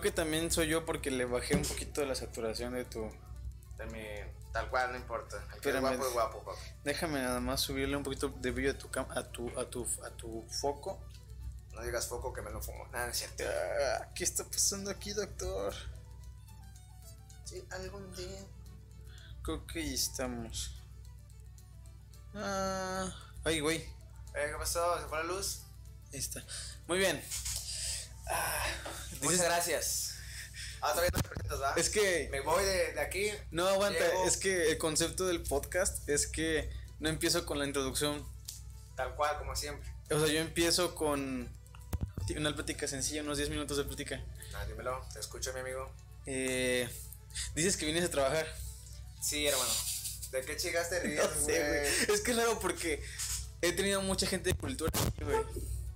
Creo que también soy yo porque le bajé un poquito la saturación de tu. De mi, tal cual, no importa. El que es guapo es guapo, papi. Déjame nada más subirle un poquito de brillo a tu cam- a tu a tu a tu foco. No digas foco que me lo fumo. Nada, no es cierto. Ah, ¿Qué está pasando aquí, doctor? Sí, algún día. Creo que ahí estamos. Ah, ay, güey. Eh, ¿Qué pasó? ¿Se fue la luz? Ahí está. Muy bien. Ah, Muchas dices- gracias. Ah, todavía no te presentas, ¿va? es que Me voy de, de aquí. no aguanta, Llego. es que el concepto del podcast es que no empiezo con la introducción. Tal cual, como siempre. O sea, yo empiezo con una plática sencilla, unos 10 minutos de plática. Ah, dímelo, te escucho, mi amigo. Eh, dices que vienes a trabajar. Sí, hermano. ¿De qué ríes, sé, güey. Es que es raro porque he tenido mucha gente de cultura aquí, güey.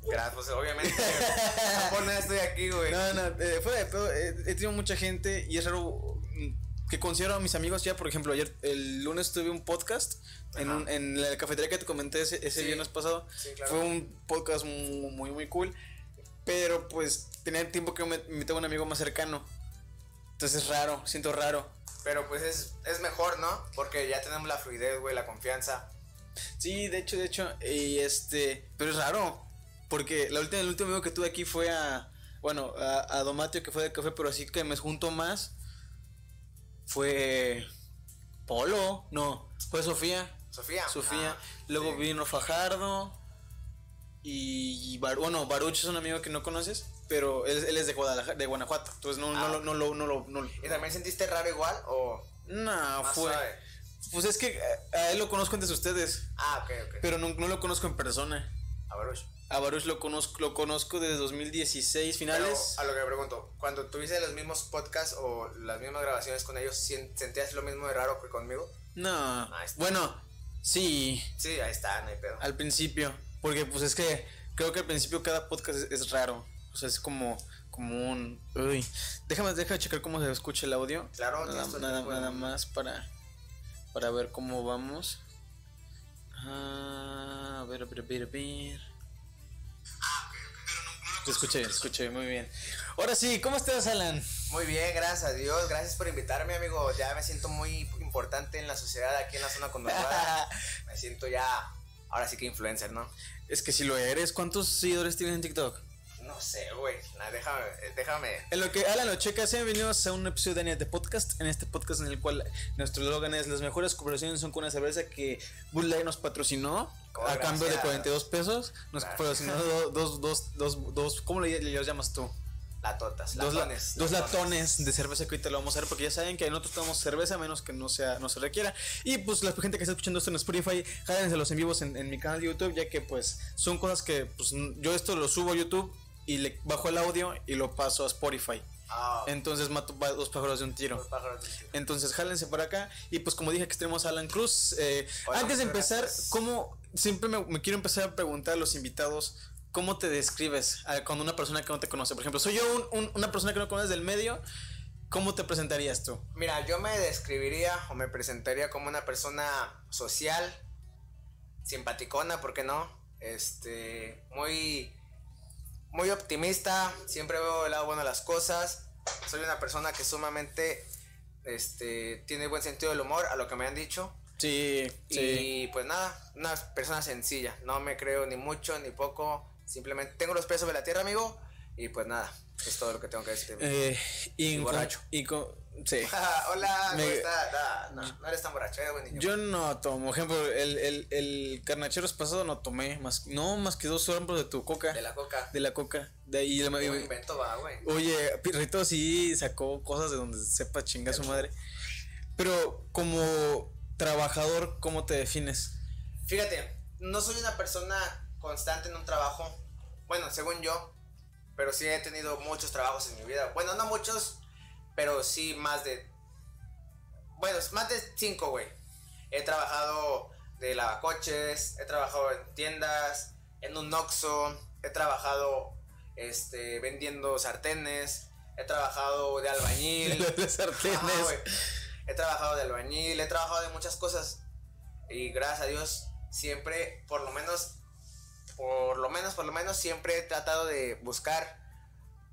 Gracias, pues obviamente. no por nada estoy aquí, güey. No, no, eh, fuera de pedo, eh, he tenido mucha gente y es raro mm, que considero a mis amigos ya, por ejemplo, ayer, el lunes tuve un podcast en, un- en la cafetería que te comenté ese, ese Sí. viernes pasado. Sí, claro. Fue un podcast muy, muy, muy cool, pero pues tenía tiempo que me invitaba un amigo más cercano. Entonces es raro, siento raro. Pero pues es, es mejor, ¿no? Porque ya tenemos la fluidez, güey, la confianza. Sí, de hecho, de hecho, y este, pero es raro, porque la última, el último amigo que tuve aquí fue a, bueno, a, a Domatio que fue de café, pero así que me junto más, fue Polo, no, fue Sofía, Sofía. Sofía, Ah, luego sí. vino Fajardo, y, Bar- bueno, Baruch es un amigo que no conoces, pero él, él es de Guadalajara, de Guanajuato, entonces no, no, Ah. no, lo, no, lo, no, lo- ¿Y también sentiste raro igual o no, fue, suave? pues es que a- a él lo conozco antes de ustedes, Ah, ok, ok. pero no, no lo conozco en persona. A Baruch. A Baruch lo conozco, lo conozco desde 2016 Pero finales. a lo que me pregunto, cuando tuviste los mismos podcasts o las mismas grabaciones con ellos, ¿sien- ¿sentías lo mismo de raro que conmigo? No. Ahí está. Bueno, sí, Sí, ahí está, no hay pedo. al principio. Porque pues es que creo que al principio cada podcast es, es raro. O sea, es como, como un... Uy. Déjame, déjame checar cómo se escucha el audio. Claro, Nada, nada, más para, para ver cómo vamos. Ah, a ver, a ver, a ver, a ver. Te escuché te escuché muy bien. Ahora sí, ¿cómo estás, Alan? Muy bien, gracias a Dios. Gracias por invitarme, amigo. Ya me siento muy importante en la sociedad aquí en la zona conurbada. me siento ya, ahora sí que influencer, ¿no? Es que si lo eres, ¿cuántos seguidores tienes en TikTok? No sé, güey. Nah, Déjame, déjame. En lo que Alan lo checa, sean bienvenidos a un episodio de de Podcast. En este podcast en el cual nuestro eslogan es: Las mejores conversaciones son con una cerveza que Bud Light nos patrocinó Oh, a cambio de gracias. 42 pesos. Nos Gracias. patrocinó do- dos, dos, dos, dos, ¿cómo le, le llamas tú? Latotas, Dos, la- latones. dos latones de cerveza que ahorita lo vamos a ver porque ya saben que nosotros tomamos cerveza a menos que no sea no se requiera y pues la gente que está escuchando esto en Spotify jádense los en vivos en, en mi canal de YouTube ya que pues son cosas que pues yo esto lo subo a YouTube y le bajo el audio y lo paso a Spotify. Ah, entonces mato dos pájaros de un tiro. Entonces jálense para acá. Y pues como dije que tenemos a Alan Cruz eh, Hola, antes de empezar gracias. cómo siempre me, me quiero empezar a preguntar a los invitados cómo te describes a- cuando una persona que no te conoce por ejemplo soy yo un- un- una persona que no conoces del medio cómo te presentarías tú Mira, yo me describiría o me presentaría como una persona social, simpaticona, ¿por qué no? Este, muy, muy optimista, siempre veo el lado bueno de las cosas. Soy una persona que sumamente, este, tiene buen sentido del humor, a lo que me han dicho. sí Y pues nada, una persona sencilla, no me creo ni mucho ni poco, simplemente tengo los pies sobre la tierra, amigo, y pues nada, es todo lo que tengo que decir. Eh, y, Y con- borracho. y con- sí Hola, ¿cómo Me-? Ah, No, no eres tan borracho, buen niño. yo no tomo por ejemplo el, el, el carnacheros pasado no tomé más no más que dos sombros de tu coca De la coca. de la coca de ahí Qué buen invento va, güey. Oye, Pirrito sí sacó cosas de donde sepa chinga su madre. Pero como trabajador, ¿cómo te defines? Fíjate, no soy una persona constante en un trabajo. Bueno, según yo. Pero sí he tenido muchos trabajos en mi vida. Bueno, no muchos, pero sí más de. Bueno, más de cinco, güey. He trabajado de lavacoches, he trabajado en tiendas, en un Oxxo, he trabajado este, vendiendo sartenes, he trabajado de albañil. Sartenes. He trabajado de albañil, he trabajado de muchas cosas. Y gracias a Dios, siempre, por lo menos, por lo menos, por lo menos, siempre he tratado de buscar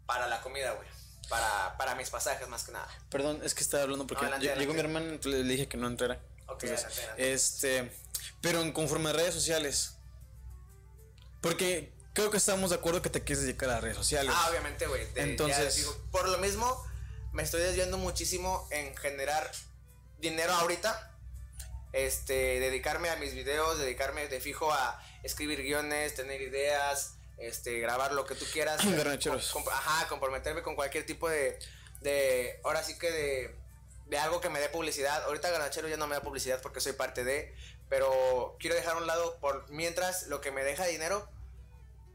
para la comida, güey. Para, para mis pasajes, más que nada. Perdón, es que estaba hablando porque Adelante, ll- llegó mi hermana, entonces le dije que no entrara. Ok, Entonces, adelante, este, pero en conforme a redes sociales. Porque creo que estamos de acuerdo que te quieres dedicar a las redes sociales. Ah, obviamente, güey. Entonces- digo, por lo mismo, me estoy desviando muchísimo en generar dinero ahorita. Este, dedicarme a mis videos, dedicarme de fijo a escribir guiones, tener ideas, este, grabar lo que tú quieras. Com- ajá, comprometerme con cualquier tipo de, de, ahora sí que de, de algo que me dé publicidad. Ahorita Garnachero ya no me da publicidad porque soy parte de, pero quiero dejar a un lado por mientras lo que me deja dinero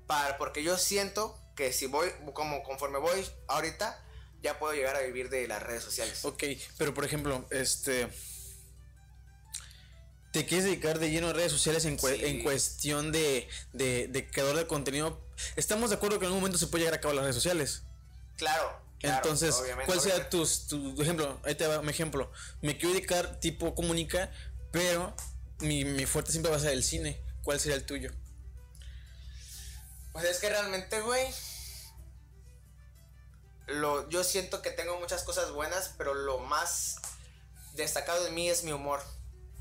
para, porque yo siento que si voy, como conforme voy ahorita, ya puedo llegar a vivir de las redes sociales. Ok, pero por ejemplo, este. ¿Te quieres dedicar de lleno a redes sociales en, cue- Sí. en cuestión de, de, de creador de contenido? Estamos de acuerdo que en algún momento se puede llegar a cabo las redes sociales. Claro. claro, Entonces, ¿cuál tus, tu ejemplo? Ahí te va mi ejemplo. Me quiero dedicar tipo comunica, pero mi, mi fuerte siempre va a ser el cine. ¿Cuál sería el tuyo? Pues es que realmente, güey. Lo, yo siento que tengo muchas cosas buenas, pero lo más destacado de mí es mi humor.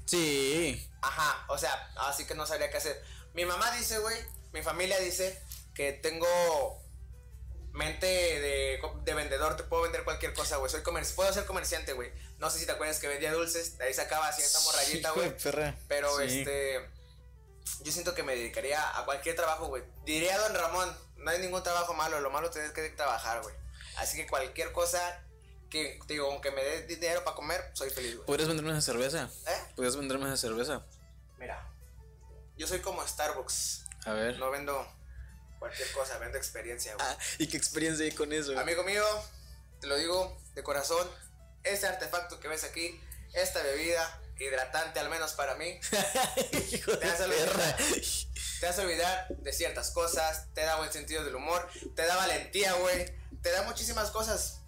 Sí. Ajá, o sea, así que no sabría qué hacer. Mi mamá dice, güey, mi familia dice que tengo mente de, de vendedor, te puedo vender cualquier cosa, güey. Soy puedo ser comerciante, güey. No sé si te acuerdas que vendía dulces, de ahí sacaba así esta morrayita, güey. Pero Sí. este. Yo siento que me dedicaría a cualquier trabajo, güey. Diría Don Ramón: no hay ningún trabajo malo, lo malo tienes que trabajar, güey. Así que cualquier cosa que, digo, aunque me dé dinero para comer, soy feliz, güey. ¿Podrías venderme esa cerveza? ¿Eh? ¿Podrías venderme esa cerveza? Mira, yo soy como Starbucks. A ver. No vendo cualquier cosa, vendo experiencia, güey. Ah, ¿Y qué experiencia hay con eso? Amigo mío, te lo digo de corazón: este artefacto que ves aquí, esta bebida hidratante, al menos para mí, Hijo Te hace perra. te hace olvidar de ciertas cosas, te da buen sentido del humor, te da valentía, güey, te da muchísimas cosas.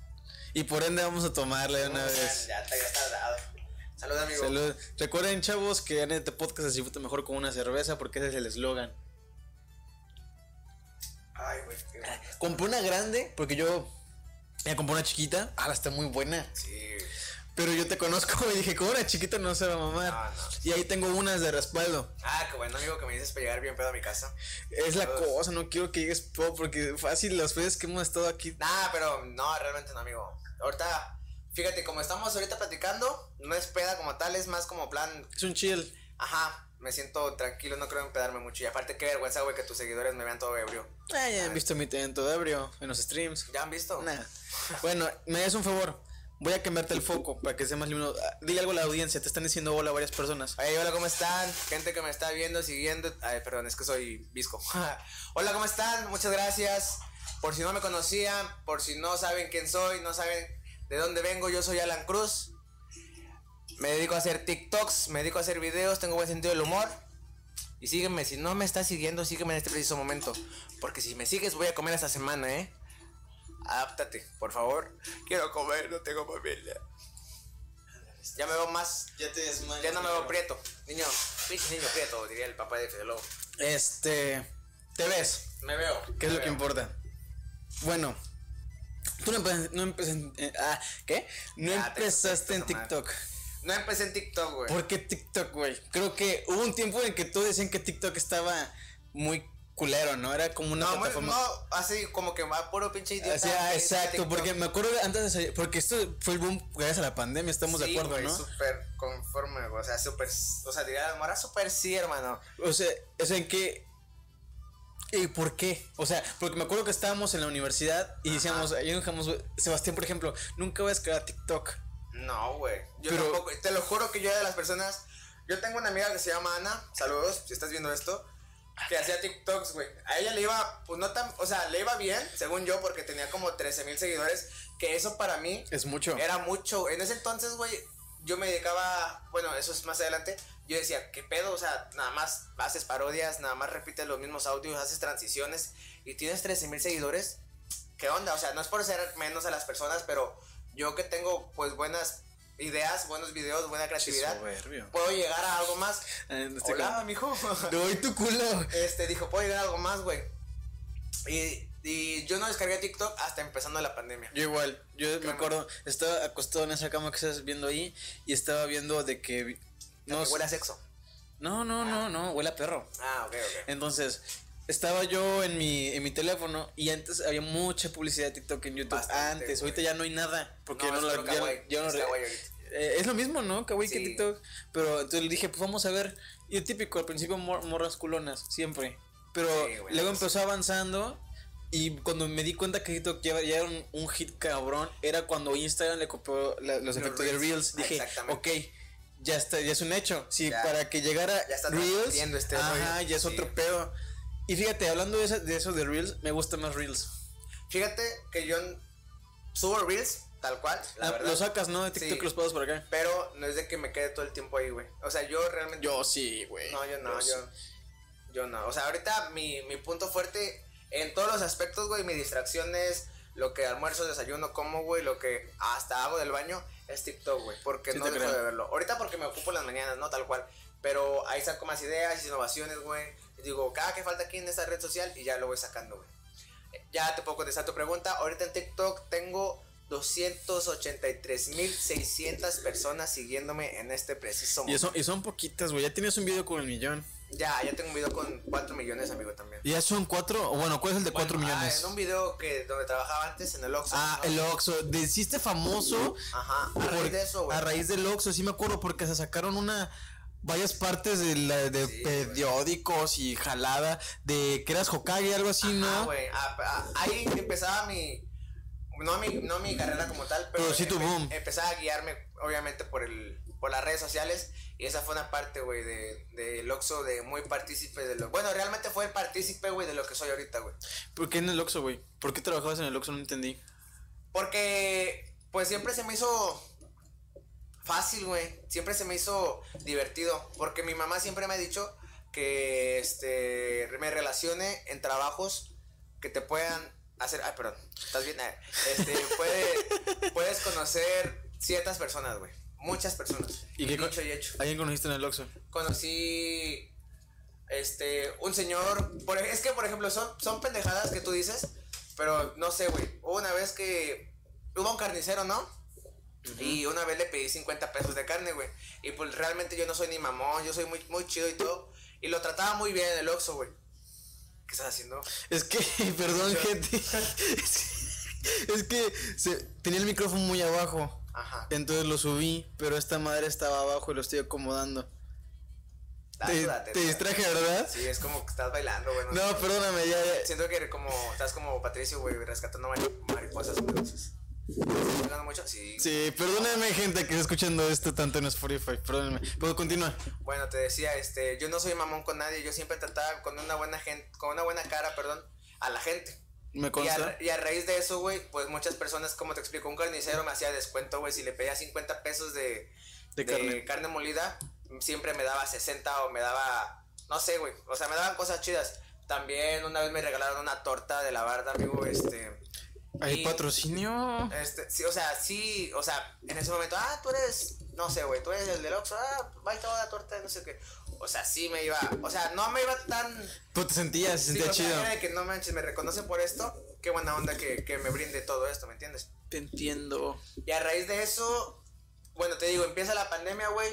Y por ende vamos a tomarle de una vez. Ya, ya está dado. Salud, amigo. Salud. Recuerden, chavos, que en este podcast se disfruta mejor con una cerveza porque ese es el eslogan. Ay, güey. qué- Compré una grande porque yo ya compré una chiquita. Ah, está muy buena. Sí. Pero yo te conozco y dije, como una chiquita no se va a mamar. No, no. Y ahí tengo unas de respaldo. Ah, qué bueno, amigo, que me dices para llegar bien pedo a mi casa. Es la cosa, no quiero que llegues po porque fácil las veces que hemos estado aquí. Nah, pero no, realmente no, amigo. Ahorita, fíjate, como estamos ahorita platicando, no es peda como tal, es más como plan, Es un chill. ajá, me siento tranquilo, no creo empedarme mucho. Y aparte, qué vergüenza, güey, que tus seguidores me vean todo ebrio. Ah, ya han visto mi de ebrio en los streams. ¿Ya han visto? Nah. Bueno, me das un favor. Voy a cambiarte el foco para que sea más luminoso. Ah, Dile algo a la audiencia. Te están diciendo hola varias personas. Hey, hola, ¿cómo están? Gente que me está viendo, siguiendo. Ay, perdón, es que soy visco. hola, ¿cómo están? Muchas gracias. Por si no me conocían, por si no saben quién soy, no saben de dónde vengo, yo soy Alan Cruz. Me dedico a hacer TikToks, me dedico a hacer videos, tengo buen sentido del humor. Y sígueme, si no me estás siguiendo, sígueme en este preciso momento. Porque si me sigues, voy a comer esta semana, ¿eh? Adáptate, por favor. Quiero comer, no tengo familia. Ya me veo más Ya te desmayas. ya no me veo prieto. Niño, pinche niño prieto, diría el papá de Fede Lobo. Este. Te ves. Me veo. ¿Qué es lo que importa? Bueno. Tú no empezaste. No empezaste eh, ah, ¿Qué? No Ya, empezaste en. TikTok. No empecé en TikTok, güey. ¿Por qué TikTok, güey? Creo que hubo un tiempo en que todos decían que TikTok estaba muy culero, ¿no? Era como una No, muy- plataforma. no, así como que va puro pinche idiota. Así, ah, exacto, porque me acuerdo antes de salir, porque esto fue el boom gracias a la pandemia, estamos de acuerdo, güey, ¿no? súper conforme, o sea, súper, o sea, diría, Mora súper sí, hermano. O sea, o sea, en qué ¿Y por qué? O sea, porque me acuerdo que estábamos en la universidad y decíamos, ahí dejamos, Sebastián, por ejemplo, nunca voy a descargar TikTok. No, güey. Yo Pero- tampoco, te lo juro que yo era de las personas. Yo tengo una amiga que se llama Ana, saludos, si estás viendo esto, que hacía TikToks, güey. A ella le iba, pues no tan, o sea, le iba bien, según yo, porque tenía como 13 mil seguidores, que eso para mí Es mucho. era mucho. En ese entonces, güey, yo me dedicaba, bueno, eso es más adelante, yo decía, ¿qué pedo? O sea, nada más haces parodias, nada más repites los mismos audios, haces transiciones y tienes 13 mil seguidores. ¿Qué onda? O sea, no es por ser menos a las personas, pero yo que tengo pues buenas ideas, buenos videos, buena creatividad. Puedo llegar a algo más. Este Hola, mijo. Doy tu culo. Este, dijo, puedo llegar a algo más, güey. Y, y yo no descargué TikTok hasta empezando la pandemia. Yo igual, yo me acuerdo, estaba acostado en esa cama que estás viendo ahí y estaba viendo de que... No, No, huele a sexo. no, no, no, no, huele a perro. Ah, ok, ok. Entonces, estaba yo en mi, en mi teléfono y antes había mucha publicidad de TikTok en YouTube. Bastante, antes, güey. ahorita ya no hay nada. Porque No, no, la ya- ya no re- ahorita. Eh, es lo mismo, ¿no? Kawaii que. TikTok. Pero entonces le dije, pues vamos a ver. Y típico, al principio mor- morras culonas, siempre. Pero Sí, luego empezó avanzando. Y cuando me di cuenta que TikTok ya, ya era un, un hit cabrón, era cuando Instagram le copió la- los, efectos de Reels. Dije, Exactamente. ok, ya está, ya es un hecho. Sí, para que llegara Ya está Reels, este ajá, rollo. ya es Sí. otro pedo. Y fíjate, hablando de eso, de eso de Reels, me gusta más Reels. Fíjate que yo subo reels, tal cual, la Ah, lo sacas, ¿no? De TikTok Sí. los pasas por acá. Pero no es de que me quede todo el tiempo ahí, güey. O sea, yo realmente. Yo sí, güey. No, yo no, yo. Yo no. O sea, ahorita mi, mi punto fuerte en todos los aspectos, güey, mi distracción es lo que almuerzo, desayuno, como, güey, lo que hasta hago del baño es TikTok, güey. Porque Sí no dejo creo. de verlo. Ahorita porque me ocupo las mañanas, ¿no? Tal cual. Pero ahí saco más ideas, innovaciones, güey. Digo, cada que falta aquí en esta red social y ya lo voy sacando, güey. Ya te puedo contestar tu pregunta. Ahorita en TikTok tengo 283.600 personas siguiéndome en este preciso Y, eso, y son poquitas, güey. Ya tienes un video con el millón. Ya, ya tengo un video con 4 millones, amigo, también. Y ya son cuatro. o Bueno, ¿cuál es el de cuatro Bueno, ah, millones? en un video que donde trabajaba antes en el Oxxo. Ah, ¿no? el Oxxo. Te hiciste famoso. Ajá, a por- raíz de eso, güey. a raíz del Oxxo, sí me acuerdo, porque se sacaron una. Varias partes de, la- de Sí, periódicos y jalada de que eras Hokage, algo así, ¿no? güey. ah, ah, ahí empezaba mi no mi no mi carrera como tal, pero, Pero sí tu boom. empezaba a guiarme obviamente por el por las redes sociales y esa fue una parte, güey, de del Oxxo de muy partícipe de lo Bueno, realmente fue el partícipe, güey, de lo que soy ahorita, güey. ¿Por qué en el Oxxo, güey? ¿Por qué trabajabas en el Oxxo? No entendí. Porque, pues siempre se me hizo fácil, güey. Siempre se me hizo divertido. Porque mi mamá siempre me ha dicho que este me relacione en trabajos que te puedan hacer. Ay, perdón. ¿Estás bien? Ah, Este, puede- puedes conocer ciertas personas, güey. Muchas personas. ¿Y qué dicho y hecho. ¿A quién conociste en el Oxxo? Conocí este un señor, por, es que por ejemplo son son pendejadas que tú dices, pero no sé, güey. Hubo una vez que hubo un carnicero, ¿no? Y una vez le pedí 50 pesos de carne, güey. Y pues realmente yo no soy ni mamón, yo soy muy, muy chido y todo. Y lo trataba muy bien en el Oxxo, güey. ¿Qué estás haciendo? Es que, perdón, Yo- gente. Es que se- tenía el micrófono muy abajo. Ajá. Entonces lo subí, pero esta madre estaba abajo y lo estoy acomodando. Te, Date, te date. distraje, ¿verdad? Sí, es como que estás bailando, güey. No, perdóname, ya, ya. Siento que como, estás como Patricio, güey, rescatando mari- mariposas, entonces. Sí. Sí, perdóname, gente, que está escuchando esto tanto en Spotify. Perdóname. Puedo continuar. Bueno, te decía, este, yo no soy mamón con nadie, yo siempre trataba con una buena gente, con una buena cara, perdón, a la gente. Me Y a, y a raíz de eso, güey, pues muchas personas, como te explico, un carnicero me hacía descuento, güey, si le pedía 50 pesos de, De de carne. molida, siempre me daba 60 o me daba, no sé, güey, o sea, me daban cosas chidas. También una vez me regalaron una torta de la barda, amigo, este, ¿Hay y- patrocinio? este, sí, o sea, sí, o sea, en ese momento, ah, tú eres, no sé, güey, tú eres el del Oxxo, ah, y te voy a dar torta, no sé qué. O sea, sí me iba, o sea, no me iba tan... Pues te sentías, se Sí, sentía o sea, chido. de que no manches, me reconoce por esto, qué buena onda que, que me brinde todo esto, ¿me entiendes? Te entiendo. Y a raíz de eso, bueno, te digo, empieza la pandemia, güey.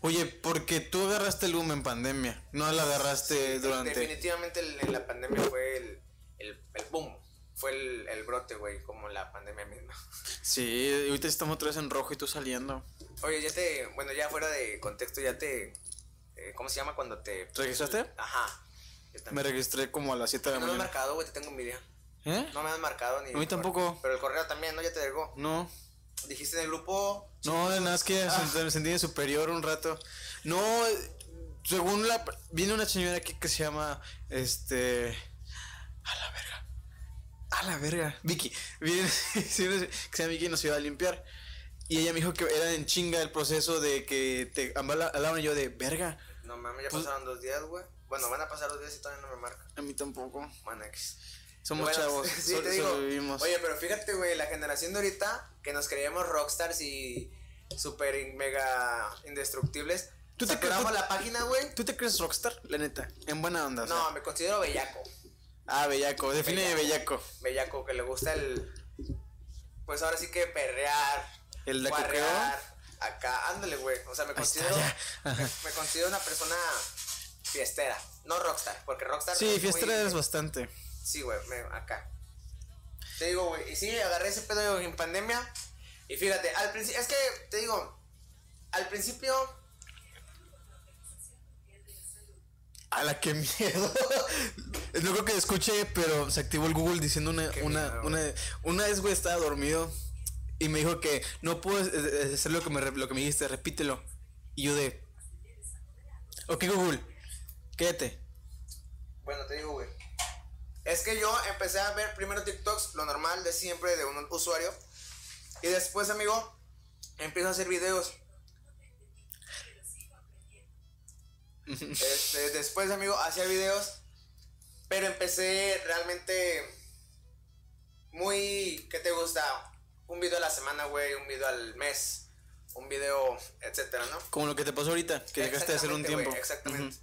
Oye, porque tú agarraste el boom en pandemia, no la agarraste durante. Definitivamente en la pandemia fue el, el, el boom, fue el, el brote, güey, como la pandemia misma. Sí, ahorita estamos otra vez en rojo y tú saliendo. Oye, ya te, bueno, ya fuera de contexto, ya te, eh, ¿cómo se llama cuando te... ¿Te registraste? Ajá. Yo Me registré como a las 7 de la No me has mañana. marcado, güey, te tengo envidia. ¿Eh? No me has marcado ni... A mí tampoco. Pero el correo también, ¿no? Ya te llegó. No. Dijiste en el grupo... No, nada más que Ah. me sentí de superior un rato. No, según la. Viene una señora aquí que se llama. Este. A la verga. A la verga. Vicky. Viene, no que se llama Vicky nos iba a limpiar. Y ella me dijo que era en chinga el proceso de que te hablaban yo de verga. No mames, ya Pues- pasaron dos días, güey. Bueno, van a pasar dos días y todavía no me marca. A mí tampoco. Bueno, X. Somos Bueno, chavos. sí, sol- te digo. sobrevivimos. Oye, pero fíjate, güey, la generación de ahorita, que nos creíamos rockstars y super mega indestructibles. ¿Tú te crees- la página, güey. ¿Tú te crees rockstar? La neta, en buena onda. o sea. No, me considero bellaco. Ah, bellaco, define bellaco. Bellaco, que le gusta el. Pues ahora sí que perrear. ¿El de guarrear, Acá, ándale, güey. O sea, me considero. me, me considero una persona fiestera. No rockstar, porque rockstar. es Sí, muy- fiestera eres bastante. Sí, güey, acá. Te digo, güey, y sí, agarré ese pedo en pandemia. Y fíjate, al principio, es que, te digo, al principio, A la que miedo. No creo que escuché, pero se activó el Google diciendo una, Qué una, miedo, una, una vez, güey, estaba dormido y me dijo que no puedo eh, eh, hacer lo que me, lo que me dijiste, repítelo. Y yo de... Ok, Google, quédate. bueno, te digo, güey. Es que yo empecé a ver primero TikToks, lo normal de siempre de un usuario. Y después, amigo, empiezo a hacer videos. Este, después, amigo, hacía videos. Pero empecé realmente muy. ¿Qué te gusta? Un video a la semana, güey. Un video al mes. Un video, etcétera, ¿no? Como lo que te pasó ahorita, que dejaste de hacer un Exactamente, tiempo. exactamente.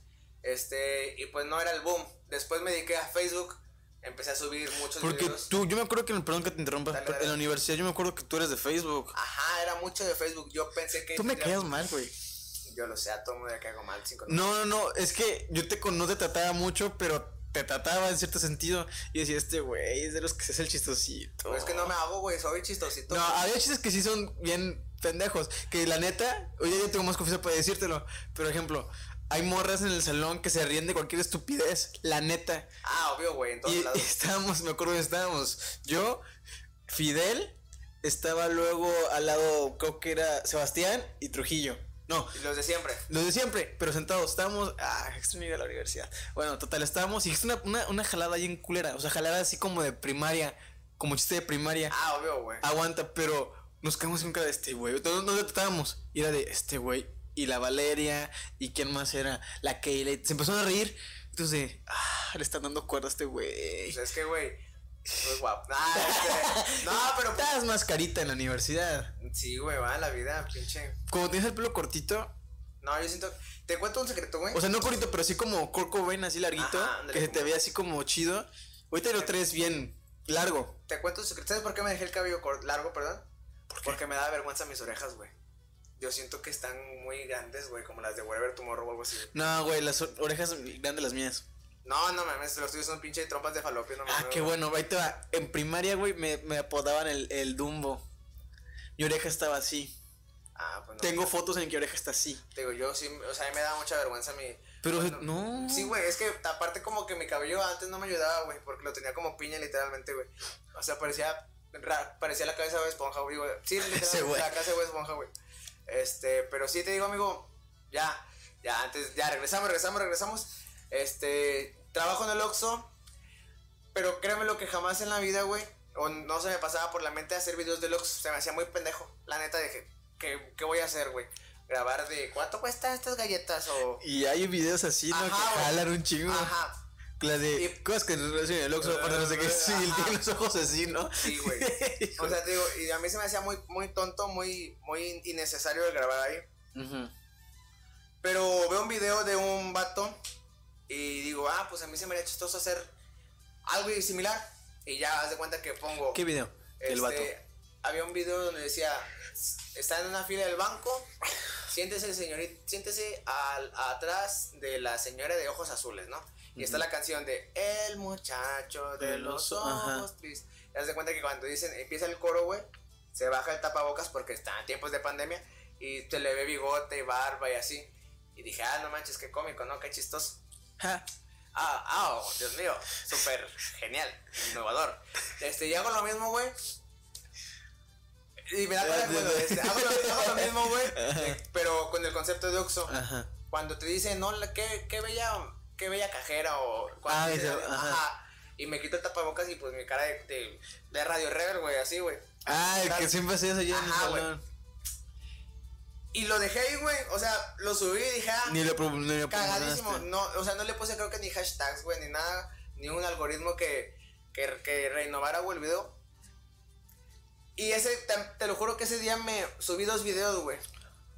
Este, y pues no era el boom. Después me dediqué a Facebook. Empecé a subir muchos Porque videos. tú, yo me acuerdo que, perdón que te interrumpa, Dale, en la universidad yo me acuerdo que tú eres de Facebook. Ajá, era mucho de Facebook. Yo pensé que. Tú me caes mal, güey. Yo lo sé, a todo mundo le caigo mal. Cinco No, no, no, es que yo te no te trataba mucho, pero te trataba en cierto sentido. Y decía, este güey es de los que se hace el chistosito. Pero es que no me hago, güey. Soy chistosito. No, había chistes que sí son bien pendejos. Que la neta, hoy ya tengo más confianza para decírtelo. Por ejemplo, hay morras en el salón que se ríen de cualquier estupidez. La neta. Ah, obvio, güey. En todos Y lados. estábamos, me acuerdo que estábamos. Yo, Fidel, estaba luego al lado, creo que era Sebastián y Trujillo. No, los de siempre. los de siempre, pero sentados, estábamos. Ah, extraño ir a la universidad. Bueno, total, estábamos y es una, una, una jalada ahí en culera. O sea, jalada así como de primaria, como chiste de primaria. Ah, obvio, güey. Aguanta, pero nos quedamos en cara de este güey. No, no tratábamos. Y era de este güey. Y la Valeria. ¿Y quién más era? La Kayla. Se empezaron a reír. Entonces, ah, le están dando cuerda a este güey. Pues es que, güey. Muy guapo. Ah, este, no, pero. Estás más carita en la universidad. Sí, güey, va la vida, pinche. Como tienes el pelo cortito. No, yo siento. Te cuento un secreto, güey. O sea, no cortito, pero así como Kurt Cobain, así larguito. Ajá, ándale, que se te ve así como chido. Ahorita lo traes bien largo. Te cuento un secreto. ¿Sabes por qué me dejé el cabello largo, perdón? Porque me da vergüenza mis orejas, güey. Yo siento que están muy grandes, güey, como las de Wherever Tomorrow o algo así. No, güey, las orejas grandes las mías. No, no mames, los tuyos son pinche trompas de falopio, no Ah, mames. qué güey. bueno, ahí te va. En primaria, güey, me, me apodaban el, el Dumbo. Mi oreja estaba así. Ah, pues no. Tengo fotos en que oreja está así. Te Digo, yo sí, o sea, a mí me da mucha vergüenza mi. Pero Bueno, no. Sí, güey, es que aparte como que mi cabello antes no me ayudaba, güey, porque lo tenía como piña literalmente, güey. O sea, parecía ra- parecía la cabeza de Esponja, güey. güey. Sí, literalmente la cabeza de Esponja, güey. Este, pero sí te digo, amigo, ya, ya, antes, ya, regresamos, regresamos, regresamos. Este, trabajo en el Oxxo, pero créeme lo que jamás en la vida, güey, o no se me pasaba por la mente hacer videos del Oxxo, se me hacía muy pendejo. La neta dije, ¿qué, qué voy a hacer, güey? Grabar de, ¿cuánto cuestan estas galletas? O... Y hay videos así, ¿no? Ajá, que jalan un chingo. Ajá, La de Y- cosas que en el Oxxo, aparte no sé qué. Sí, Ajá. tiene los ojos así, ¿no? Sí, güey. O sea, te digo, y a mí se me hacía muy, muy tonto, muy, muy innecesario el grabar ahí. Ujú. Pero veo un video de un vato y digo, ah, pues a mí se me haría chistoso hacer algo similar. Y ya haz de cuenta que pongo. ¿Qué video? El este, vato. Había un video donde decía, está en una fila del banco, siéntese señorita, siéntese al, atrás de la señora de ojos azules, ¿no? Y está la canción de El muchacho de, De los ojos tristes. Haz de cuenta que cuando dicen, empieza el coro, güey, se baja el tapabocas porque está en tiempos de pandemia y te le ve bigote y barba y así. Y dije, ah, no manches, qué cómico, ¿no? Qué chistoso. Ah, ah, oh, Dios mío, súper genial, innovador. Este, y hago lo mismo, güey. Y me da coraje, bueno, este, hago, lo, hago lo mismo, güey, eh, pero con el concepto de Oxxo. Ajá. Cuando te dicen, no, qué, qué bella, qué bella cajera o... Ah, ajá. ajá. Y me quito el tapabocas y pues mi cara de, de, de Radio Rebel, güey, así, güey. El que siempre güey. güey, güey, güey, güey, güey. te dicen, no, la- qué, qué bella, qué bella cajera o cuando dicen, ajá. Y me quito el tapabocas y pues mi cara de, de, de radio rebel, güey, así, güey. Ah, que siempre hacías allá en el salón. Güey. Y lo dejé ahí, güey, o sea, lo subí y dije, ah, Ni pro- ni Cagadísimo. No, o sea, no le puse creo que ni hashtag, güey, ni nada, ni un algoritmo que, que, que renovara, güey, el video. Y ese, te, te lo juro que ese día me subí dos videos, güey.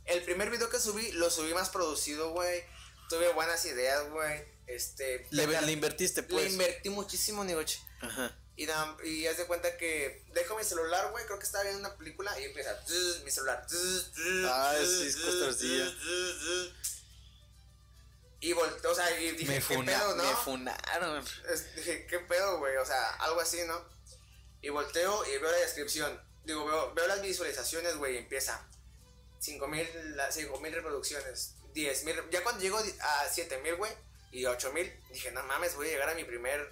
El primer video que subí, lo subí más producido, güey. Tuve buenas ideas, güey. Este. Le, le invertiste, le pues. invertí muchísimo, Nigoche. Ajá. Y, da- y haz de cuenta que dejo mi celular, güey. Creo que estaba viendo una película y empieza "Zzz", mi celular. "Zzz, zzz, Ah, zzz, sí, es zzz, costarcilla. zzz, zzz". Y volteé, o sea, y dije, me, ¿qué funa- pedo, no? me funaron. Dije, ¿qué pedo, güey? O sea, algo así, ¿no? Y volteo y veo la descripción. Digo, veo, veo las visualizaciones, güey, y empieza. 5000 la- 5000 reproducciones, 10000. Ya cuando llego a 7000, güey, y 8000, dije, no mames, voy a llegar a mi primer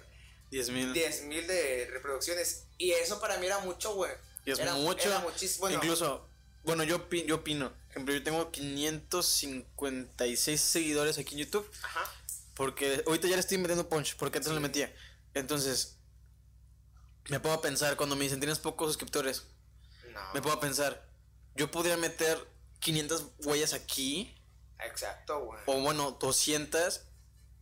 10 mil. 10000 de reproducciones. Y eso para mí era mucho, güey. Y es Era- mucho. Era muchísimo. Bueno, Incluso, bueno, yo, yo opino. Por ejemplo, yo tengo 556 seguidores aquí en YouTube. Ajá. Porque ahorita ya le estoy metiendo punch, porque antes no le metía. Entonces, me puedo pensar, cuando me dicen tienes pocos suscriptores, No. me puedo pensar, yo podría meter 500 huellas aquí, Exacto, güey. o bueno, 200.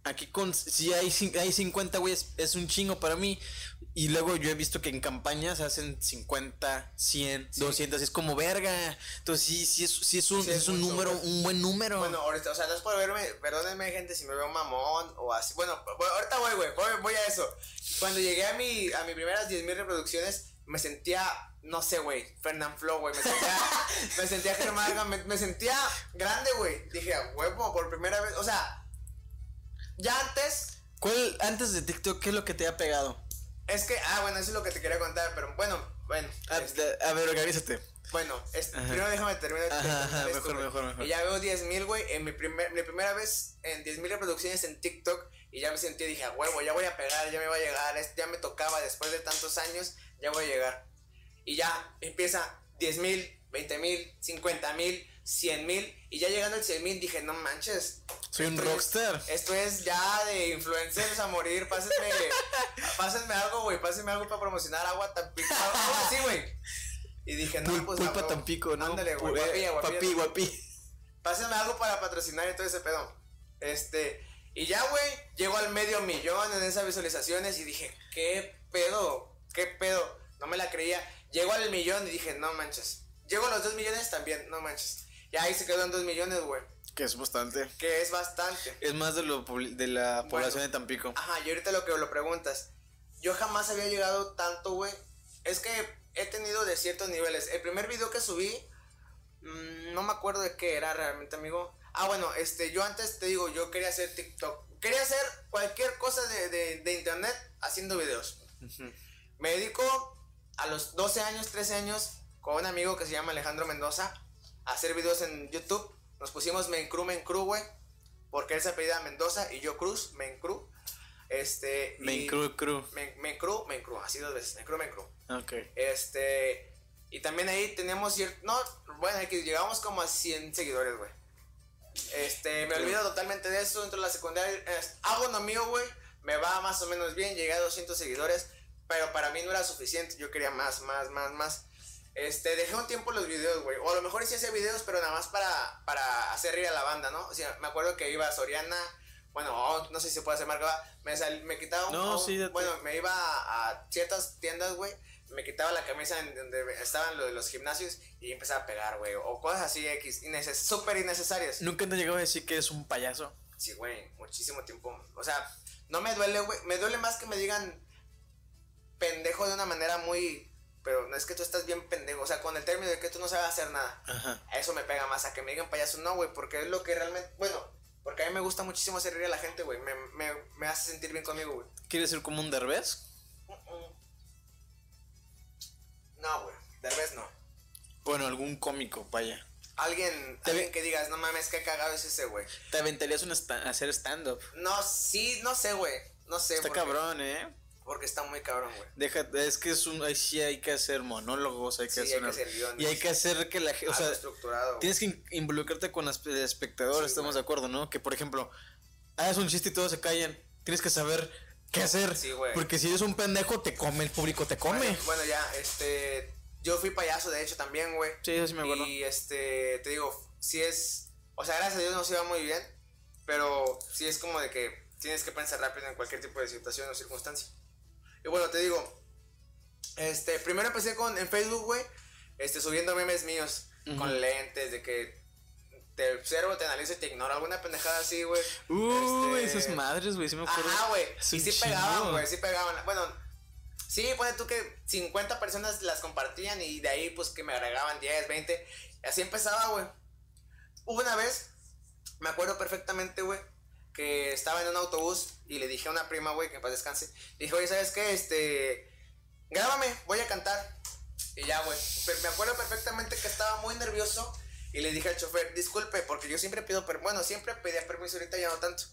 Aquí con, si hay, hay 50 huellas, es un chingo para mí. Y luego yo he visto que en campañas hacen 50, 100, Sí. 200, y es como verga. Entonces sí, sí es, sí es un, Sí, es es un mucho, número, güey. un buen número. Bueno, ahorita, o sea, no es por verme, perdónenme, gente, si me veo mamón o así. Bueno, ahorita voy, güey, voy, voy a eso. Cuando llegué a mi, a mis primeras 10.000 reproducciones, me sentía, no sé, güey, Fernand Flo, güey, me sentía, me sentía Germán, me, me sentía grande, güey. Dije, huevo, por primera vez, o sea, ya antes, ¿Cuál, antes de TikTok, qué es lo que te ha pegado? es que, ah, bueno, eso es lo que te quería contar, pero bueno, bueno. A, este, a ver, organízate. Bueno, primero déjame terminar de Ajá, contar ajá, esto, mejor, mejor, mejor. Y ya veo 10 mil, güey, en mi, primer, mi primera vez en 10 mil reproducciones en TikTok. Y ya me sentí, dije, a huevo, ya voy a pegar, ya me va a llegar. es- Ya me tocaba después de tantos años, ya voy a llegar. Y ya empieza 10 mil, 20 mil, 50 mil, 100 mil. Y ya llegando al 100 mil dije, no manches. Soy un es- rockstar. esto es ya de influencers a morir. Pásenme, pásenme algo, güey. Pásenme algo para promocionar agua Tampico. Algo así, güey. Y dije, no, Pul- pues. pulpa. Tampico, ¿no? Ándale, güey. Pu- eh, Guapilla, guapilla. Papi, guapi. Pásenme algo para patrocinar y todo ese pedo. Este. Y ya, güey, llego al medio millón en esas visualizaciones y dije, ¿qué pedo? ¿Qué pedo? No me la creía. Llego al millón y dije, no manches. Llego a los dos millones también, no manches. Y ahí se quedó en dos millones, güey. Que es bastante. Que es bastante. Es más de, lo, de la Bueno. población de Tampico. Ajá, y ahorita lo que lo preguntas. Yo jamás había llegado tanto, güey. Es que he tenido de ciertos niveles. El primer video que subí, mm, no me acuerdo de qué era realmente, amigo. Ah, bueno, este, yo antes te digo, yo quería hacer TikTok. Quería hacer cualquier cosa de, de, de internet haciendo videos. Me dedico a los 12 años, 13 años, con un amigo que se llama Alejandro Mendoza, a hacer videos en YouTube. Nos pusimos Mencru Mencru, güey, porque él se apellida Mendoza y yo Cruz, Mencru. Este. y- Main crew, crew. Men- Mencru, Mencru, así dos veces, Mencru Mencru. Ok. Este. Y también ahí teníamos cierto. No, bueno, que llegamos como a 100 seguidores, güey. Este, me olvido totalmente de eso. Dentro de la secundaria, es- hago lo mío, güey. Me va más o menos bien. Llegué a 200 seguidores. Pero para mí no era suficiente. Yo quería más, más, más, más. Este, dejé un tiempo los videos, güey. O a lo mejor sí hacía videos, pero nada más para, para hacer reír a la banda, ¿no? O sea, me acuerdo que iba a Soriana. Bueno, oh, no sé si se puede hacer marca. Me, sal- me quitaba un. No, un- sí. Bueno, me iba a, a ciertas tiendas, güey. Me quitaba la camisa en donde estaban lo de los gimnasios y empezaba a pegar, güey. O cosas así, X, inneces súper innecesarias. ¿Nunca te llegado a decir que eres un payaso? Sí, güey, muchísimo tiempo. O sea, no me duele, güey. Me duele más que me digan pendejo de una manera muy. Pero no es que tú estás bien pendejo. O sea, con el término de que tú no sabes hacer nada. Ajá. A eso me pega más. A que me digan payaso, no, güey. Porque es lo que realmente. Bueno, porque a mí me gusta muchísimo hacer reír a la gente, güey. Me, me, me hace sentir bien conmigo, güey. ¿Quieres ser como un derbez? No, güey. Vez no. Bueno, algún cómico, vaya. Alguien, alguien que digas, no mames, qué cagado es ese, güey. ¿Te aventarías un hacer stand-up? No, sí, no sé, güey. No sé. Está porque- cabrón, ¿eh? Porque está muy cabrón, güey. Deja, es que es un, ahí sí hay que hacer monólogos, hay que Sí, hay hacer, que una- hacer guiones. y hay que hacer que la gente, o sea, estructurado. tienes que in- involucrarte con los el espectador, Sí, estamos güey. de acuerdo, ¿no? Que por ejemplo, hagas un chiste y todos se callan, tienes que saber qué hacer, Sí, güey. porque si eres un pendejo te come, el público te come. Bueno, bueno, ya, este. Yo fui payaso, de hecho, también, güey. Sí, eso sí me acuerdo. Y este, te digo, si es. O sea, gracias a Dios nos iba muy bien. Pero sí es como de que tienes que pensar rápido en cualquier tipo de situación o circunstancia. Y bueno, te digo, Este, primero empecé con, en Facebook, güey, este, subiendo memes míos, con lentes, de que te observo, te analizo y te ignoro, alguna pendejada así, güey. Uh, Este, esas madres, güey, sí me acuerdo. Ajá, güey. Y sí pegaban, güey, sí pegaban. Bueno, sí, pone tú que 50 personas las compartían y de ahí, pues, que me agregaban 10, 20. Y así empezaba, güey. Hubo una vez, me acuerdo perfectamente, güey, que estaba en un autobús y le dije a una prima, güey, que para descanse. Le dije, oye, ¿sabes qué? Este, grábame, voy a cantar. Y ya, güey. Me acuerdo perfectamente que estaba muy nervioso y le dije al chofer, disculpe, porque yo siempre pido, per bueno, siempre pedía permiso, ahorita ya no tanto.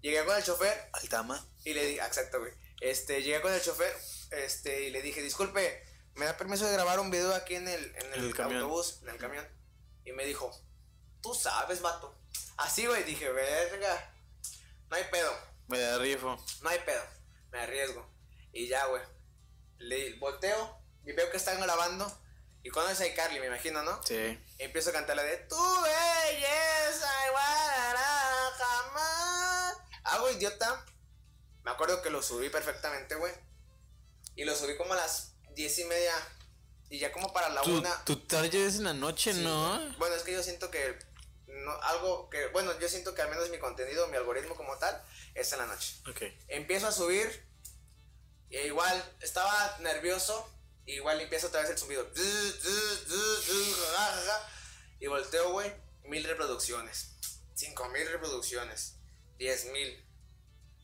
Llegué con el chofer Altama. y le dije, exacto, güey. Este, llegué con el chofer, este, y le dije, disculpe, ¿me da permiso de grabar un video aquí en el, en el, el autobús, en el camión? Y me dijo, tú sabes, vato. Así, güey, dije, verga, no hay pedo, Me da rifo. no hay pedo, me arriesgo. Y ya, güey, le volteo y veo que están grabando. Y conoces a iCarly, me imagino, ¿no? Sí. Y empiezo a cantar la de Tu belleza igualará jamás. Hago idiota. Me acuerdo que lo subí perfectamente, güey. Y lo subí como a las diez y media. Y ya como para la una. tu target es en la noche, Sí, ¿no? Bueno, es que yo siento que. No, algo que. Bueno, yo siento que al menos mi contenido, mi algoritmo como tal, es en la noche. Ok. Empiezo a subir. Y igual estaba nervioso. Igual empiezo otra vez el zumbido. Y volteo, güey. Mil reproducciones. Cinco mil reproducciones. Diez mil.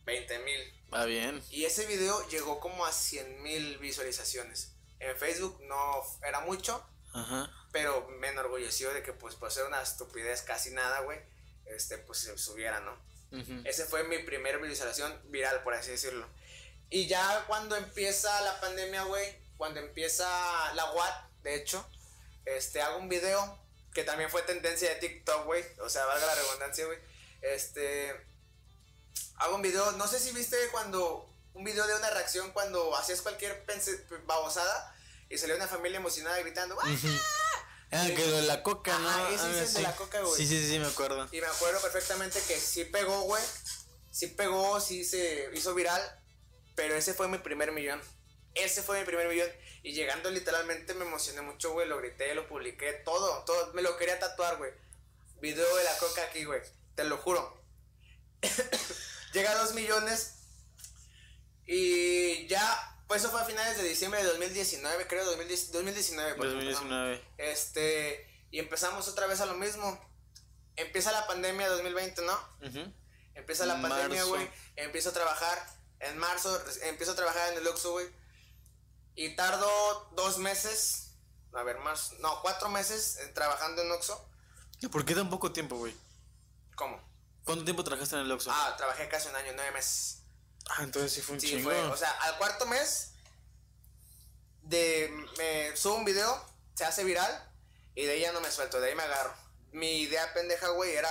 Veinte mil. Va bien. Y ese video llegó como a cien mil visualizaciones. En Facebook no era mucho. Ajá. Pero me enorgulleció de que pues por ser una estupidez casi nada, güey. Este pues se subiera, ¿no? Ujú. Ese fue mi primera visualización viral, por así decirlo. Y ya cuando empieza la pandemia, güey, cuando empieza la WAT, de hecho, este, hago un video que también fue tendencia de TikTok, güey. O sea, valga la redundancia, güey. Este, hago un video, no sé si viste cuando, un video de una reacción cuando hacías cualquier babosada y salió una familia emocionada gritando, ¡Ah! Ah, que lo de la coca, ¿no? Ajá, ese es el de la coca, güey. Sí, sí, sí, sí, me acuerdo. Y me acuerdo perfectamente que sí pegó, güey. Sí pegó, sí se hizo viral. Pero ese fue mi primer millón. Ese fue mi primer millón. Y llegando literalmente me emocioné mucho, güey. Lo grité, lo publiqué, todo, todo. Me lo quería tatuar, güey. Video de la coca aquí, güey. Te lo juro. Llega a dos millones. Y ya, pues eso fue a finales de diciembre de 2019, creo, 2010 2019. porque empezamos. 2019. Este, y empezamos otra vez a lo mismo. Empieza la pandemia 2020, ¿no? Ujú. Empieza la pandemia, güey. Empiezo a trabajar. En marzo empiezo a trabajar en el Oxxo, güey. Y tardo dos meses. A ver, más. No, cuatro meses trabajando en Oxxo. ¿Y por qué tan poco tiempo, güey? ¿Cómo? ¿Cuánto tiempo trabajaste en el Oxxo? Ah, trabajé casi un año, nueve meses. Ah, entonces sí fue un Sí, chingo. fue. O sea, al cuarto mes de me subo un video, se hace viral y de ahí ya no me suelto, de ahí me agarro. Mi idea pendeja, güey, era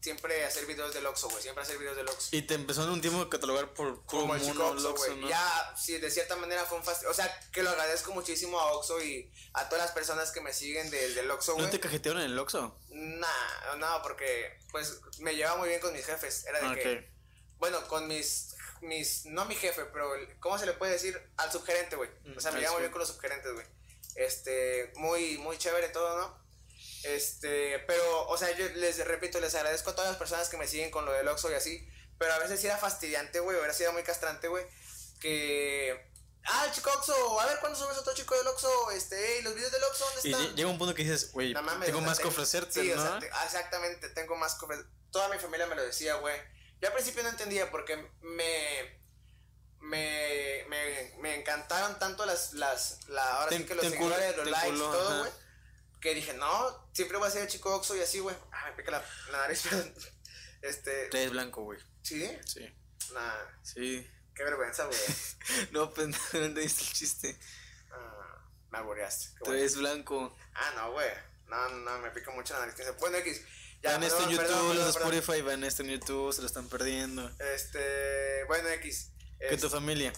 siempre hacer videos del Oxxo, güey, siempre hacer videos del Oxxo. Y te empezó en un tiempo a catalogar por Como el chico Oxxo, Oxxo, güey. ¿no? Ya, sí, de cierta manera fue un fastidio. O sea, que lo agradezco muchísimo a Oxxo y a todas las personas que me siguen del, del Oxxo, güey. ¿No te cajetearon en el Oxxo? Nah, no, porque pues me llevaba muy bien con mis jefes. Era de Ah, que, bueno, con mis, mis, no mi jefe, pero ¿cómo se le puede decir? Al subgerente, güey. O sea, me llevaba muy bien con los subgerentes, güey. Este, muy, muy chévere todo, ¿no? Este, pero, o sea, yo les repito, les agradezco a todas las personas que me siguen con lo del Oxxo y así. Pero a veces sí era fastidiante, güey, hubiera sido muy castrante, güey. Que. Ah, el chico Oxxo, a ver cuándo subes otro chico del Oxxo, este, ¿y los videos del Oxxo dónde Y están? lle- llega un punto que dices, güey, No tengo o sea, más que te- ofrecerte, sí, ¿no? o sea, te- ah, exactamente, tengo más que ofrecer. Toda mi familia me lo decía, güey. Yo al principio no entendía porque me. Me, me, me encantaron tanto las, las, la, ahora Te- sí que los te seguidores, los te likes y enculó, todo, güey. Que dije, no, siempre voy a ser el chico Oxxo y así, güey. Ah, me pica la, la nariz. Este, Traes blanco, güey. ¿sí? Sí. Nah, Sí. qué vergüenza, güey. No, pues no entendiste el chiste. Ah, me alboreaste. bueno. Traes blanco. Ah, no, güey. No, no, no, me pica mucho la nariz. Bueno, X. Ya, Vean esto en perdón, YouTube, perdón, los de perdón, perdón. Spotify, vean esto en YouTube, se lo están perdiendo. Este, bueno, X. Que Este, tu familia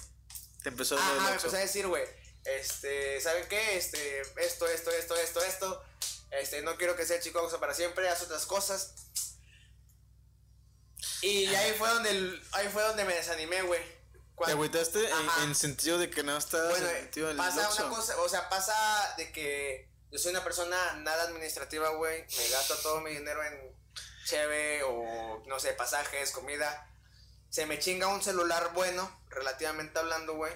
te empezó a Ajá, me empezó a decir, güey, este, ¿saben qué? Este, esto, esto, esto, esto, esto. Este, no quiero que sea el chico para siempre, haz otras cosas. Y ahí fue donde, el- ahí fue donde me desanimé, güey. ¿Te agüitaste en, en sentido de que no estás Bueno, en el pasa una cosa, o sea, pasa de que yo soy una persona nada administrativa, güey. Me gasto todo mi dinero en cheve o, no sé, pasajes, comida. Se me chinga un celular bueno, relativamente hablando, güey.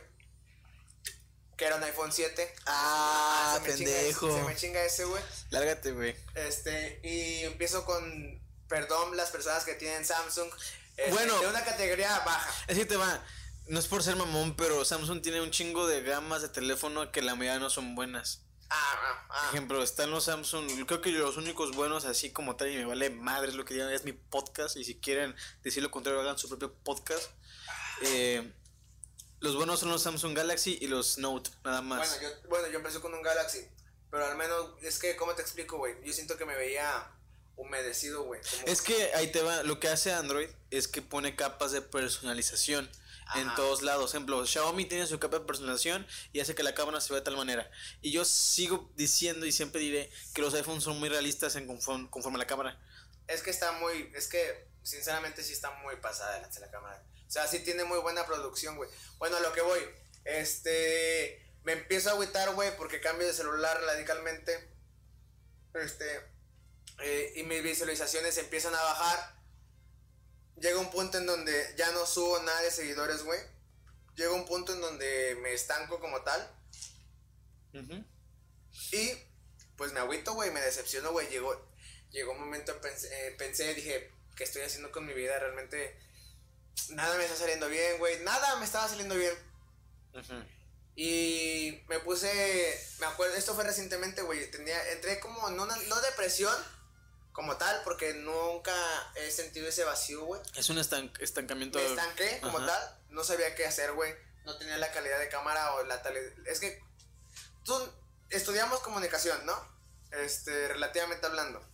Que era un iPhone 7. Ah, se me chinga pendejo. se me chinga ese, güey. Lárgate, güey. Este, y empiezo con, perdón, las personas que tienen Samsung. este, Bueno. De una categoría baja. Es que te va. No es por ser mamón, pero Samsung tiene un chingo de gamas de teléfono que la mayoría no son buenas. Ah, ah, Por ejemplo, están los Samsung. yo Creo que los únicos buenos, así como tal, y me vale madre es lo que digan, es mi podcast. Y si quieren decir lo contrario, hagan su propio podcast. Eh, los buenos son los Samsung Galaxy y los Note, nada más. Bueno yo, bueno, yo empecé con un Galaxy. Pero al menos, es que, ¿cómo te explico, güey? Yo siento que me veía humedecido, güey. Es que ahí te va, lo que hace Android es que pone capas de personalización en todos lados. Por ejemplo, Xiaomi tiene su capa de personalización y hace que la cámara se vea de tal manera. Y yo sigo diciendo y siempre diré que los iPhones son muy realistas en conforme, conforme a la cámara. Es que está muy, es que, sinceramente, sí está muy pasada delante de la cámara. O sea, sí tiene muy buena producción, güey. Bueno, a lo que voy. Este, me empiezo a agüitar, güey, porque cambio de celular radicalmente. Este, eh, y mis visualizaciones empiezan a bajar. Llega un punto en donde ya no subo nada de seguidores, güey. Llega un punto en donde me estanco como tal. Ujú. Y pues me agüito, güey, me decepciono, güey. Llegó, llegó un momento, pensé, eh, pensé, dije, ¿qué estoy haciendo con mi vida? Realmente nada me está saliendo bien, güey. Nada me estaba saliendo bien. Ujú. Y me puse, me acuerdo, esto fue recientemente, güey. Tenía, entré como en una, no depresión como tal, porque nunca he sentido ese vacío, güey. Es un estanc- estancamiento. Me estanqué como Ajá. tal, no sabía qué hacer, güey. No tenía la calidad de cámara o la tal. Es que tú estudiamos comunicación, ¿no? Este, relativamente hablando.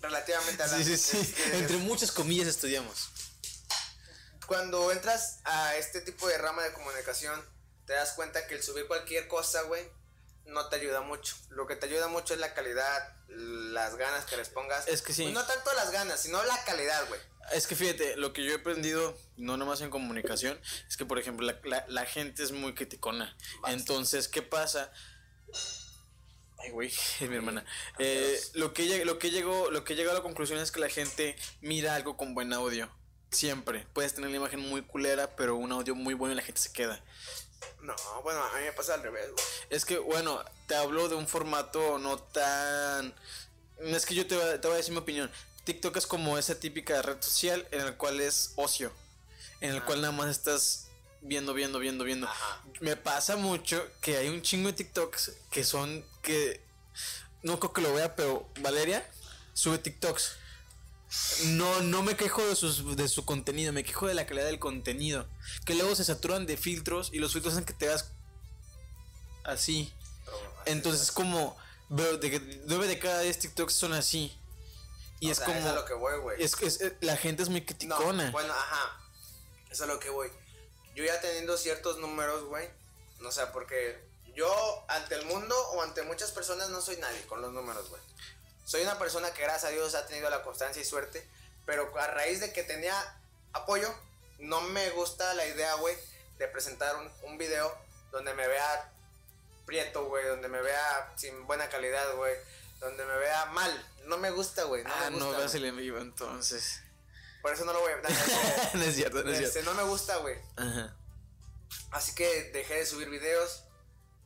Relativamente hablando. Sí, sí, sí. Este, Entre muchas comillas estudiamos. Cuando entras a este tipo de rama de comunicación, te das cuenta que el subir cualquier cosa, güey, no te ayuda mucho. Lo que te ayuda mucho es la calidad, las ganas que les pongas. Es que sí. Pues no tanto las ganas, sino la calidad, güey. Es que fíjate, lo que yo he aprendido, no nomás en comunicación, es que por ejemplo la, la- la gente es muy criticona. Basta. Entonces, ¿qué pasa? Ay, güey, es mi hermana. Eh, lo que lo que llegó, lo que llegó a la conclusión es que la gente mira algo con buen audio. Siempre. Puedes tener la imagen muy culera, pero un audio muy bueno y la gente se queda. No, bueno, a mí me pasa al revés, güey. Es que, bueno, te hablo de un formato no tan... Es que yo te, te voy a decir mi opinión. TikTok es como esa típica red social en el cual es ocio. En el Ah. cual nada más estás viendo, viendo, viendo, viendo. Ajá. Me pasa mucho que hay un chingo de TikToks que son que... No creo que lo vea, pero Valeria sube TikToks. No, no me quejo de, sus, de su contenido, me quejo de la calidad del contenido. Que luego se saturan de filtros y los filtros hacen que te veas así. Entonces es como, veo de que nueve de cada 10 TikToks son así. Y O es sea, como, Es a lo que voy, güey. es, es- eh, la gente es muy No, criticona. bueno, ajá. Es a lo que voy. Yo ya teniendo ciertos números, güey. No sé, porque yo ante el mundo o ante muchas personas no soy nadie con los números, güey. Soy una persona que gracias a Dios ha tenido la constancia y suerte. Pero a raíz de que tenía apoyo, no me gusta la idea, güey, de presentar un, un video donde me vea prieto, güey, donde me vea sin buena calidad, güey, donde me vea mal. No me gusta, güey. No ah, me no gusta, veas güey. el en vivo entonces. Por eso no lo voy a... no es cierto, no es Este, cierto. no me gusta, güey. Ajá. Así que dejé de subir videos.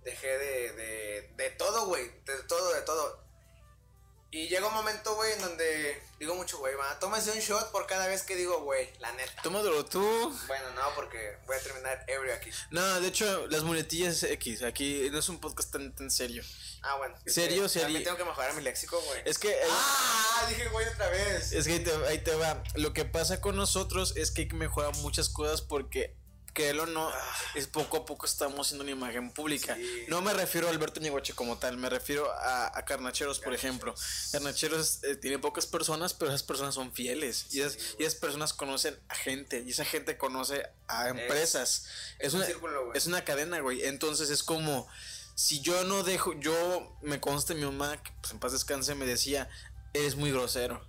Dejé de, de, de todo, güey. De todo, de todo. Y llega un momento, güey, en donde digo mucho, güey, va, tómese un shot por cada vez que digo, güey, la neta. Tómatelo tú. Bueno, no, porque voy a terminar ebrio aquí. No, de hecho, las muletillas X. Aquí no es un podcast tan, tan serio. Ah, bueno. ¿Serio? Serio. También tengo que mejorar mi léxico, güey. Es que. eh, ¡Ah! Dije, güey, otra vez. Es que ahí te, ahí te va. Lo que pasa con nosotros es que hay que mejorar muchas cosas porque, créelo o no, es poco a poco estamos haciendo una imagen pública. Sí. No me refiero a Alberto Ñegoche como tal, me refiero a, a Carnacheros, por ejemplo. Carnacheros eh, tiene pocas personas, pero esas personas son fieles. y, esas, y esas personas conocen a gente, y esa gente conoce a empresas. Es, es un una, círculo, es una cadena, güey. Entonces es como. Si yo no dejo, yo me consta mi mamá, que pues en paz descanse, me decía, eres muy grosero.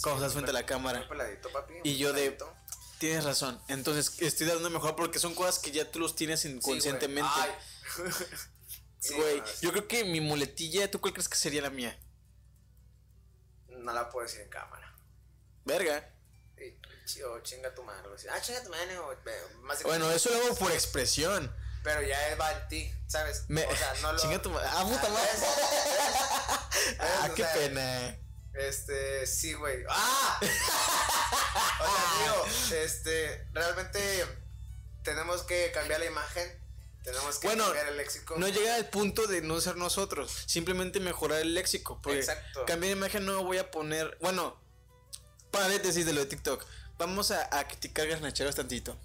Cuando estás frente a la cámara. Papi. Y yo de-. Tienes razón. Entonces estoy dando mejor porque son cosas que ya tú los tienes inconscientemente. Ay. Sí, Güey, no, es- yo creo que mi muletilla, ¿tú cuál crees que sería la mía? no la puedo decir en cámara. Verga. Chi- o chinga tu madre. Ah, chinga tu madre. O, más de- Bueno, eso lo hago por expresión. Pero ya va en ti, ¿sabes? Me... O sea, no lo. Chinga tu madre. Ah, puta madre. Ah, o qué pena. Este, sí, güey. ¡Ah! o sea, digo, este, realmente tenemos que cambiar la imagen. Tenemos que Bueno, cambiar el léxico. No llega al punto de no ser nosotros, simplemente mejorar el léxico. Porque Exacto. cambiar de imagen no voy a poner. Bueno, paréntesis de lo de TikTok. Vamos a, a criticar garnacheros tantito.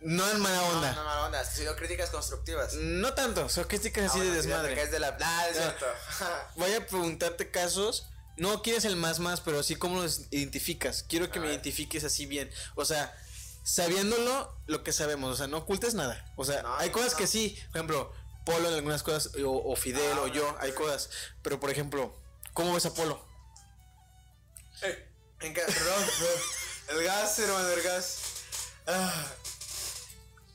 No en mala onda. no, no, onda. Si yo críticas constructivas. No tanto, son críticas así Ah, de bueno, fíjate desmadre. es de la. Ah, es cierto. Voy a preguntarte casos. No quieres el más más, pero sí cómo los identificas. Quiero que A me ver. identifiques así bien. O sea, sabiéndolo lo que sabemos. O sea, no ocultes nada. O sea, No, hay cosas no. que sí. Por ejemplo, Polo en algunas cosas, o, o Fidel, Ah, o yo, ok, hay cosas. Pero por ejemplo, ¿cómo ves a Polo? En perdón, perdón. El gas, hermano, el gas. Ah.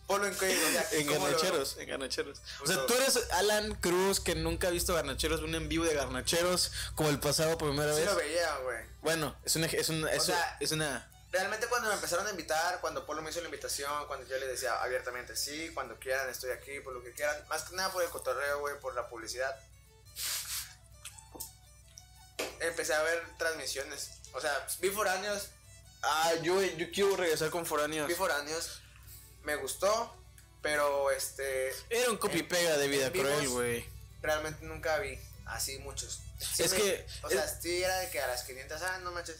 Polo en qué, o sea, En ¿cómo lo- garnacheros, en garnacheros. O sea, tú eres Alan Cruz que nunca ha visto garnacheros, un en vivo de garnacheros como el pasado por primera Sí vez. lo veía, güey. Bueno, es una, es una, es, sea, es una Realmente cuando me empezaron a invitar, cuando Polo me hizo la invitación, cuando yo le decía abiertamente, sí, cuando quieran estoy aquí, por lo que quieran. Más que nada por el cotorreo, güey, por la publicidad. Empecé a ver transmisiones. O sea, vi foráneos, Ah, yo, yo quiero regresar con foráneos. vi foráneos. Me gustó, pero este... Era un copy pega de vida cruel, güey. Realmente nunca vi así muchos. Sí Es me- que- O sea, sí era de que a las 500, ah, no manches.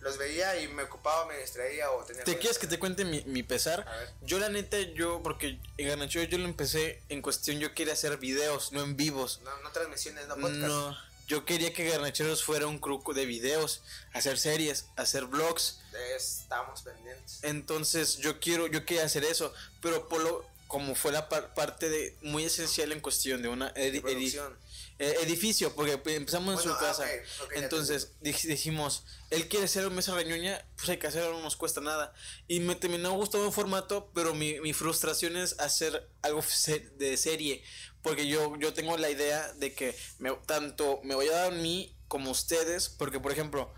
Los veía y me ocupaba, me distraía o tenía... ¿Te quieres que te cuente mi, mi pesar? A ver. Yo la neta, yo, porque en Garnachero yo lo empecé en cuestión, yo quería hacer videos, no en vivos. No, no transmisiones, no podcast. No, yo quería que Garnacheros fuera un cruco de videos, hacer series, hacer vlogs. Estamos pendientes. Entonces yo quiero, yo quería hacer eso, pero Polo, como fue la par- parte de muy esencial en cuestión de una edi- eh, edificio, porque empezamos en su ah, casa. Entonces dij- dijimos, él quiere ser un mesa reñoña, pues hay que hacerlo, no nos cuesta nada. Y me terminó gustando el formato, pero mi, mi frustración es hacer algo de serie, porque yo, yo tengo la idea de que me, tanto me voy a dar a mí como ustedes, porque por ejemplo,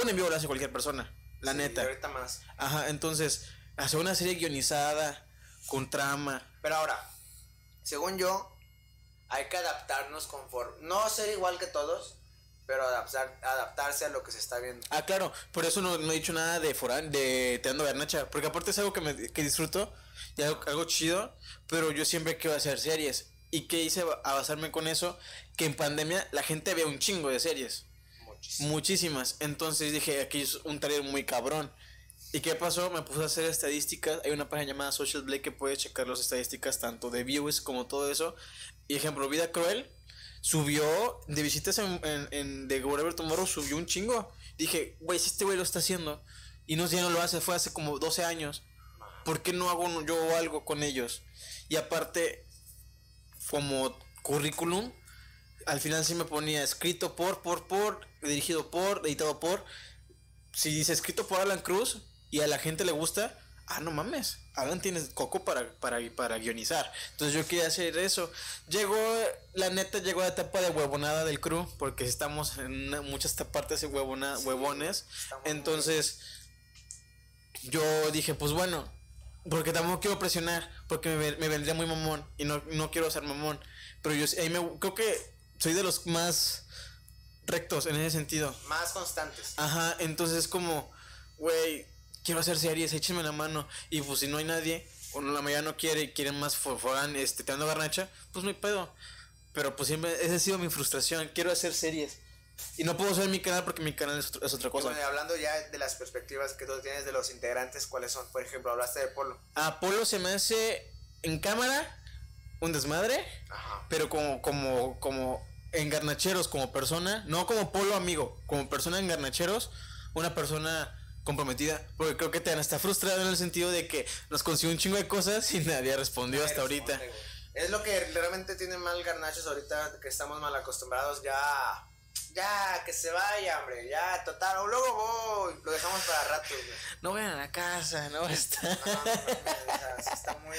un envío lo hace cualquier persona, la Sí, neta. y ahorita más. Ajá, entonces, hacer una serie guionizada, con trama. Pero ahora, según yo, hay que adaptarnos conforme. No ser igual que todos, pero adaptar, adaptarse a lo que se está viendo. Ah, claro, por eso no, no he dicho nada de Forán, de Te ando garnacha, porque aparte es algo que, me, que disfruto, y algo, algo chido, pero yo siempre quiero hacer series. ¿Y qué hice a basarme con eso? Que en pandemia la gente ve un chingo de series, Muchísimo. muchísimas. Entonces dije, aquí es un taller muy cabrón. ¿Y qué pasó? Me puse a hacer estadísticas. Hay una página llamada Social Blade que puede checar las estadísticas tanto de views como todo eso. Y ejemplo, Vida Cruel subió de visitas en, en, en The Whatever Tomorrow, subió un chingo. Dije, güey, si este güey lo está haciendo y no, ya no lo hace, fue hace como 12 años. ¿Por qué no hago yo algo con ellos? Y aparte, como currículum, al final sí me ponía escrito por, por, por, dirigido por, editado por. Si dice escrito por Alan Cruz y a la gente le gusta, ah, no mames, Alan tiene coco para, para, para guionizar. Entonces yo quería hacer eso. Llegó, la neta, llegó la etapa de huevonada del crew, porque estamos en una- muchas partes de huevona, Sí, huevones. Entonces, yo dije, pues bueno, porque tampoco quiero presionar, porque me, me vendría muy mamón y no, no quiero ser mamón. Pero yo ahí me, creo que soy de los más rectos en ese sentido. Más constantes. Ajá, entonces es como, güey, quiero hacer series, échenme la mano. Y pues si no hay nadie, o no, la mayoría no quiere y quieren más forán, este, te dando garnacha, pues no hay pedo. Pero pues siempre, esa ha sido mi frustración, quiero hacer series. Y no puedo subir mi canal porque mi canal es, otro- es otra cosa. bueno, y hablando ya de las perspectivas que tú tienes de los integrantes, ¿cuáles son? Por ejemplo, hablaste de Polo. Apolo se me hace en cámara un desmadre, Ajá. pero como, como, como en garnacheros, como persona, no como Polo amigo, como persona en garnacheros, una persona comprometida, porque creo que te está frustrado en el sentido de que nos consiguió un chingo de cosas y nadie respondió hasta ahorita. Es lo que realmente tiene mal garnachos ahorita, que estamos mal acostumbrados ya a Ya, que se vaya, hombre, ya, total, o luego voy, lo dejamos para rato, güey. No vayan a la casa, no está. No, no, no, o sea, sí está muy,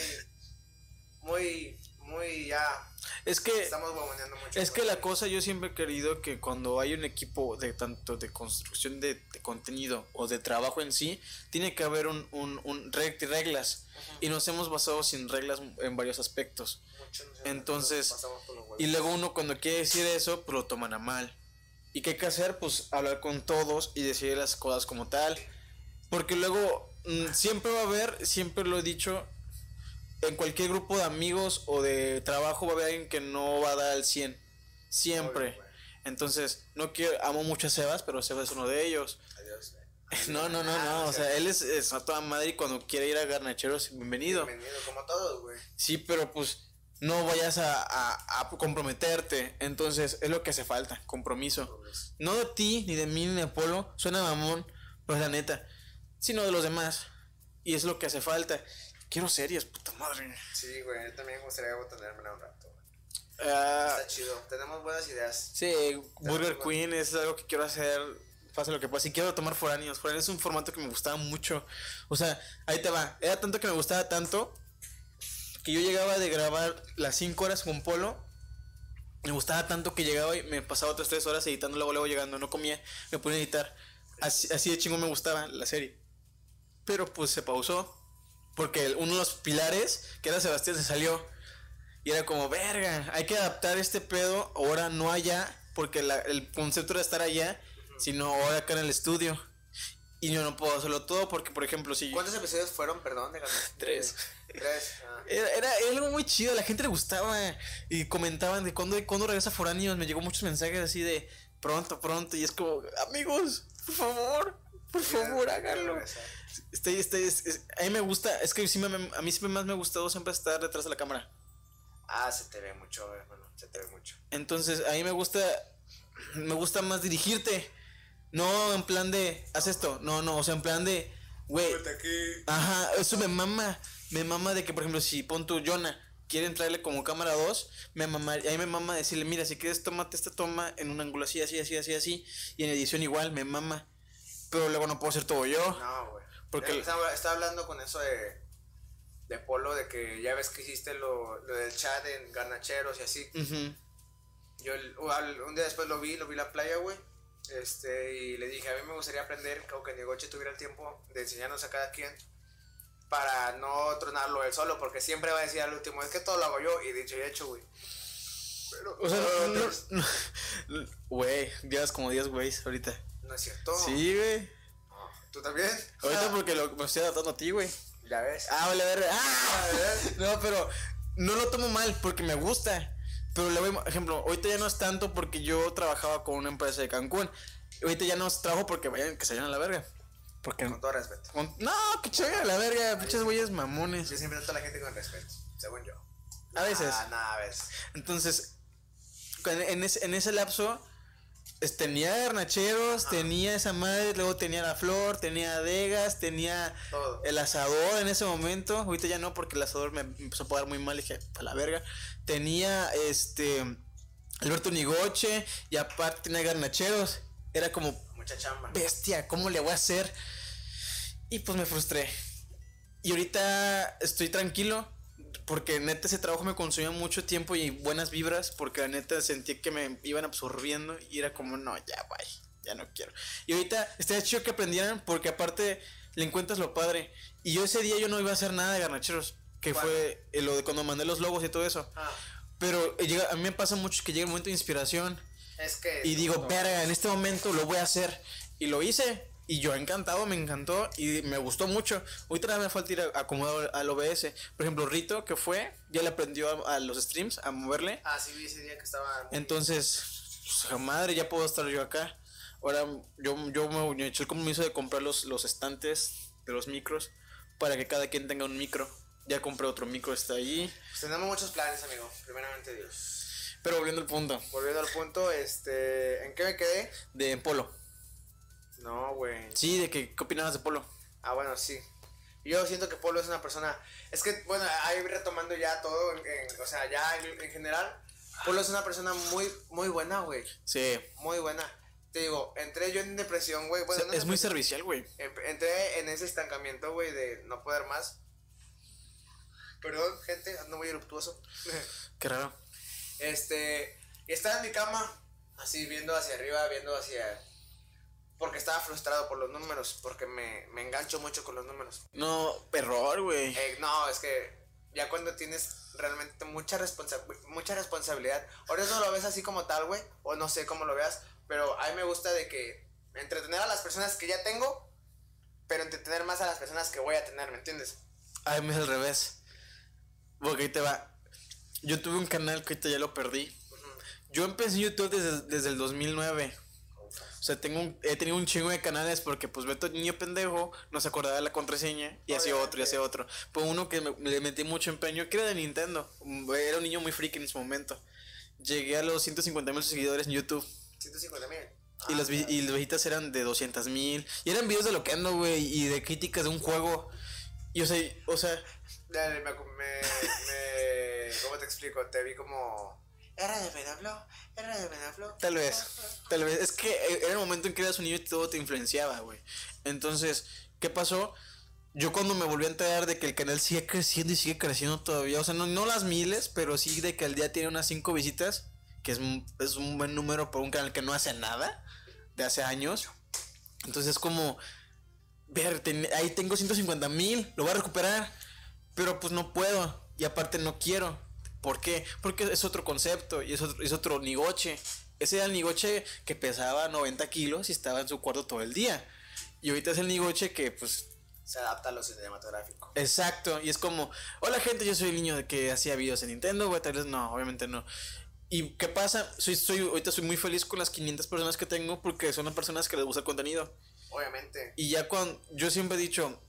muy, muy, ya, Es que estamos mucho. Es que la cosa yo siempre he querido que cuando hay un equipo de tanto de construcción de, de contenido o de trabajo en sí, tiene que haber un, un, un reg- reglas. Y nos hemos basado sin reglas en varios aspectos. Mucho entonces. Y luego uno cuando quiere decir eso, pues lo toman a mal. ¿Y qué hay que hacer? Pues hablar con todos y decir las cosas como tal. Porque luego mm, siempre va a haber, siempre lo he dicho, en cualquier grupo de amigos o de trabajo va a haber alguien que no va a dar al 100. Siempre. Entonces, no quiero, amo mucho a Sebas, pero Sebas es uno de ellos. Adiós. No, no, no, no. o sea, él es, es a toda madre y cuando quiere ir a Garnacheros, bienvenido. Bienvenido, como todos, güey. Sí, pero pues no vayas a, a, a comprometerte. Entonces, es lo que hace falta, compromiso. No de ti, ni de mí, ni de Polo, suena mamón, pero es la neta, sino de los demás. Y es lo que hace falta. Quiero series, puta madre. Sí, güey, yo también me gustaría botanérmela un rato. Ah, Está chido, tenemos buenas ideas. sí, Burger Queen es algo que quiero hacer. Pase lo que pase. Y quiero tomar foráneos. Foráneos es un formato que me gustaba mucho. O sea, ahí te va. Era tanto que me gustaba tanto que yo llegaba de grabar las 5 horas con Polo. Me gustaba tanto que llegaba y me pasaba otras 3 horas editando, luego, luego llegando. No comía, me ponía a editar. Así, así de chingón me gustaba la serie. Pero pues se pausó. Porque uno de los pilares, que era Sebastián, se salió. Y era como, verga, hay que adaptar este pedo ahora no allá. Porque la- el concepto era estar allá, sino ahora acá en el estudio. Y yo no puedo hacerlo todo porque, por ejemplo, si... ¿Cuántos episodios fueron, perdón? Dígame. Tres. Ah. Era, era, era algo muy chido, la gente le gustaba y comentaban de cuándo, cuándo regresa Foráneos. Me llegó muchos mensajes así de pronto, pronto. Y es como, amigos, por favor, por favor, háganlo. regresar. Estoy, estoy, es- es- a mí me gusta, es que sí me- a mí siempre más me ha gustado siempre estar detrás de la cámara. Ah, se te ve mucho, hermano. Se te ve mucho. Entonces, a mí me gusta, me gusta más dirigirte. No en plan de, haz esto. No, no, o sea, en plan de, güey, Ajá, eso me mama. Me mama de que, por ejemplo, si pon tu Jonah quiere entrarle como cámara 2, me mama, y ahí me mama decirle, mira, si quieres, tómate esta toma en un ángulo así, así, así, así, así. Y en edición igual, me mama. Pero luego no puedo hacer todo yo. No, güey. Porque- estaba, estaba hablando con eso de, de Polo, de que ya ves que hiciste lo, lo del chat en Garnacheros y así. Yo un día después lo vi, lo vi en la playa, güey. Este, y le dije, a mí me gustaría aprender, como que Negoche tuviera el tiempo de enseñarnos a cada quien para no tronarlo él solo, porque siempre va a decir al último, es que todo lo hago yo, y dicho y hecho, güey. Pero, O sea, no, no, no, no- no- güey, llevas como 10 güeyes ahorita. no es cierto. Sí, güey. No, ¿Tú también? Ahorita Ah, porque lo, me estoy adaptando a ti, güey. Ya ves. Ah, vale, verga. Ah, no, pero no lo tomo mal porque me gusta. Pero le voy, ejemplo, ahorita ya no es tanto porque yo trabajaba con una empresa de Cancún. Ahorita ya no trabajo porque vayan, que se vayan a la verga. Porque Con todo respeto. con- no, vayan a la verga, pinches güeyes mamones. Yo siempre trato a la gente con respeto, según yo. A veces. Ah, nada, a veces. Entonces, en ese, en ese lapso, tenía garnacheros, tenía esa madre, luego tenía la flor, tenía degas, tenía Todo. el asador en ese momento. Ahorita ya no, porque el asador me empezó a pagar muy mal. Dije, a la verga. Tenía este. Alberto Nigoche y aparte tenía garnacheros. Era como, Mucha chamba. bestia, ¿cómo le voy a hacer? Y pues me frustré. Y ahorita estoy tranquilo. Porque neta ese trabajo me consumía mucho tiempo y buenas vibras. Porque la neta sentí que me iban absorbiendo. Y era como, no, ya, bye. Ya no quiero. Y ahorita estaría chido que aprendieran. Porque aparte le encuentras lo padre. Y yo ese día yo no iba a hacer nada de garnacheros. Que ¿Cuál? fue lo de cuando mandé los logos y todo eso. Ah, Pero a mí me pasa mucho que llega el momento de inspiración. Es que. Y digo, verga, en este momento lo voy a hacer. Y lo hice. Y yo encantado, me encantó y me gustó mucho. Ahorita nada me falta ir acomodado al OBS. Por ejemplo, Rito, que fue, ya le aprendió a, a los streams, a moverle. Ah, sí, vi ese día que estaba. Entonces, pues, madre, ya puedo estar yo acá. Ahora yo, yo me me eché el compromiso de comprar los, los estantes de los micros para que cada quien tenga un micro. Ya compré otro micro, está ahí. Pues tenemos muchos planes, amigo. Primeramente, Dios. Pero volviendo al punto, Volviendo al punto, este. ¿En qué me quedé? de Polo. No, güey. Sí, de que, ¿qué opinabas de Polo? Ah, bueno, sí. Yo siento que Polo es una persona. Es que, bueno, ahí retomando ya todo, en- en- o sea, ya en, en general, Polo es una persona muy, muy buena, güey. Sí. Muy buena. Te digo, entré yo en depresión, güey. Bueno, O sea, no es muy servicial, güey. Em- Entré en ese estancamiento, güey, de no poder más. Perdón, gente, ando muy eruptuoso. Qué raro. Este, y estaba en mi cama, así viendo hacia arriba, viendo hacia... Porque estaba frustrado por los números, porque me, me engancho mucho con los números. No, error, güey. Eh, no, es que ya cuando tienes realmente mucha, responsa mucha responsabilidad, ahora eso lo ves así como tal, güey, o no sé cómo lo veas, pero a mí me gusta de que entretener a las personas que ya tengo, pero entretener más a las personas que voy a tener, ¿me entiendes? A mí es al revés. Porque ahí te va. Yo tuve un canal que ahorita ya lo perdí. Yo empecé YouTube desde, desde el 2009. O sea, tengo un- he tenido un chingo de canales porque pues Beto niño pendejo no se acordaba de la contraseña y hacía otro y hacía otro. Fue uno que me, le metí mucho empeño, que era de Nintendo. Era un niño muy friki en su momento. Llegué a los 150 mil seguidores en YouTube. 150 mil. Y las, vi- y las visitas eran de 200 mil. Y eran videos de lo que ando, güey. Y de críticas de un juego. Y o sea, o sea, Dale, me, me, me- ¿Cómo te explico? Te vi como... Era de Benaflo, era de Benaflo. Tal vez, tal vez. Es que eh, era el momento en que eras un niño y todo te influenciaba, güey. Entonces, ¿qué pasó? Yo cuando me volví a enterar de que el canal sigue creciendo y sigue creciendo todavía, o sea, no, no las miles, pero sí de que al día tiene unas 5 visitas, que es, es un buen número por un canal que no hace nada, de hace años. Entonces es como, ver, ahí tengo 150 mil, lo voy a recuperar, pero pues no puedo, y aparte no quiero. ¿Por qué? Porque es otro concepto y es otro, es otro nigoche. Ese era el nigoche que pesaba 90 kilos y estaba en su cuarto todo el día. Y ahorita es el nigoche que, pues, Se adapta a lo cinematográfico. exacto. Y es como, hola gente, yo soy el niño que hacía videos en Nintendo, vez no, obviamente no. ¿Y qué pasa? Soy, soy, ahorita soy muy feliz con las 500 personas que tengo porque son las personas que les gusta el contenido. Obviamente. Y ya cuando, yo siempre he dicho,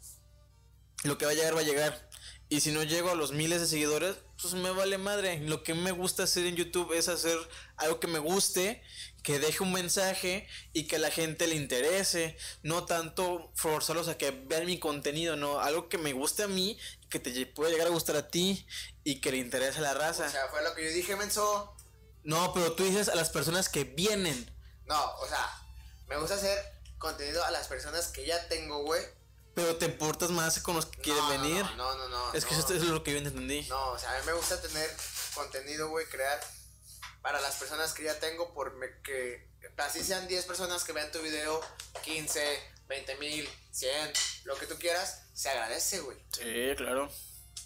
lo que va a llegar va a llegar. Y si no llego a los miles de seguidores, pues me vale madre. Lo que me gusta hacer en YouTube es hacer algo que me guste, que deje un mensaje y que a la gente le interese. No tanto forzarlos a que vean mi contenido, no. Algo que me guste a mí, que te pueda llegar a gustar a ti y que le interese a la raza. O sea, fue lo que yo dije, menso. no, pero tú dices a las personas que vienen. No, o sea, me gusta hacer contenido a las personas que ya tengo, güey. Pero te importas más con los que quieren No, no, venir. No, no, no. es que eso es lo que yo entendí. No, o sea, a mí me gusta tener contenido, güey, crear para las personas que ya tengo, por me- que así sean 10 personas que vean tu video, 15, 20 mil, 100, lo que tú quieras, se agradece, güey. Sí, claro.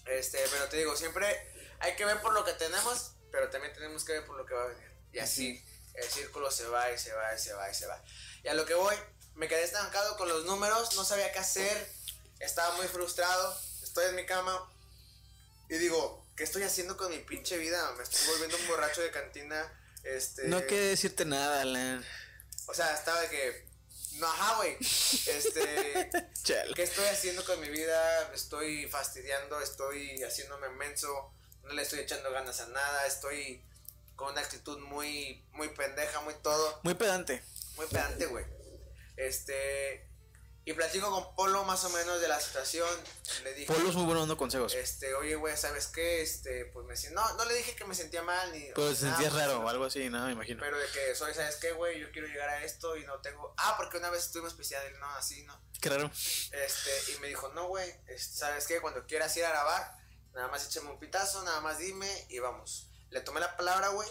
Este, pero te digo, siempre hay que ver por lo que tenemos, pero también tenemos que ver por lo que va a venir. Y así el círculo se va y se va y se va y se va. Y a lo que voy, me quedé estancado con los números, no sabía qué hacer, estaba muy frustrado, estoy en mi cama y digo, ¿qué estoy haciendo con mi pinche vida? Me estoy volviendo un borracho de cantina. Este, No quiere decirte nada, Alan. O sea, estaba de que, no, ajá, güey. Este. ¿Qué estoy haciendo con mi vida? Me estoy fastidiando, estoy haciéndome menso, no le estoy echando ganas a nada, estoy con una actitud muy, muy pendeja, muy todo, Muy pedante. muy pedante, güey. Este, y platico con Polo más o menos de la situación. Le dije, Polo es muy bueno dando consejos. este, oye, güey, ¿sabes qué? Este, pues me siento, no, no le dije que me sentía mal ni. Pero sentías pues, raro o algo así, nada, me imagino. Pero de que soy, ¿sabes qué, güey? Yo quiero llegar a esto y no tengo. Ah, porque una vez estuvimos especial, no, así, ¿no? Raro. Este, y me dijo, no, güey, ¿sabes qué? Cuando quieras ir a grabar, nada más échame un pitazo, nada más dime y vamos. Le tomé la palabra, güey,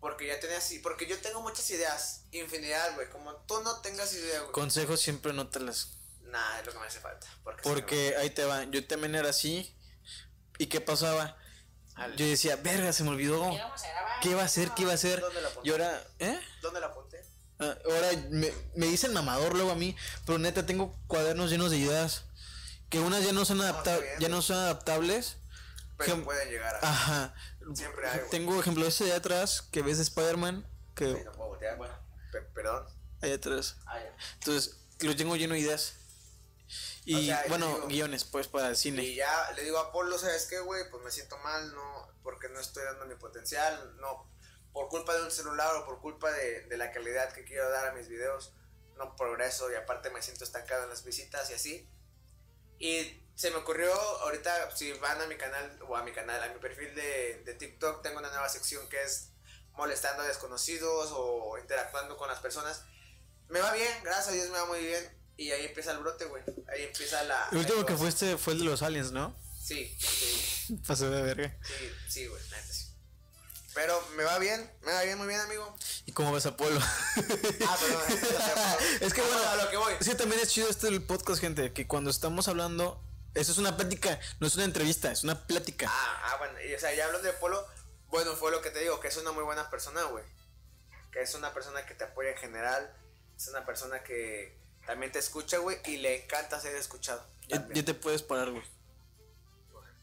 porque ya tenía así, porque yo tengo muchas ideas, infinidad, güey, como tú no tengas idea, güey. Consejos siempre no te las. Nah, es lo que me hace falta. Porque, ahí te va. Yo también era así. ¿Y qué pasaba? Yo decía, verga, se me olvidó. Vamos a. ¿Qué iba a hacer? ¿Qué iba a hacer? ¿Dónde la apunté? Y ahora, ¿eh? ¿Dónde la apunté? Ah, Ahora me, me dicen mamador luego a mí, pero neta tengo cuadernos llenos de ideas. Que unas ya no son, adapta ya no son adaptables. Pero pueden llegar a. Ajá. Siempre hay, güey. Tengo ejemplo ese de atrás que ves de Spider-Man. Que Ay, no puedo voltear, bueno, pe- perdón. ahí atrás. Ah, ya. Entonces, lo tengo lleno de ideas. Y O sea, bueno, digo- guiones, pues para el Y cine. ya le digo a Polo, ¿sabes qué, güey? Pues me siento mal, no, porque no estoy dando mi potencial, no, por culpa de un celular o por culpa de, de la calidad que quiero dar a mis videos, no progreso y aparte me siento estancado en las visitas y así. Y se me ocurrió, ahorita si van a mi canal, o a mi canal, a mi perfil de, de TikTok, tengo una nueva sección que es molestando a desconocidos o interactuando con las personas. Me va bien, gracias a Dios me va muy bien. Y ahí empieza el brote, güey. Ahí empieza la. El último que fuiste fue el de los aliens, ¿no? Sí, sí, Pasó de verga. sí, sí, güey, neta sí. Pero me va bien, me va bien, muy bien, amigo. ¿Y cómo ves a Polo? Ah, perdón. es que Ah, bueno, a lo que voy. Que también es chido esto del podcast, gente, que cuando estamos hablando, eso es una plática, no es una entrevista, es una plática. Ah, ah, bueno, y, o sea, ya hablando de Polo, bueno, fue lo que te digo, que es una muy buena persona, güey. Que es una persona que te apoya en general, es una persona que también te escucha, güey, y le encanta ser escuchado. Ya, ya te puedes parar, güey.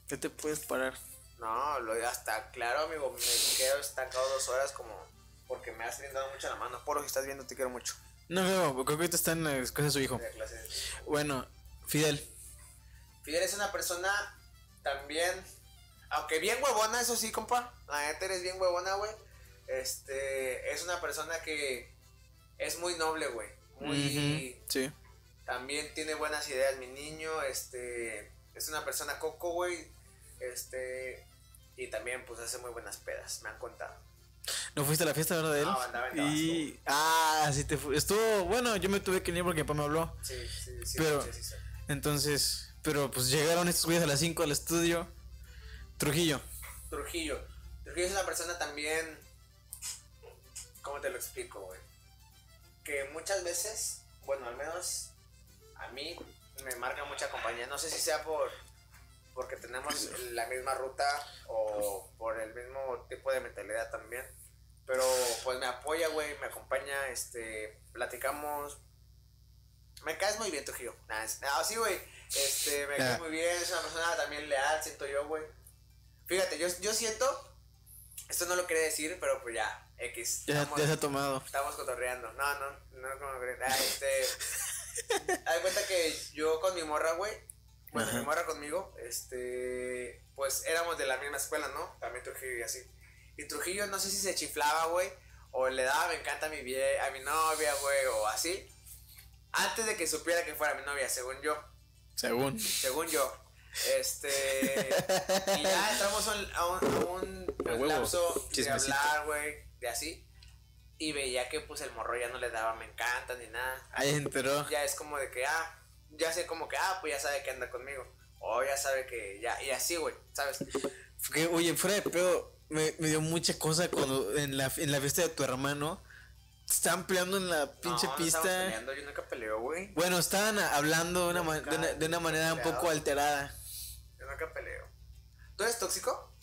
Ya te puedes parar. No, lo hasta claro, amigo, me quedo estancado dos horas como porque me has brindado mucho la mano. Polo, si estás viendo, te quiero mucho. No, no, creo que ahorita está en la casa de su hijo. Bueno, Fidel. Fidel es una persona también, aunque bien huevona, eso sí, compa. La neta eres bien huevona, güey. Este, es una persona que es muy noble, güey. Muy, Sí. también tiene buenas ideas, mi niño. Este, es una persona coco, güey. Este, y también, pues, hace muy buenas pedas, me han contado. ¿No fuiste a la fiesta, verdad, de él? No, andaba en y... Ah, sí te fue. Estuvo, bueno, yo me tuve que ir porque mi papá me habló. Sí, sí, sí. Pero- sí, sí, sí. Entonces, pero pues llegaron estos güeyes a las 5 al estudio. Trujillo. Trujillo. Trujillo es una persona también. ¿Cómo te lo explico, güey? Que muchas veces, bueno, al menos a mí me marca mucha compañía. No sé si sea por porque tenemos la misma ruta o por el mismo tipo de mentalidad también. Pero pues me apoya, güey, me acompaña, este, platicamos. Me caes muy bien, Trujillo. Nah, es- nah, sí, güey. Este, me Ah. caes muy bien, es una persona también leal, siento yo, güey. Fíjate, yo, yo siento, esto no lo quería decir, pero pues ya, X. Ya, estamos, ya se ha tomado. estamos cotorreando. No, no, no, como que- ah, este. Haz cuenta que yo con mi morra, güey. Bueno, Ajá. mi morra conmigo, este. Pues éramos de la misma escuela, ¿no? También Trujillo y así. Y Trujillo, no sé si se chiflaba, güey. O le daba, me encanta a mi, vie a mi novia, güey, o así. Antes de que supiera que fuera mi novia, según yo Según. según yo. Este. y ya entramos a un, a un, huevo. lapso de Chismecito. hablar, güey, de así. Y veía que pues el morro ya no le daba me encanta ni nada. Ahí se enteró. Ya es como de que, ah, ya sé como que, ah, pues ya sabe que anda conmigo. O ya sabe que ya, y así, güey, ¿sabes? Que, oye, fuera de pedo, me, me dio mucha cosa cuando en la, en la fiesta de tu hermano estaban peleando en la pinche no, no pista. peleando, yo nunca peleo, güey. bueno, estaban hablando de una, ma- Nunca de una, de una manera un poco alterada. Yo nunca peleo. ¿Tú eres tóxico?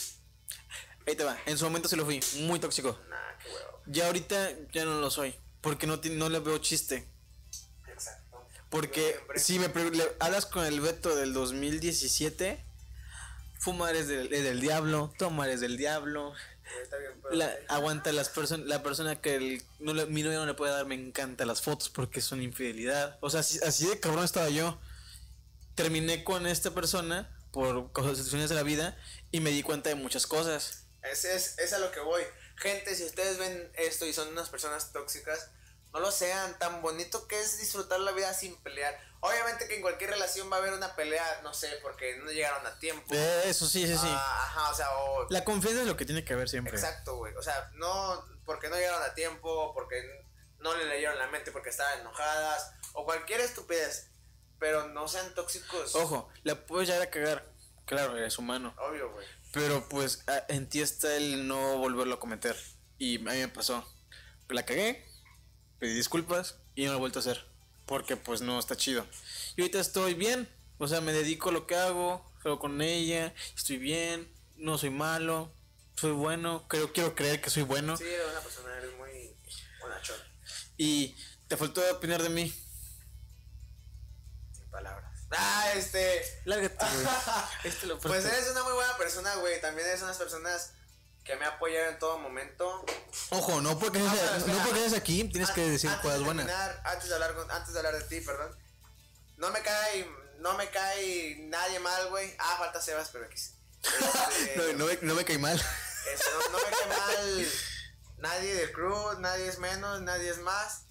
Ahí te va. En su momento se lo fui. Muy tóxico. Nah, qué huevo. Ya ahorita ya no lo soy. Porque no, le veo chiste. Exacto. Porque si me le- hablas con el Beto del 2017, fumar es del, es del diablo, tomar es del diablo, Está bien, pero- la, aguanta las personas, la persona que el, no le- mi novia no le puede dar, me encanta las fotos porque son infidelidad. O sea, así, así de cabrón estaba yo. Terminé con esta persona por cosas situaciones de la vida y me di cuenta de muchas cosas. Es, es, es a lo que voy. Gente, si ustedes ven esto y son unas personas tóxicas, no lo sean. Tan bonito que es disfrutar la vida sin pelear. Obviamente que en cualquier relación va a haber una pelea, no sé, porque no llegaron a tiempo. Eh, Eso sí, sí, sí. Ah, ajá, o sea, o... La confianza es lo que tiene que haber siempre. Exacto, güey. O sea, no porque no llegaron a tiempo, porque no le leyeron la mente porque estaban enojadas, o cualquier estupidez. Pero no sean tóxicos. Ojo, la puedes llegar a cagar. Claro, eres humano. Obvio, güey. Pero pues en ti está el no volverlo a cometer. Y a mí me pasó. La cagué, pedí disculpas y no lo he vuelto a hacer. Porque pues no está chido. Y ahorita estoy bien. O sea, me dedico a lo que hago. Juego con ella. Estoy bien. No soy malo. Soy bueno. Creo, quiero creer que soy bueno. Sí, eres una persona, eres muy bonachón. Y te faltó opinar de mí. Sin palabras. Ah, este. Lárgate. Este lo Pues eres una muy buena persona, güey. También eres unas personas que me apoyan en todo momento. Ojo, no porque, Ah, espera. no porque estés aquí, tienes que decir cosas de buenas. antes de hablar con- antes de hablar de ti, perdón. No me cae, no me cae nadie mal, güey. Ah, falta Sebas, pero X. Este, No, no me, no me cae mal. este, no, no me cae mal nadie del crew, nadie es menos, nadie es más.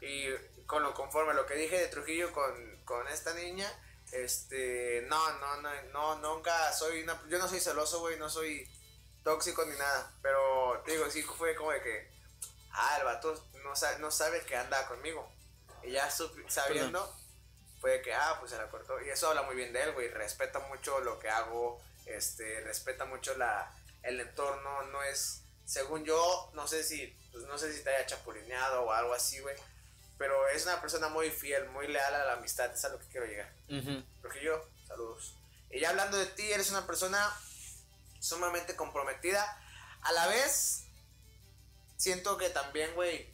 Y con lo conforme a lo que dije de Trujillo con, con esta niña, este, no, no, no, no, nunca soy una, yo no soy celoso, güey, no soy tóxico ni nada. Pero, te digo, sí fue como de que, ah, el vato no sabe, no sabe que anda conmigo. Y ya sabiendo, fue de que, ah, pues se la cortó. Y eso habla muy bien de él, güey. Respeta mucho lo que hago, este, respeta mucho la, el entorno. No es, según yo, no sé si, pues no sé si te haya chapulineado o algo así, güey. Pero es una persona muy fiel, muy leal a la amistad. Es a lo que quiero llegar. Ujú. Trujillo, saludos. Y ya hablando de ti, eres una persona sumamente comprometida. A la vez, siento que también, güey,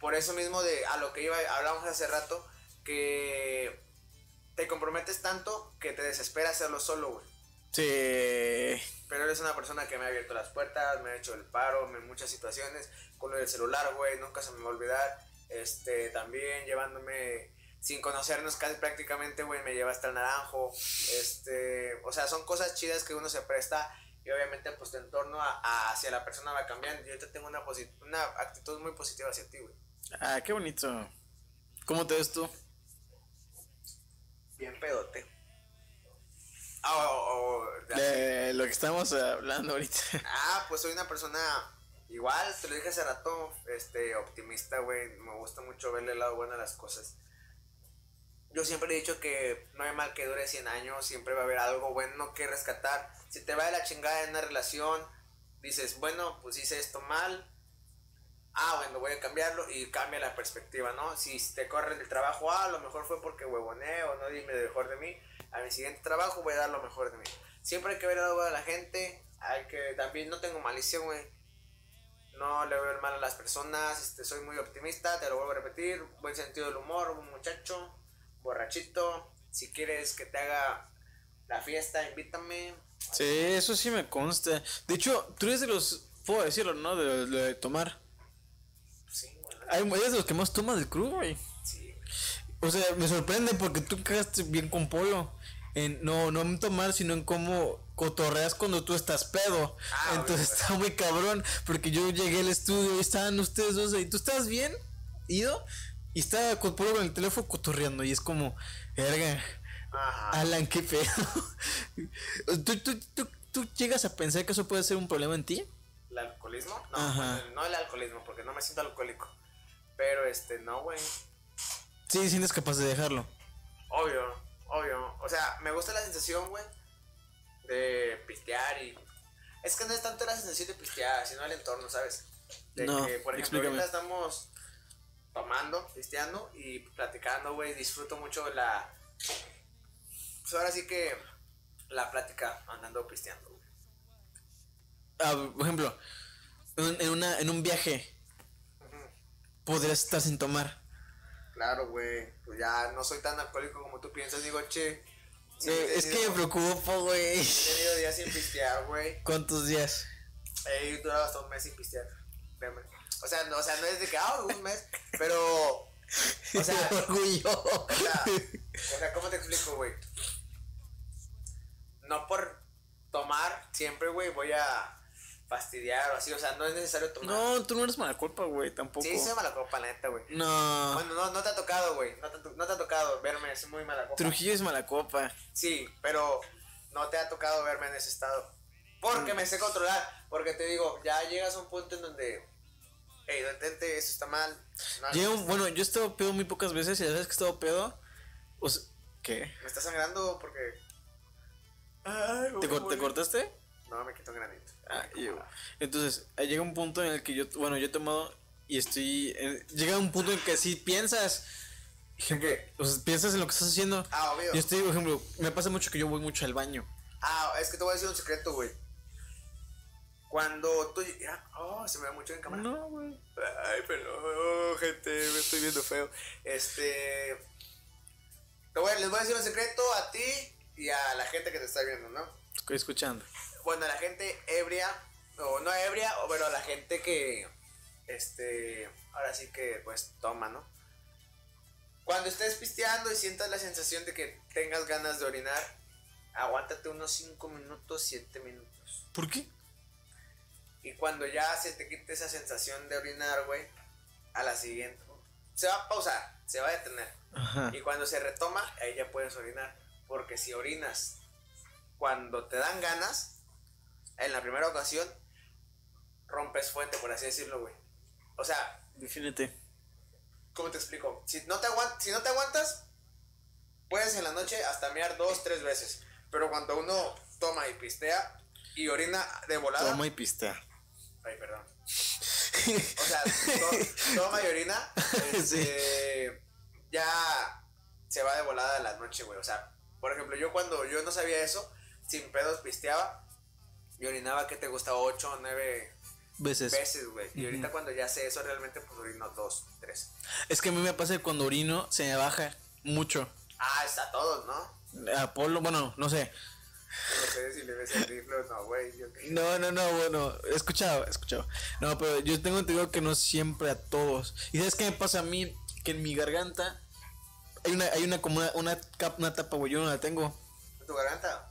por eso mismo de a lo que iba, hablamos hace rato, que te comprometes tanto que te desespera hacerlo solo, güey. Sí. Pero eres una persona que me ha abierto las puertas, me ha hecho el paro en muchas situaciones, con lo del celular, güey, nunca se me va a olvidar. Este, también llevándome, sin conocernos casi prácticamente, güey, me lleva hasta el naranjo. Este, o sea, son cosas chidas que uno se presta y obviamente pues tu entorno a- a- hacia la persona va cambiando. Yo te tengo una, una actitud muy positiva hacia ti, güey. Ah, qué bonito. ¿Cómo te ves tú? Bien pedote. Ah, o- o- De lo que estamos hablando ahorita. Ah, pues soy una persona igual, te lo dije hace rato, este, optimista, güey. Me gusta mucho verle el lado bueno a las cosas. Yo siempre he dicho que no hay mal que dure 100 años, siempre va a haber algo bueno que rescatar. Si te va de la chingada en una relación, dices, bueno, pues hice esto mal. Ah, bueno, voy a cambiarlo y cambia la perspectiva, ¿no? Si te corren del trabajo, ah, a lo mejor fue porque huevoné o no di lo mejor de mí. A mi siguiente trabajo voy a dar lo mejor de mí. Siempre hay que ver algo de la gente. Hay que también no tengo malicia, güey. No le veo el mal a las personas. Este, soy muy optimista, te lo vuelvo a repetir. Buen sentido del humor, un muchacho, borrachito. Si quieres que te haga la fiesta, invítame. Sí, eso sí me consta. De hecho, tú eres de los, puedo decirlo, ¿no? De, de tomar. Sí, bueno, Hay eres de los que más tomas del club, güey. sí. O sea, me sorprende porque tú cagaste bien con Polo. En, no, no en tomar, sino en cómo cotorreas cuando tú estás pedo. Ah, Entonces güey, está muy cabrón. Porque yo llegué al estudio y estaban ustedes dos ahí. ¿Tú estás bien? ¿Ido? Y estaba con con el teléfono cotorreando. Y es como, verga, Ajá. Alan, qué pedo. ¿Tú, tú, tú, tú llegas a pensar que eso puede ser un problema en ti? ¿El alcoholismo? No, Ajá. bueno, no el alcoholismo, porque no me siento alcohólico. Pero este, no, güey. Sí, sientes capaz de dejarlo. Obvio, obvio. O sea, me gusta la sensación, güey, de pistear y... Es que no es tanto la sensación de pistear, sino el entorno, ¿sabes? De No, que, por ejemplo, explícame. ahorita estamos tomando, pisteando y platicando, güey. Disfruto mucho la... Pues ahora sí que la plática andando pisteando, güey. Ah, por ejemplo, en, una, en un viaje podrías estar sin tomar. Claro, güey. Pues ya no soy tan alcohólico como tú piensas. Digo, che... sí, Eh, es que me preocupo, güey. He tenido días sin pistear, güey. ¿Cuántos días? He durado hasta un mes sin pistear. Créeme. O sea, no, o sea, no es de que, ah, un mes, pero. O sea, orgullo. o sea, o sea, ¿cómo te explico, güey? No por tomar siempre, güey, voy a fastidiar o así. O sea, no es necesario tomar. No, tú no eres mala culpa, güey, tampoco. Sí, soy mala copa, la neta, güey. No. Bueno, no, no te ha tocado, güey. No te, no te ha tocado verme, soy muy mala copa. Trujillo es mala copa. Sí, pero no te ha tocado verme en ese estado. Porque me sé controlar. Porque te digo, ya llegas a un punto en donde. Ey, detente, eso está mal. No, bueno, yo he estado pedo muy pocas veces y las veces que he estado pedo. O sea, ¿Qué? Me está sangrando porque. ¿Te, cor- te cortaste? No, me quito un granito. Ah, yo. Entonces, eh, llega un punto en el que yo, bueno, yo he tomado y estoy. eh, llega un punto en que sí piensas. Ejemplo, o sea, piensas en lo que estás haciendo. Ah, obvio. Yo estoy, por ejemplo, me pasa mucho que yo voy mucho al baño. Ah, es que te voy a decir un secreto, güey. Cuando tú. Oh, se me ve mucho en cámara. No, güey. Ay, perdón, gente, me estoy viendo feo. Este. Te voy, les voy a decir un secreto a ti y a la gente que te está viendo, ¿no? Estoy escuchando. Bueno, a la gente ebria, o no ebria, pero a la gente que. Este. Ahora sí que, pues, toma, ¿no? Cuando estés pisteando y sientas la sensación de que tengas ganas de orinar, aguántate unos 5 minutos, 7 minutos. ¿Por qué? Y cuando ya se te quite esa sensación de orinar, güey, a la siguiente. Se va a pausar, se va a detener. Ajá. Y cuando se retoma, ahí ya puedes orinar. Porque si orinas cuando te dan ganas, en la primera ocasión, rompes fuente, por así decirlo, güey. O sea, Defínete. ¿cómo te explico? Si no te, si no te aguantas, puedes en la noche hasta mirar dos, tres veces. Pero cuando uno toma y pistea y orina de volada. Toma y pista. Ay, perdón. O sea, to- toma y orina. este, Ya se va de volada la noche, güey. O sea, por ejemplo, yo cuando yo no sabía eso, sin pedos pisteaba y orinaba, que te gusta? 8 o 9 Veces. veces, güey. Y ahorita cuando ya sé eso, realmente, pues orino 2, 3. Es que a mí me pasa que cuando orino se me baja mucho. Ah, está a todos, ¿no? Apolo, bueno, no sé. No sé si le ves el rifle no, güey. Yo No, no, no, bueno, he escuchado, he escuchado. No, pero yo tengo entendido que no siempre a todos. ¿Y sabes qué me pasa a mí? Que en mi garganta hay una, hay una como una, una, cap- una tapa, güey, yo no la tengo. ¿En tu garganta?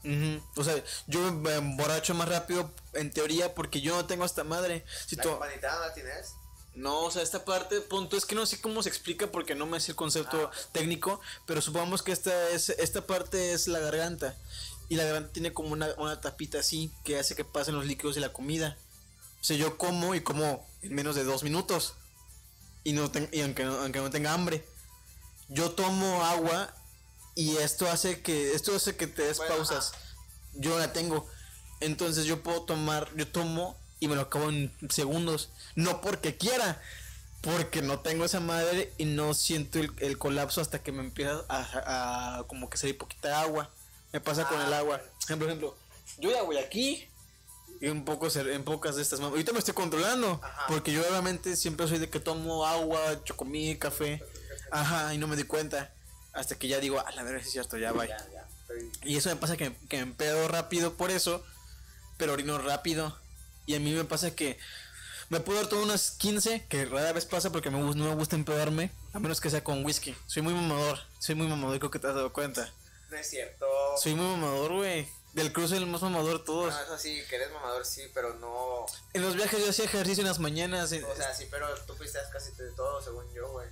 O sea, yo me emborracho más rápido en teoría porque yo no tengo esta madre. Si ¿La tú- la tienes? No, o sea, esta parte, punto, es que no sé cómo se explica porque no me sé el concepto Ah. técnico, pero supongamos que esta es esta parte es la garganta y la garganta tiene como una, una tapita así que hace que pasen los líquidos de la comida. O sea, yo como y como en menos de dos minutos y no ten- y aunque no, aunque no tenga hambre, yo tomo agua y esto hace que esto hace que te des Bueno, pausas. Yo no la tengo, entonces yo puedo tomar, yo tomo y me lo acabo en segundos. No porque quiera, porque no tengo esa madre y no siento el, el colapso hasta que me empieza a, a como que salir poquita agua. Me pasa con Ah, el agua. ok. Ejemplo, ejemplo, yo ya voy aquí y un poco en pocas de estas manos. Ahorita me estoy controlando Ajá. porque yo obviamente siempre soy de que tomo agua, chocomí, café. Ajá, y no me di cuenta. Hasta que ya digo, a la verdad es cierto, ya. Estoy... Y eso me pasa que, que me empedo rápido por eso, pero orino rápido. Y a mí me pasa que me puedo dar todo unas 15, que rara vez pasa porque me, no me gusta empedarme, a menos que sea con whisky. Soy muy mamador, soy muy mamador, creo que te has dado cuenta. No es cierto. Soy muy mamador, güey. Del cruce el más mamador todos. No, eso sí, que eres mamador, sí, pero no. En los viajes yo hacía ejercicio en las mañanas. en- O sea, sí, pero tú pisteas casi de todo, según yo, güey.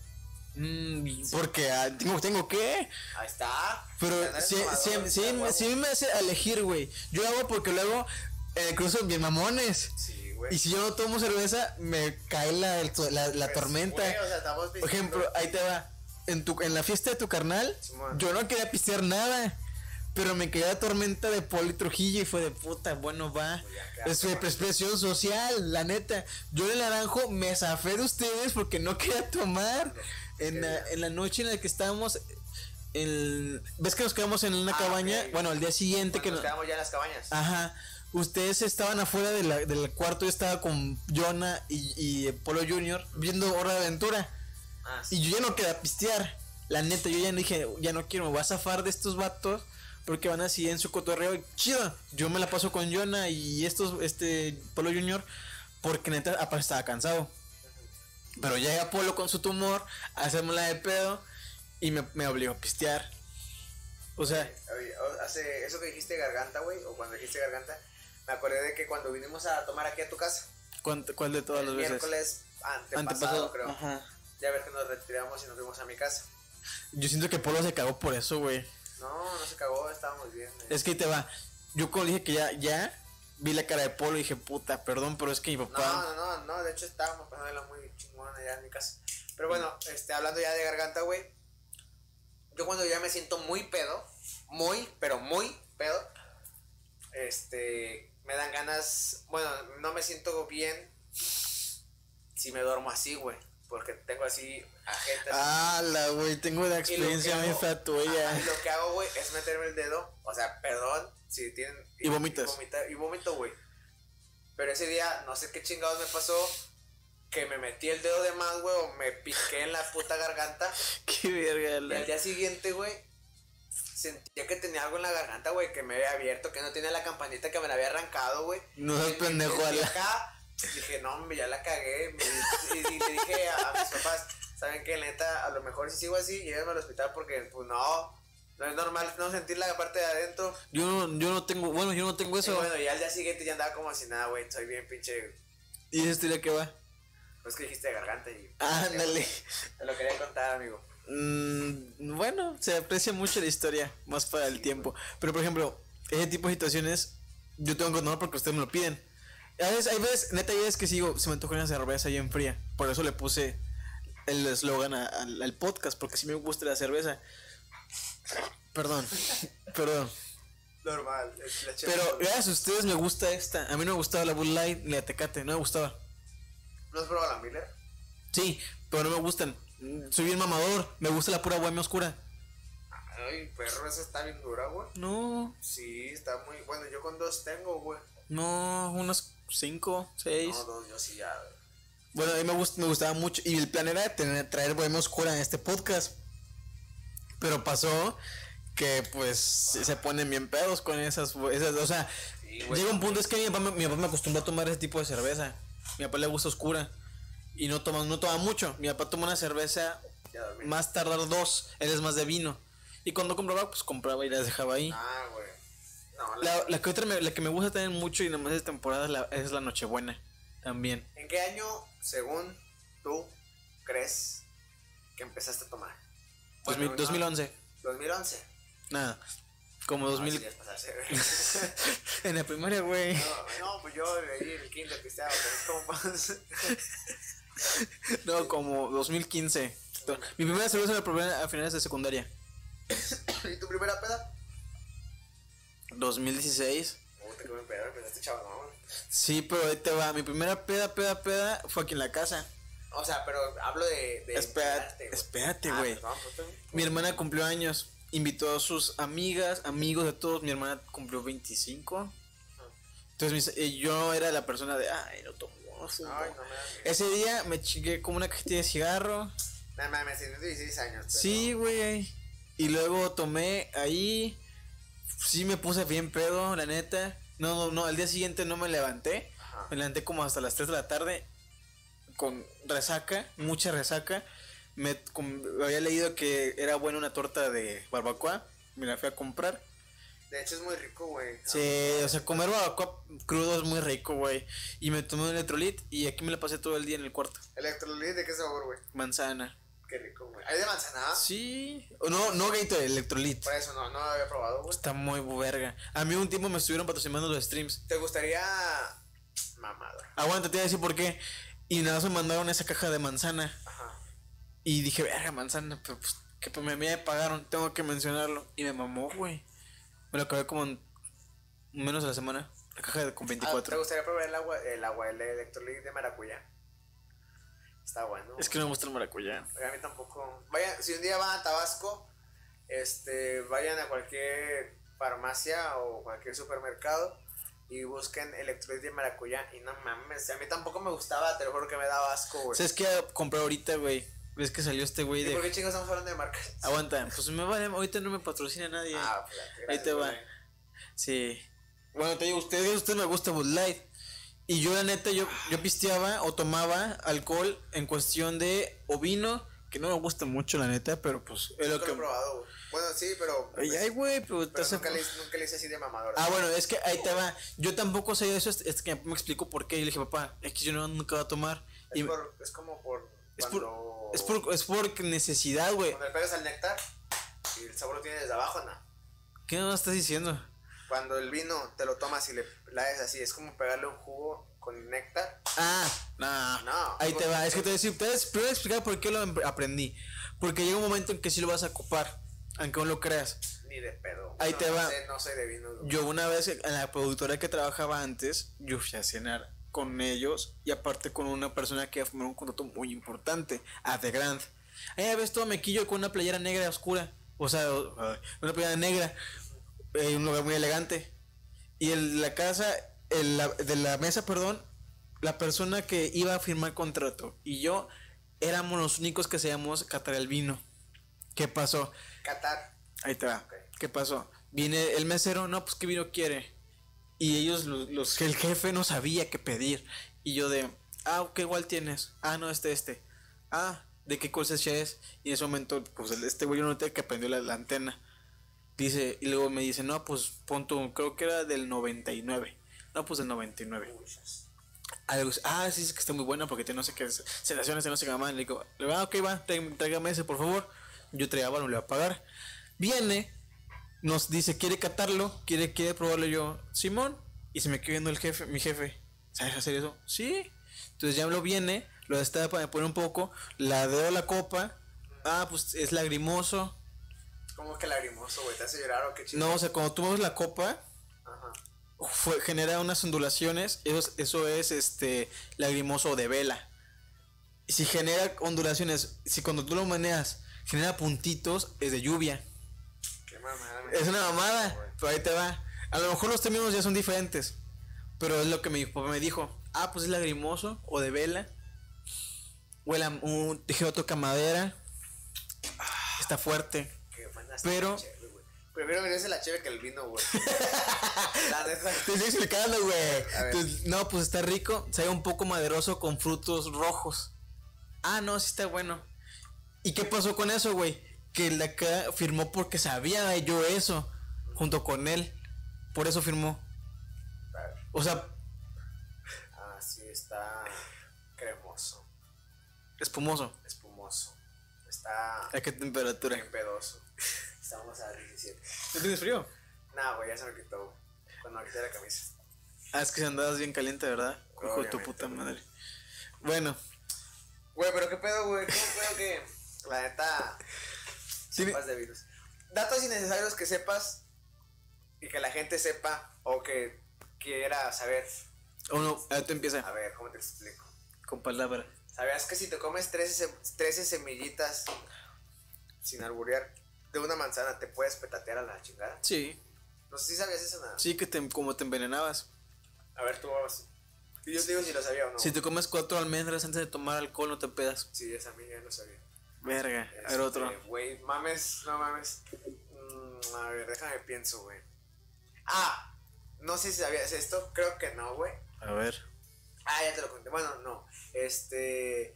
mm, porque ah, tengo, tengo que. Ahí está. Pero si, si, si, si me hace elegir, güey. Yo hago porque luego el cruce bien mamones. Sí, güey. Y si yo no tomo cerveza, me cae la, la, la Pues, tormenta. güey, o sea, estamos Por ejemplo, ahí te va. En, tu, en la fiesta de tu carnal, yo no quería pistear nada. Pero me cayó la tormenta de Poli Trujillo y fue de puta, bueno, va. Quedaste Es expresión social, la neta. Yo el naranjo me zafé de ustedes porque no quería tomar. En la, en la noche en la que estábamos, el, ¿ves que nos quedamos en una Ah, cabaña? Bueno, al día siguiente Cuando que nos no- quedamos ya en las cabañas. Ajá. Ustedes estaban afuera de la- del cuarto, yo estaba con Jonah y, y Polo Junior viendo Hora de Aventura. Ah, sí. Y yo ya no quería pistear. La neta, yo ya no dije, ya no quiero, me voy a zafar de estos vatos. Porque van así en su cotorreo. Chido. Yo me la paso con Jonah y estos, este, Polo Junior. Porque neta, aparte estaba cansado. Pero llega Polo con su tumor, hacemos la de pedo. Y me, me obligó a pistear. O sea, hace eso que dijiste garganta, güey, o cuando dijiste garganta, me acordé de que cuando vinimos a tomar aquí a tu casa, ¿cuánto- ¿cuál de todas las veces? miércoles antepasado, Antepasado, creo, Ajá. Ya ves que nos retiramos y nos fuimos a mi casa. Yo siento que Polo se cagó por eso, güey. No, no se cagó, estábamos bien. eh. Es que te va. Yo cuando dije que ya, ya, vi la cara de Polo y dije, puta, perdón, pero es que mi No, papá. no, no, no, de hecho estábamos pasándola muy chingona allá en mi casa. Pero bueno, este, hablando ya de garganta, güey. Yo cuando ya me siento muy pedo, muy, pero muy pedo, este, me dan ganas, bueno, no me siento bien si me duermo así, güey. Porque tengo así agendas. Ala, güey, tengo una Y experiencia muy fea tuya. Y lo que hago, güey, es meterme el dedo. O sea, perdón si tienen. Y vomitas. Y, vomita- y vomito, güey. Pero ese día, no sé qué chingados me pasó. Que me metí el dedo de más, güey, o me piqué en la puta garganta. Qué verga, Y al día siguiente, güey, sentía que tenía algo en la garganta, güey, que me había abierto, que no tenía la campanita que me la había arrancado, güey. No seas Y- y- pendejo, y acá, dije, no, hombre, ya la cagué. Y, y le dije a, a mis papás, ¿saben qué? Neta, a lo mejor si sigo así, llévenme al hospital porque, pues no, no es normal no sentir la parte de adentro. Yo no, yo no tengo, bueno, yo no tengo Y eso. bueno, y al día siguiente ya andaba como si nada, güey, soy bien pinche. ¿Y esa historia qué va? Pues que dijiste de garganta y. Ándale. Te lo quería contar, amigo. Mm, bueno, se aprecia mucho la historia, más para el tiempo. Pero por ejemplo, ese tipo de situaciones, yo tengo que controlar porque ustedes me lo piden. A veces, hay veces, neta, hay veces que sigo, se me antoja una cerveza bien fría. Por eso le puse el eslogan al, al podcast, porque sí me gusta la cerveza. Perdón, perdón. Normal. es la. Pero gracias a ustedes me gusta esta. A mí no me gustaba la Bud Light ni la Tecate, no me gustaba. ¿No has probado la Miller? Sí, pero no me gustan. Soy bien mamador, me gusta la pura bohemia oscura. Ay, perro, esa está bien dura, güey. No, Sí, está muy. Bueno, yo con dos tengo, güey. No, unos 5, 6. No, dos, yo sí ya. Bueno, a mí me, gust- me gustaba mucho. Y el plan era tener, traer Bohemia Oscura en este podcast. Pero pasó que pues se ponen bien pedos con esas, esas o sea, Sí, güey. llega un punto es que mi papá, me- mi papá me acostumbró a tomar ese tipo de cerveza. Mi papá le gusta oscura y no toma no toma mucho. Mi papá toma una cerveza más tardar dos, él es más de vino. Y cuando compraba, pues compraba y las dejaba ahí. Ah, güey. No, la- La, la que otra me- la que me gusta también mucho y nomás es temporada es la, es la Nochebuena. También. ¿En qué año, según tú, crees que empezaste a tomar? Bueno, no, 2011. 2011. Nada. Como 2000. No, sí, ya es pasarse, güey. En la primaria, güey. No, no, pues yo leí el kinder cristiano con mis compas. No, como 2015. Mi primera cerveza la probé a finales de secundaria. ¿Y tu primera peda? 2016. Puta, que me pedo, empezaste chaval, ¿no? Sí, pero ahí te va. Mi primera peda, peda, peda fue aquí en la casa. O sea, pero hablo de. de Espérate, güey. espérate, Ah, güey. pues, tú- Mi hermana cumplió años. Invitó a sus amigas, amigos de todos. Mi hermana cumplió 25. Entonces mis- eh, yo era la persona de, ay, no tomo. no fumo". Ay, no me. Ese día me chingué como una cajetilla de cigarro. No mames, tienes 16 años. pero- Sí, güey. Y luego tomé ahí. Sí me puse bien pedo, la neta. No, no, no, al día siguiente no me levanté. Ajá. Me levanté como hasta las 3 de la tarde con resaca, mucha resaca. Me había leído que era buena una torta de barbacoa. Me la fui a comprar. De hecho, es muy rico, güey. Sí, o sea, comer barbacoa crudo es muy rico, güey. Y me tomé un electrolit y aquí me la pasé todo el día en el cuarto. Electrolit, ¿de qué sabor, güey? Manzana. Qué rico, güey. ¿Hay de manzana? Sí. No, no Gatorade, electrolit. Por eso no, no lo había probado, güey. Está muy verga. A mí un tiempo me estuvieron patrocinando los streams. ¿Te gustaría. Mamador. Aguanta, te voy a decir por qué. Y nada más me mandaron esa caja de manzana. Ajá. Y dije, verga, manzana, pero pues que pues, me, me pagaron, tengo que mencionarlo. Y me mamó, güey. Me lo acabé como en menos de la semana. La caja de, con Ah, ¿Te 24. gustaría probar el agua, el agua, el electrolit de maracuyá? Está bueno. es que no me gusta el maracuyá. A mí tampoco. Vayan, si un día van a Tabasco, este, vayan a cualquier farmacia o cualquier supermercado y busquen electrolit de maracuyá. Y no mames, a mí tampoco me gustaba, te lo juro que me daba asco, güey. ¿Sabes qué compré ahorita, güey? ¿Ves que salió este güey ¿Y por de... qué chicos estamos hablando de marcas? Aguanta, pues me vale, ahorita no me patrocina nadie. Ah, pues, gracias, Ahí te va. güey. Sí. Bueno, te digo, ustedes, usted me gusta Bud Light. Y yo, la neta, yo, yo pisteaba o tomaba alcohol en cuestión de o vino, que no me gusta mucho, la neta, pero pues es lo que. lo he probado, güey. Bueno, sí, pero. Ay, ay, güey, pero, nunca, le, nunca le hice así de mamador. Ah, bueno, es que ahí te va. Yo tampoco sé eso, es, es que me explicó por qué. Y le dije, papá, es que yo no, nunca voy a tomar. es, Y por, es como por. es por, es por, es por necesidad, güey. Cuando le pegas al néctar y el sabor lo tienes desde abajo, ¿no? ¿Qué me estás diciendo? Cuando el vino te lo tomas y le la des así, es como pegarle un jugo con néctar. Ah, no. No. Ahí te va. Es que te voy a decir, te voy a explicar por qué lo em- aprendí. Porque llega un momento en que sí lo vas a ocupar, aunque no lo creas. Ni de pedo. Ahí No, te no va. sé, no soy de vino. Yo una vez en la productora que trabajaba antes, yo fui a cenar con ellos y aparte con una persona que formó un contrato muy importante, a The Grand. Ahí ves todo mequillo con una playera negra oscura, o sea, una playera negra, eh, un lugar muy elegante. Y en la casa, en la- de la mesa, perdón, la persona que iba a firmar contrato y yo éramos los únicos que sabíamos catar el vino. ¿Qué pasó? Qatar. Ahí te va. Ok. ¿Qué pasó? Viene el mesero, no, pues qué vino quiere. Y ellos, los, los- el jefe no sabía qué pedir. Y yo de, ah, ¿qué igual tienes? Ah, no, este, este. Ah, ¿de qué cosecha es? Y en ese momento, pues este güey yo noté que prendió la, la antena. Dice, y luego me dice, no, pues pon tu, creo que era del 99. No, pues del 99. Uy, yes. Algo, ah, sí, es que está muy buena porque tiene no sé qué sensaciones, no sé qué más. Le digo, ah, ok, va, tráigame ese, por favor. Yo traía no le voy a pagar. Viene, nos dice, quiere catarlo, quiere, quiere probarlo yo, Simón. Y se me queda viendo el jefe, mi jefe. ¿sabes hacer eso? Sí. Entonces ya lo viene, lo destapa, me pone un poco, la deo la copa. Ah, pues es lagrimoso. ¿Cómo que lagrimoso, güey? ¿Te hace llorar o qué chido? No, o sea, cuando tú mueves la copa, Ajá. fue- genera unas ondulaciones. Eso es, eso es este lagrimoso de vela. Y si genera ondulaciones, si cuando tú lo maneas genera puntitos, es de lluvia. Qué mamada, Es una mamada, pero ahí te va. A lo mejor los términos ya son diferentes. Pero es lo que mi papá me dijo. Ah, pues es lagrimoso o de vela. Huele a un tejero toca madera. Está fuerte. Pero-. Prefiero venirse la cheve que el vino, güey. la neta. Te estoy explicando, güey. No, pues está rico. Sabe un poco maderoso con frutos rojos. Ah, no, sí está bueno. ¿Y qué pasó con eso, güey? Que el de acá firmó porque sabía yo eso. Junto con él. Por eso firmó. O sea, Ah, sí, está cremoso, espumoso. espumoso. Está ¿A qué temperatura? bien pedoso. Estamos a 17. ¿No tienes frío? Nah, güey, ya se me quitó. Cuando me quité la camisa. Ah, es que andabas bien caliente, ¿verdad? Hijo de tu puta madre. Bueno, Güey, pero qué pedo, güey. ¿Cómo pedo que la neta sepas de virus? Datos innecesarios que sepas y que la gente sepa o que quiera saber. uno, ahí te empieza A ver, ¿cómo te explico? con palabra. ¿Sabías que si te comes 13, se- 13 semillitas sin alburear de una manzana te puedes petatear a la chingada? Sí, No sé si sabías eso nada. sí que te, como te envenenabas. A ver, tú vamos. Y yo te digo si lo sabía o no. Si te comes cuatro almendras antes de tomar alcohol, no te pedas. Sí, esa mía ya lo sabía. Verga, a ver Este, otro. Güey, mames, no mames. Mm, a ver, déjame pienso, güey. Ah, no sé si sabías esto, creo que no, güey. A ver. Ah, ya te lo conté. Bueno, no. Este.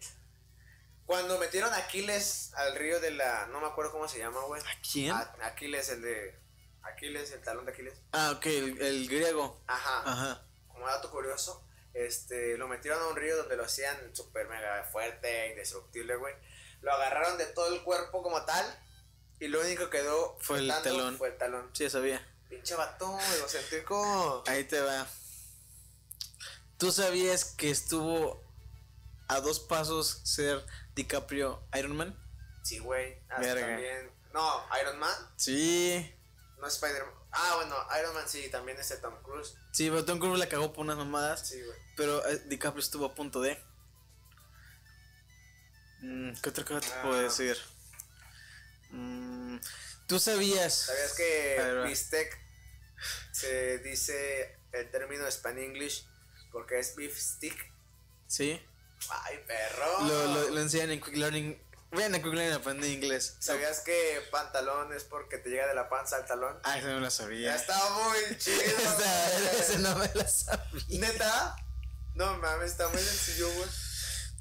Cuando metieron a Aquiles al río de la. No me acuerdo cómo se llama, güey. ¿A quién? A- Aquiles, el de. Aquiles, el talón de Aquiles. Ah, ok, el, el griego. Ajá. Ajá. Como dato curioso, este, lo metieron a un río donde lo hacían súper mega fuerte, indestructible, güey. Lo agarraron de todo el cuerpo como tal. Y lo único que quedó Fue el talón. Fue el talón. Sí, sabía. Pinche vato, egocéntrico. Ahí te va. ¿Tú sabías que estuvo a dos pasos ser DiCaprio Iron Man? Sí, güey. También. No, Iron Man. Sí. No Spider-Man. Ah, bueno, Iron Man sí, también es de Tom Cruise. Sí, pero Tom Cruise la cagó por unas mamadas. Sí, güey. Pero eh, DiCaprio estuvo a punto de. Mm, ¿Qué otra cosa te Ah. puedo decir? Mm, ¿Tú sabías? ¿Sabías que bistec se dice el término Span English porque es beef stick? Sí. Ay, perro. Lo, lo, lo enseñan en Quick Learning. Ven a Quick Learning aprender inglés. ¿Sabías que pantalón es porque te llega de la panza al talón? Ah, eso no lo Ya sabía. está muy chido. Güey. no me la sabía. ¿Neta? No mames, está muy sencillo, güey.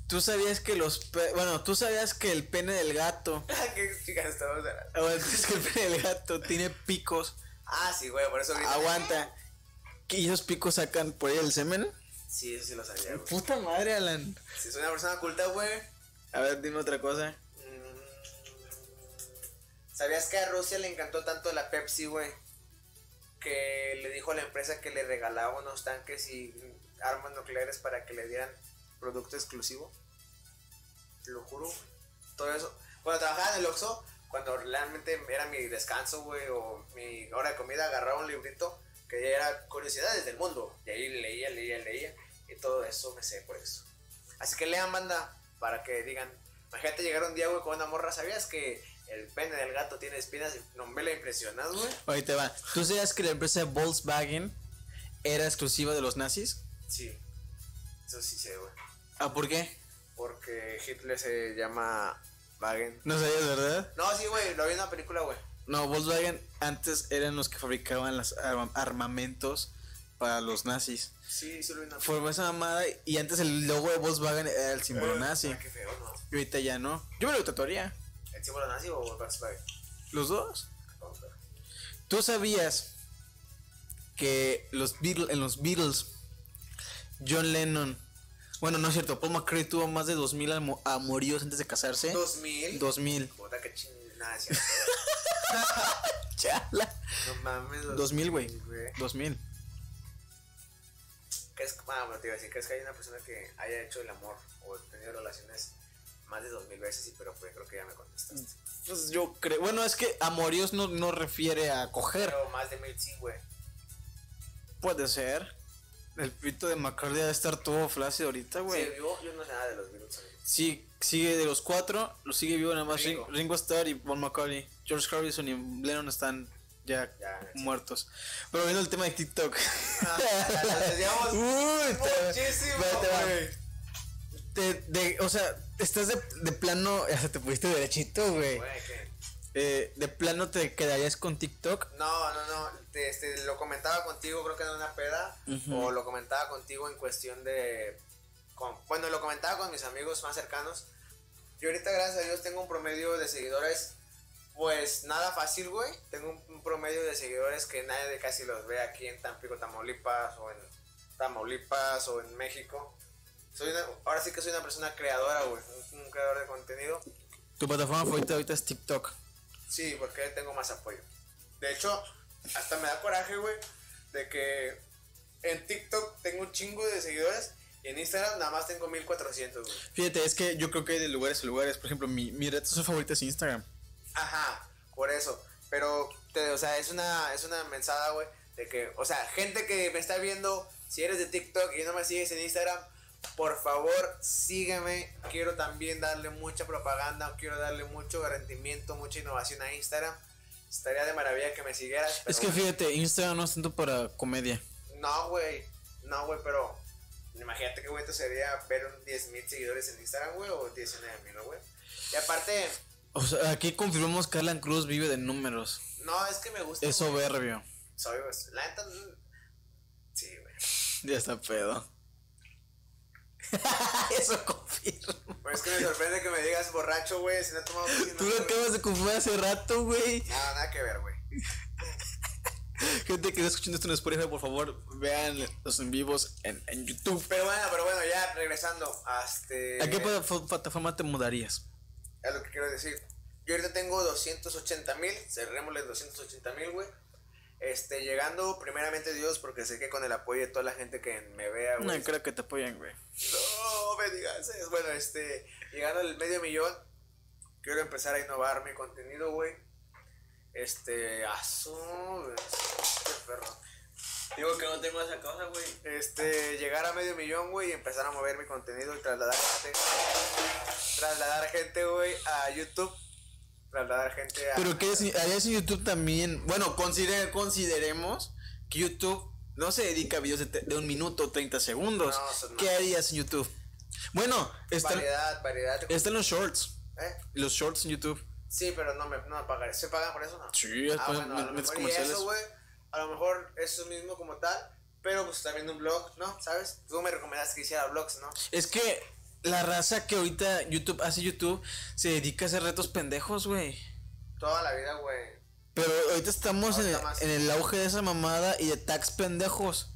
¿Tú sabías que los pe- bueno, tú sabías que el pene del gato, ¿Qué chicas estamos hablando? o es que el pene del gato tiene picos, Ah, sí, güey, por eso grita. aguanta, que esos picos sacan por ahí el semen? Sí, eso sí lo sabía, güey. Puta madre, Alan. Si soy una persona culta, güey. A ver, dime otra cosa. mm, ¿Sabías que a Rusia le encantó tanto la Pepsi, güey? Que le dijo a la empresa que le regalaba unos tanques y armas nucleares para que le dieran producto exclusivo. Te lo juro, güey. Todo eso. Cuando trabajaba en el Oxxo, cuando realmente era mi descanso, güey, o mi hora de comida, agarraba un librito que era curiosidades del mundo. Y ahí leía, leía, leía. Y todo eso me sé por eso. Así que lean, banda, para que digan. Imagínate llegar un día, güey, con una morra. ¿Sabías que el pene del gato tiene espinas? No me la impresionas, güey. Ahí te va. ¿Tú sabías que la empresa Volkswagen era exclusiva de los nazis? Sí. Eso sí sé, güey. Ah, ¿por qué? Porque Hitler se llama Wagen. No sabías, ¿verdad? No, sí, güey, lo vi en una película, güey. No, Volkswagen antes eran los que fabricaban los arma- armamentos para los nazis. Sí, sí lo vi en una Fue esa mamada y antes el logo de Volkswagen era el símbolo película. nazi. Ah, qué feo, ¿no? Y ahorita ya no. Yo me lo tatuaría. ¿El símbolo nazi o Volkswagen? Los dos. Ver. ¿Tú sabías que los Beatles, en los Beatles, John Lennon, bueno, no es cierto, Paul McCartney tuvo más de 2000 amo- amoríos antes de casarse? ¿2000? 2000. Puta, qué chingada. Chala. No mames. 2000, güey. güey. 2000. ¿Crees, ah, bueno, te iba a decir, ¿crees que hay una persona que haya hecho el amor o tenido relaciones más de dos mil veces? Sí, pero pues, creo que ya me contestaste. Pues yo creo. Bueno, es que amoríos no, no refiere a coger. Pero más de mil sí, güey. Puede ser. El pito de McCartney debe estar todo flácido ahorita, güey. Sí, vivo, yo no sé nada de los Beatles. Sí, sigue de los cuatro, lo sigue vivo nada más Ringo. Ringo, Ringo Starr y Paul McCartney. George Harrison y Lennon están ya, muertos. Pero viendo el tema de TikTok. Ah, desviamos Uy, te- muchísimo, de- o sea, estás de, de plano, hasta te pusiste derechito, güey. Eh, de plano te quedarías con TikTok. No, no, no. te- este, lo comentaba contigo, creo que en una peda. O lo comentaba contigo en cuestión de. con- bueno, lo comentaba con mis amigos más cercanos. Yo ahorita, gracias a Dios, tengo un promedio de seguidores. Pues nada fácil, güey. Tengo un, promedio de seguidores que nadie de casi los ve aquí en Tampico, Tamaulipas, o en Tamaulipas, o en México. Soy una- ahora sí que soy una persona creadora, güey. Un, un creador de contenido. Tu plataforma favorita ahorita es TikTok. Sí, porque tengo más apoyo. De hecho, hasta me da coraje, güey, de que en TikTok tengo un chingo de seguidores y en Instagram nada más tengo 1400, güey. Fíjate, es que yo creo que hay de lugares a lugares. Por ejemplo, mi, mi red social favorita es Instagram. Ajá, por eso. Pero, te- o sea, es una, es una mensada, güey, de que, o sea, gente que me está viendo, si eres de TikTok y no me sigues en Instagram, por favor, sígueme. Quiero también darle mucha propaganda, quiero darle mucho rendimiento, mucha innovación a Instagram. Estaría de maravilla que me siguieras. es que bueno. fíjate, Instagram no es tanto para comedia. No, güey. No, güey, pero imagínate qué bonito sería ver un 10.000 seguidores en Instagram, güey, o 19.000, güey. Y aparte, O sea, aquí confirmamos que Alan Cruz vive de números. no, es que me gusta. Es soberbio. Güey, la neta. mm, Sí, güey. Ya está pedo. Eso confirma. Pero es que me sorprende que me digas borracho, güey, si no he tomado casi Tú lo acabas de confirmar hace rato, güey. Nada, nada que ver, güey. Gente que está escuchando esto en Spotify, por favor, vean los en vivos en, en YouTube. Pero bueno, pero bueno, ya regresando a este. ¿A qué plata- plataforma te mudarías? Es lo que quiero decir. Yo ahorita tengo 280 mil, cerrémosle 280 mil, güey. Este, llegando primeramente Dios, porque sé que con el apoyo de toda la gente que me vea, No güey. creo que te apoyen, güey. No me digas eso. Bueno, este, llegando al medio millón, quiero empezar a innovar mi contenido, güey. Este, azul. Qué perro. Digo que no tengo esa cosa, güey. Este, llegar a medio millón, güey, y empezar a mover mi contenido y trasladar gente. Trasladar gente, güey, a YouTube. Trasladar gente a. Pero ¿qué es- harías en YouTube también? Bueno, considere- consideremos que YouTube no se dedica a videos de, te- de un minuto o 30 segundos. No, son ¿Qué harías en YouTube? Bueno, están, Variedad, variedad. están los shorts. ¿Eh? Los shorts en YouTube. Sí, pero no me, no me pagaré. ¿Se pagan por eso no? Sí, Ah, bueno, a lo metes mejor y comerciales. eso, güey. A lo mejor eso mismo como tal. Pero pues también un blog, ¿no? ¿Sabes? Tú me recomendaste que hiciera blogs, ¿no? Es que la raza que ahorita YouTube hace YouTube se dedica a hacer retos pendejos, güey. Toda la vida, güey. Pero ahorita estamos en, el- en el auge de esa mamada y de tags pendejos.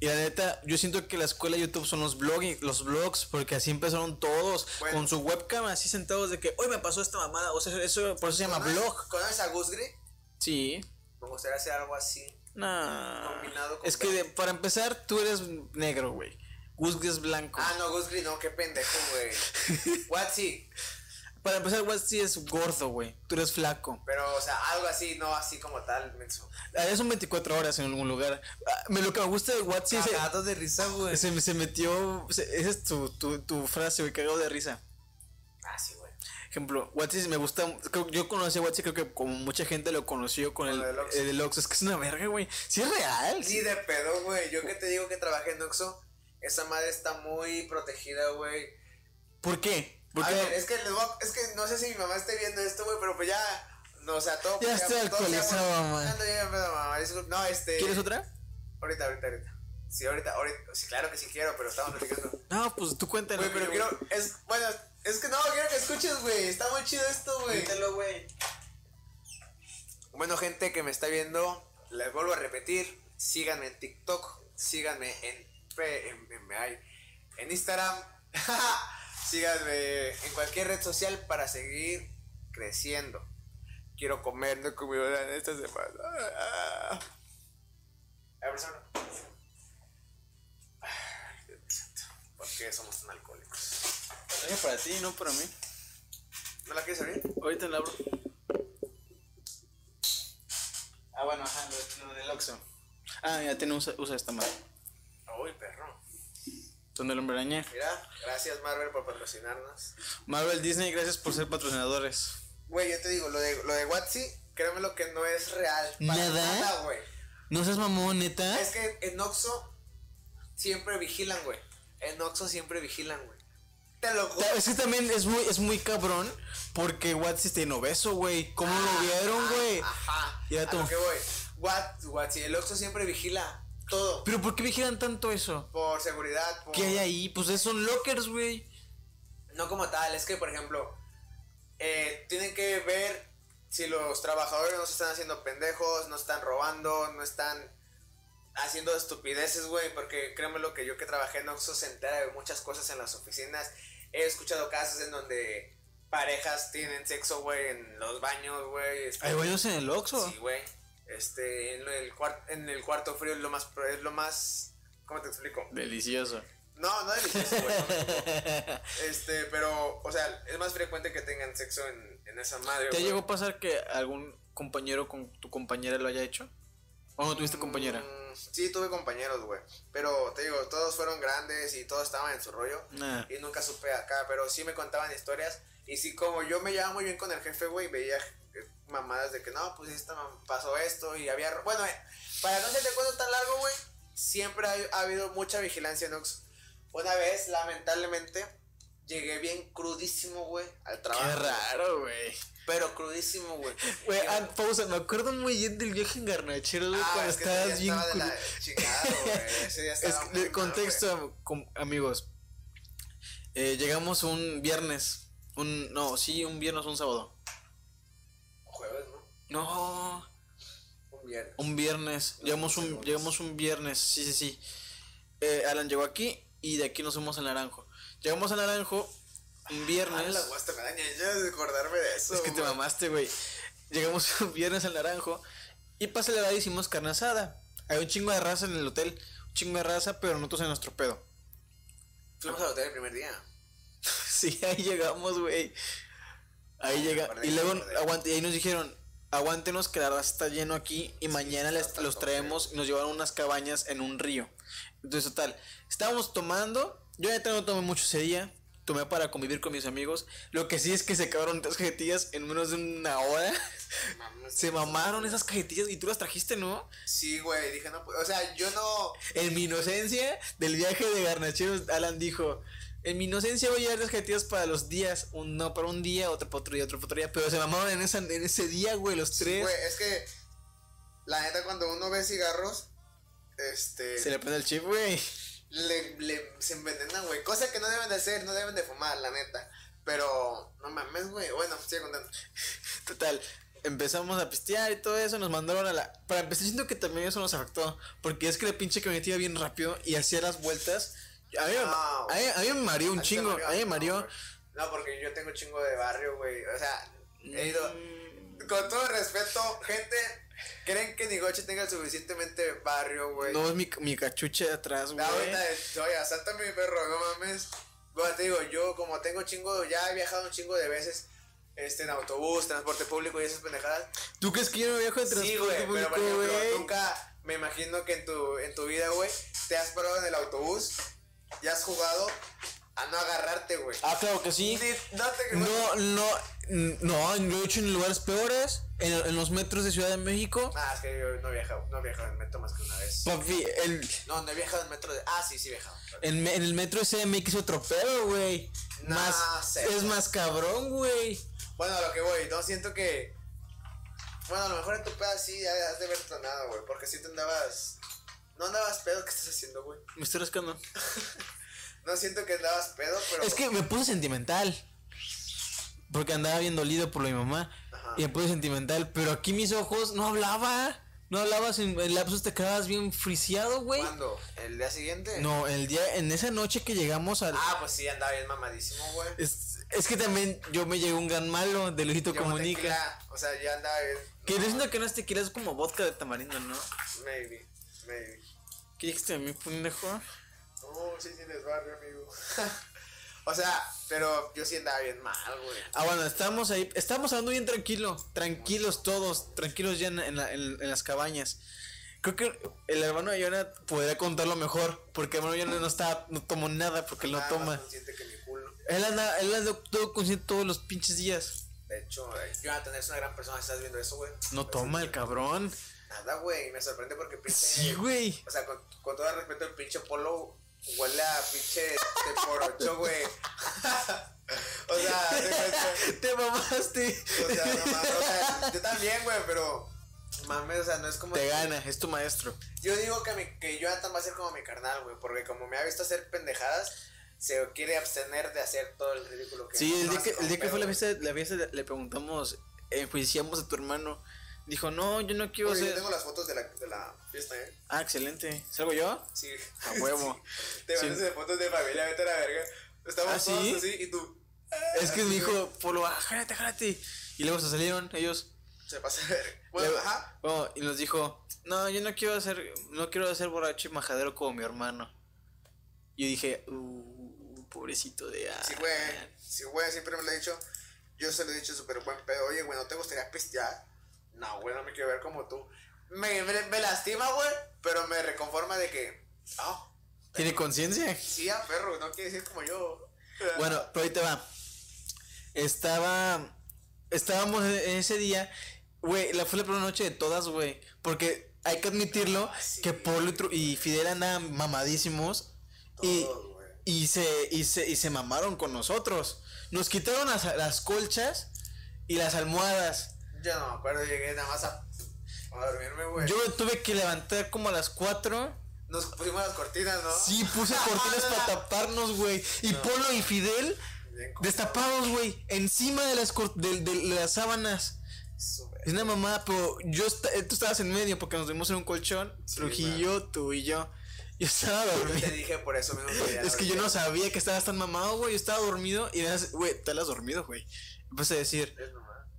Y la neta, yo siento que la escuela de YouTube son los blogging, los blogs, porque así empezaron todos Bueno. con su webcam así sentados de que hoy me pasó esta mamada, o sea, eso por eso se llama ¿Conoces- blog. ¿Conoces a Gusgri? Sí. Me gustaría hacer algo así. Nah. Combinado con Es que de- para empezar, tú eres negro, güey. Gus es blanco. Ah, no, Gusgri no, qué pendejo, güey. Watsi. Para empezar, Westy es gordo, güey. Tú eres flaco. Pero, o sea, algo así, no así como tal, menso. Harías un 24 horas en algún lugar. Ah, me, lo que me gusta de Watsi es. Cagado de risa, güey. Se, se metió. se- esa es tu, tu, tu frase, güey, cagado de risa. Ah, sí, güey. Ejemplo, Watsi me gusta. Creo, yo conocí a Watsi, creo que como mucha gente lo conoció con Con el, del Oxxo. el Oxxo. Es que es una verga, güey. Sí, es real. Sí, de pedo, güey. Yo que te digo que trabajé en Oxxo, esa madre está muy protegida, güey. ¿Por qué? A ver, es que, les voy a- es que no sé si mi mamá esté viendo esto, güey, pero pues ya. No, o sea, todo. Ya estoy alcoholizado, mamá. No, este. ¿Quieres otra? Ahorita, ahorita, ahorita. Sí, ahorita, ahorita. Sí, claro que sí quiero, pero estamos platicando. No, pues tú cuéntalo. Güey, pero quiero. Es, bueno, es que no, quiero que escuches, güey. Está muy chido esto, güey. Quítalo, güey. Bueno, gente que me está viendo, les vuelvo a repetir, síganme en TikTok, síganme en, en, en, Instagram, síganme en cualquier red social para seguir creciendo. Quiero comer, no he comido nada en esta semana. A ver, qué somos tan alcohólicos. Oye, para ti, no para mí. ¿No la quieres abrir? Ahorita la abro. Ah, bueno, ajá, lo, lo del Oxxo. Ah, ya tiene, usa, usa esta madre. Uy, perro. Donde el hombre araña. Mira, gracias Marvel por patrocinarnos. Marvel Disney, gracias por ser patrocinadores. Güey, yo te digo, lo de, lo de Watsi, créeme lo que no es real. Para ¿Nada? Nada, güey. ¿No seas mamón, neta? Es que en Oxxo siempre vigilan, güey. En Oxxo siempre vigilan, güey. Te lo juro. Es que también es muy, es muy cabrón porque Watsi está obeso, güey. ¿Cómo lo vieron, güey? Ajá. Ya a tú. que voy. What, Watsi, el Oxxo siempre vigila todo. Pero ¿por qué vigilan tanto eso? Por seguridad, por... ¿Qué hay ahí? Pues esos son lockers, güey. No como tal, es que, por ejemplo, eh, tienen que ver si los trabajadores no se están haciendo pendejos, no están robando, no están haciendo estupideces, güey, porque créeme lo que yo que trabajé en Oxxo se entera de muchas cosas en las oficinas. He escuchado casos en donde parejas tienen sexo, güey, en los baños, güey. este, ¿Hay baños en el Oxxo? Sí, güey. Este, en el, en el cuarto frío es lo más, pro- es lo más, ¿cómo te explico? Delicioso. No, no delicioso, güey. no. Este, pero, o sea, es más frecuente que tengan sexo en, en esa madre. ¿Te güey. llegó a pasar que algún compañero con tu compañera lo haya hecho? ¿O no tuviste compañera? Sí, tuve compañeros, güey. Pero te digo, todos fueron grandes y todos estaban en su rollo. Nah. Y nunca supe acá, pero sí me contaban historias. Y sí, como yo me llevaba muy bien con el jefe, güey, veía eh, mamadas de que no, pues esta pasó esto y había. Bueno, eh, para no hacerte cuento tan largo, güey, siempre ha, ha habido mucha vigilancia en. Una vez, lamentablemente, llegué bien crudísimo, güey, al trabajo. Qué raro, güey. Pero crudísimo, güey. Güey, ah, pausa, me acuerdo muy bien del viaje en Garnacheros, güey, Ah, cuando es que estabas bien estaba güey. Ese día Es estaba que, muy de mal, contexto, amigos. Eh, llegamos un viernes. Un, no, sí, un viernes o un sábado. Jueves, ¿no? No, Un viernes. un viernes. No, Llegamos un, llegamos un viernes, sí, sí, sí. Eh, Alan llegó aquí y de aquí nos fuimos al Naranjo. Llegamos al Naranjo un Ah, viernes. la guasta me daña ya de acordarme de eso. Es que te mamaste, güey. Llegamos un viernes al Naranjo y pasa la edad y hicimos carne asada. Hay un chingo de raza en el hotel, un chingo de raza, pero nosotros en nuestro pedo. Fuimos al hotel el primer día. Sí, ahí llegamos, güey. Ahí Ah, llega. Y luego aguante, y ahí nos dijeron, aguántenos que la raza está lleno aquí y mañana les, los traemos y nos llevaron unas cabañas en un río. Entonces, total, estábamos tomando. Yo ya no tomé mucho ese día. Tomé para convivir con mis amigos. Lo que sí es que se acabaron tres cajetillas en menos de una hora. Mames. Se mamaron esas cajetillas y tú las trajiste, ¿no? Sí, güey, dije, no, pues, o sea, yo no... En mi inocencia del viaje de Garnacheros, Alan dijo: En mi inocencia voy a llevar las cajetillas para los días. Uno para un día, otro para otro día, otro para otro día. Pero se mamaron en, esa, en ese día, güey, los Sí, tres. güey, es que, la neta, cuando uno ve cigarros, este... se le prende el chip, güey. Le, le- se envenenan, güey. Cosa que no deben de hacer, no deben de fumar, la neta. Pero, no mames, güey. Bueno, sigue contando. Total. Empezamos a pistear y todo eso, nos mandaron a la... Para empezar, siento que también eso nos afectó. Porque es que la pinche camioneta iba bien rápido y hacía las vueltas. A mí, me- No, a mí, a mí me mareó un ¿A te chingo. mareó? A mí me No, mareó. No, porque yo tengo chingo de barrio, güey. O sea, he ido... Mm. Con todo respeto, gente, ¿creen que Nigoche tenga suficientemente barrio, güey? No es mi, mi cachucha de atrás, güey. Oye, asáltame mi perro, no mames. Bueno, te digo, yo como tengo chingo, ya he viajado un chingo de veces este, en autobús, transporte público y esas pendejadas. ¿Tú crees que yo no viajo en Sí, transporte güey, pero público, por ejemplo, güey? nunca me imagino que en tu, en tu vida, güey, te has parado en el autobús y has jugado a no agarrarte, güey. Ah, claro que sí. No te No, no, no, lo he hecho en lugares peores, en, en los metros de Ciudad de México. Ah, es que yo no he viajado, no he viajado en metro más que una vez. Papi, el, No, no he viajado en metro de... Ah, sí, sí he viajado. en, el metro CMX es otro pedo, güey. No Más, sé, es más cabrón, güey. Bueno, a lo que voy, no siento que. Bueno, a lo mejor en tu peda sí ya has de haber tronado, güey. Porque si te andabas. No andabas pedo, ¿qué estás haciendo, güey? Me estoy rascando. No siento que andabas pedo, pero. Es que me puse sentimental. Porque andaba bien dolido por lo de mi mamá. Ajá. Y me puse sentimental. Pero aquí mis ojos no hablaba. No hablabas en el lapsus, te quedabas bien friseado, güey. ¿Cuándo? ¿El día siguiente? No, el día, en esa noche que llegamos al. Ah, pues sí, andaba bien mamadísimo, güey. Es, es que también yo me llegó un gran malo de Luisito Llevo Comunica. tequila, O sea, ya andaba bien. Que no, yo siento que no es tequila, es como vodka de tamarindo, ¿no? Maybe, maybe. ¿Qué dijiste a mí, pendejo? No, sí tienes barrio, amigo. o sea, pero yo sí andaba bien mal, güey. Ah, bueno, estábamos ahí, estábamos hablando bien tranquilo, tranquilos todos, tranquilos ya en, la- en- en las cabañas. Creo que el hermano de Jonah podría contarlo mejor, porque el hermano de Jonah no está, no tomó nada porque él no toma. más consciente que mi culo. Él anda, él anda todo consciente todos los pinches días. De hecho, eh, Jonathan es una gran persona, estás viendo eso, güey. No toma el cabrón. Nada, güey, me sorprende porque pinche. Sí, güey. O sea, con, con todo el respeto, el pinche polo huele a pinche de por ocho, güey. o sea, Te mamaste. o sea, no mames, o sea, yo también, güey, pero mames, o sea, no es como Te gana, es tu maestro. Yo digo que, mi, que Jonathan va a ser como mi carnal, güey, porque como me ha visto hacer pendejadas, se quiere abstener de hacer todo el ridículo que Sí, el día que, el día que fue la fiesta, la fiesta le preguntamos, enjuiciamos a tu hermano. Dijo, no, yo no quiero Oye, yo ser. tengo las fotos de la, de la fiesta, ¿eh? Ah, excelente. ¿Salgo yo? Sí. A huevo. Te Sí. mandas de fotos de familia, vete a la verga. Estamos ¿Ah, sí? todos así y tú. Es que me dijo, Polo, ah, jálate, jálate. Y luego se salieron ellos. Se pasa a ver. Bueno, Luego- ajá. bueno, y nos dijo, no, yo no quiero ser, no quiero ser borracho y majadero como mi hermano. Yo dije, uh, pobrecito de ah. Sí, güey. Sí, güey, siempre me lo he dicho. Yo se lo he dicho súper buen pedo. Oye, güey, ¿no te gustaría pistear? No, güey, no me quiero ver como tú. Me, me, me lastima, güey, pero me reconforma de que. Ah, ¿Tiene conciencia? sí, a perro, no quiere decir como yo. Bueno, pero ahí te va. Estaba. Estábamos e- ese día. Güey, la fue la primera noche de todas, güey. Porque hay que admitirlo Ah, sí. que Polo y, Fidel andaban mamadísimos. y, Todos, y, se, y, se, y se mamaron con nosotros. Nos quitaron las, las colchas y las almohadas. Yo no me acuerdo, llegué nada más a, a dormirme, güey. Yo me tuve que levantar como a las 4. Nos pusimos las cortinas, ¿no? Sí, puse cortinas para taparnos, güey. Y Polo y Fidel destapados, güey. Encima de las, cor- de, de las sábanas. Es una mamada, pero yo eh, tú estabas en medio porque nos dimos en un colchón, Sí, Trujillo, tú y yo. Yo estaba Yo te dormido. dije por eso mismo. que Es que yo no sabía que estabas tan mamado, güey. Yo estaba dormido y me güey, te has dormido, güey. Empecé a decir, Es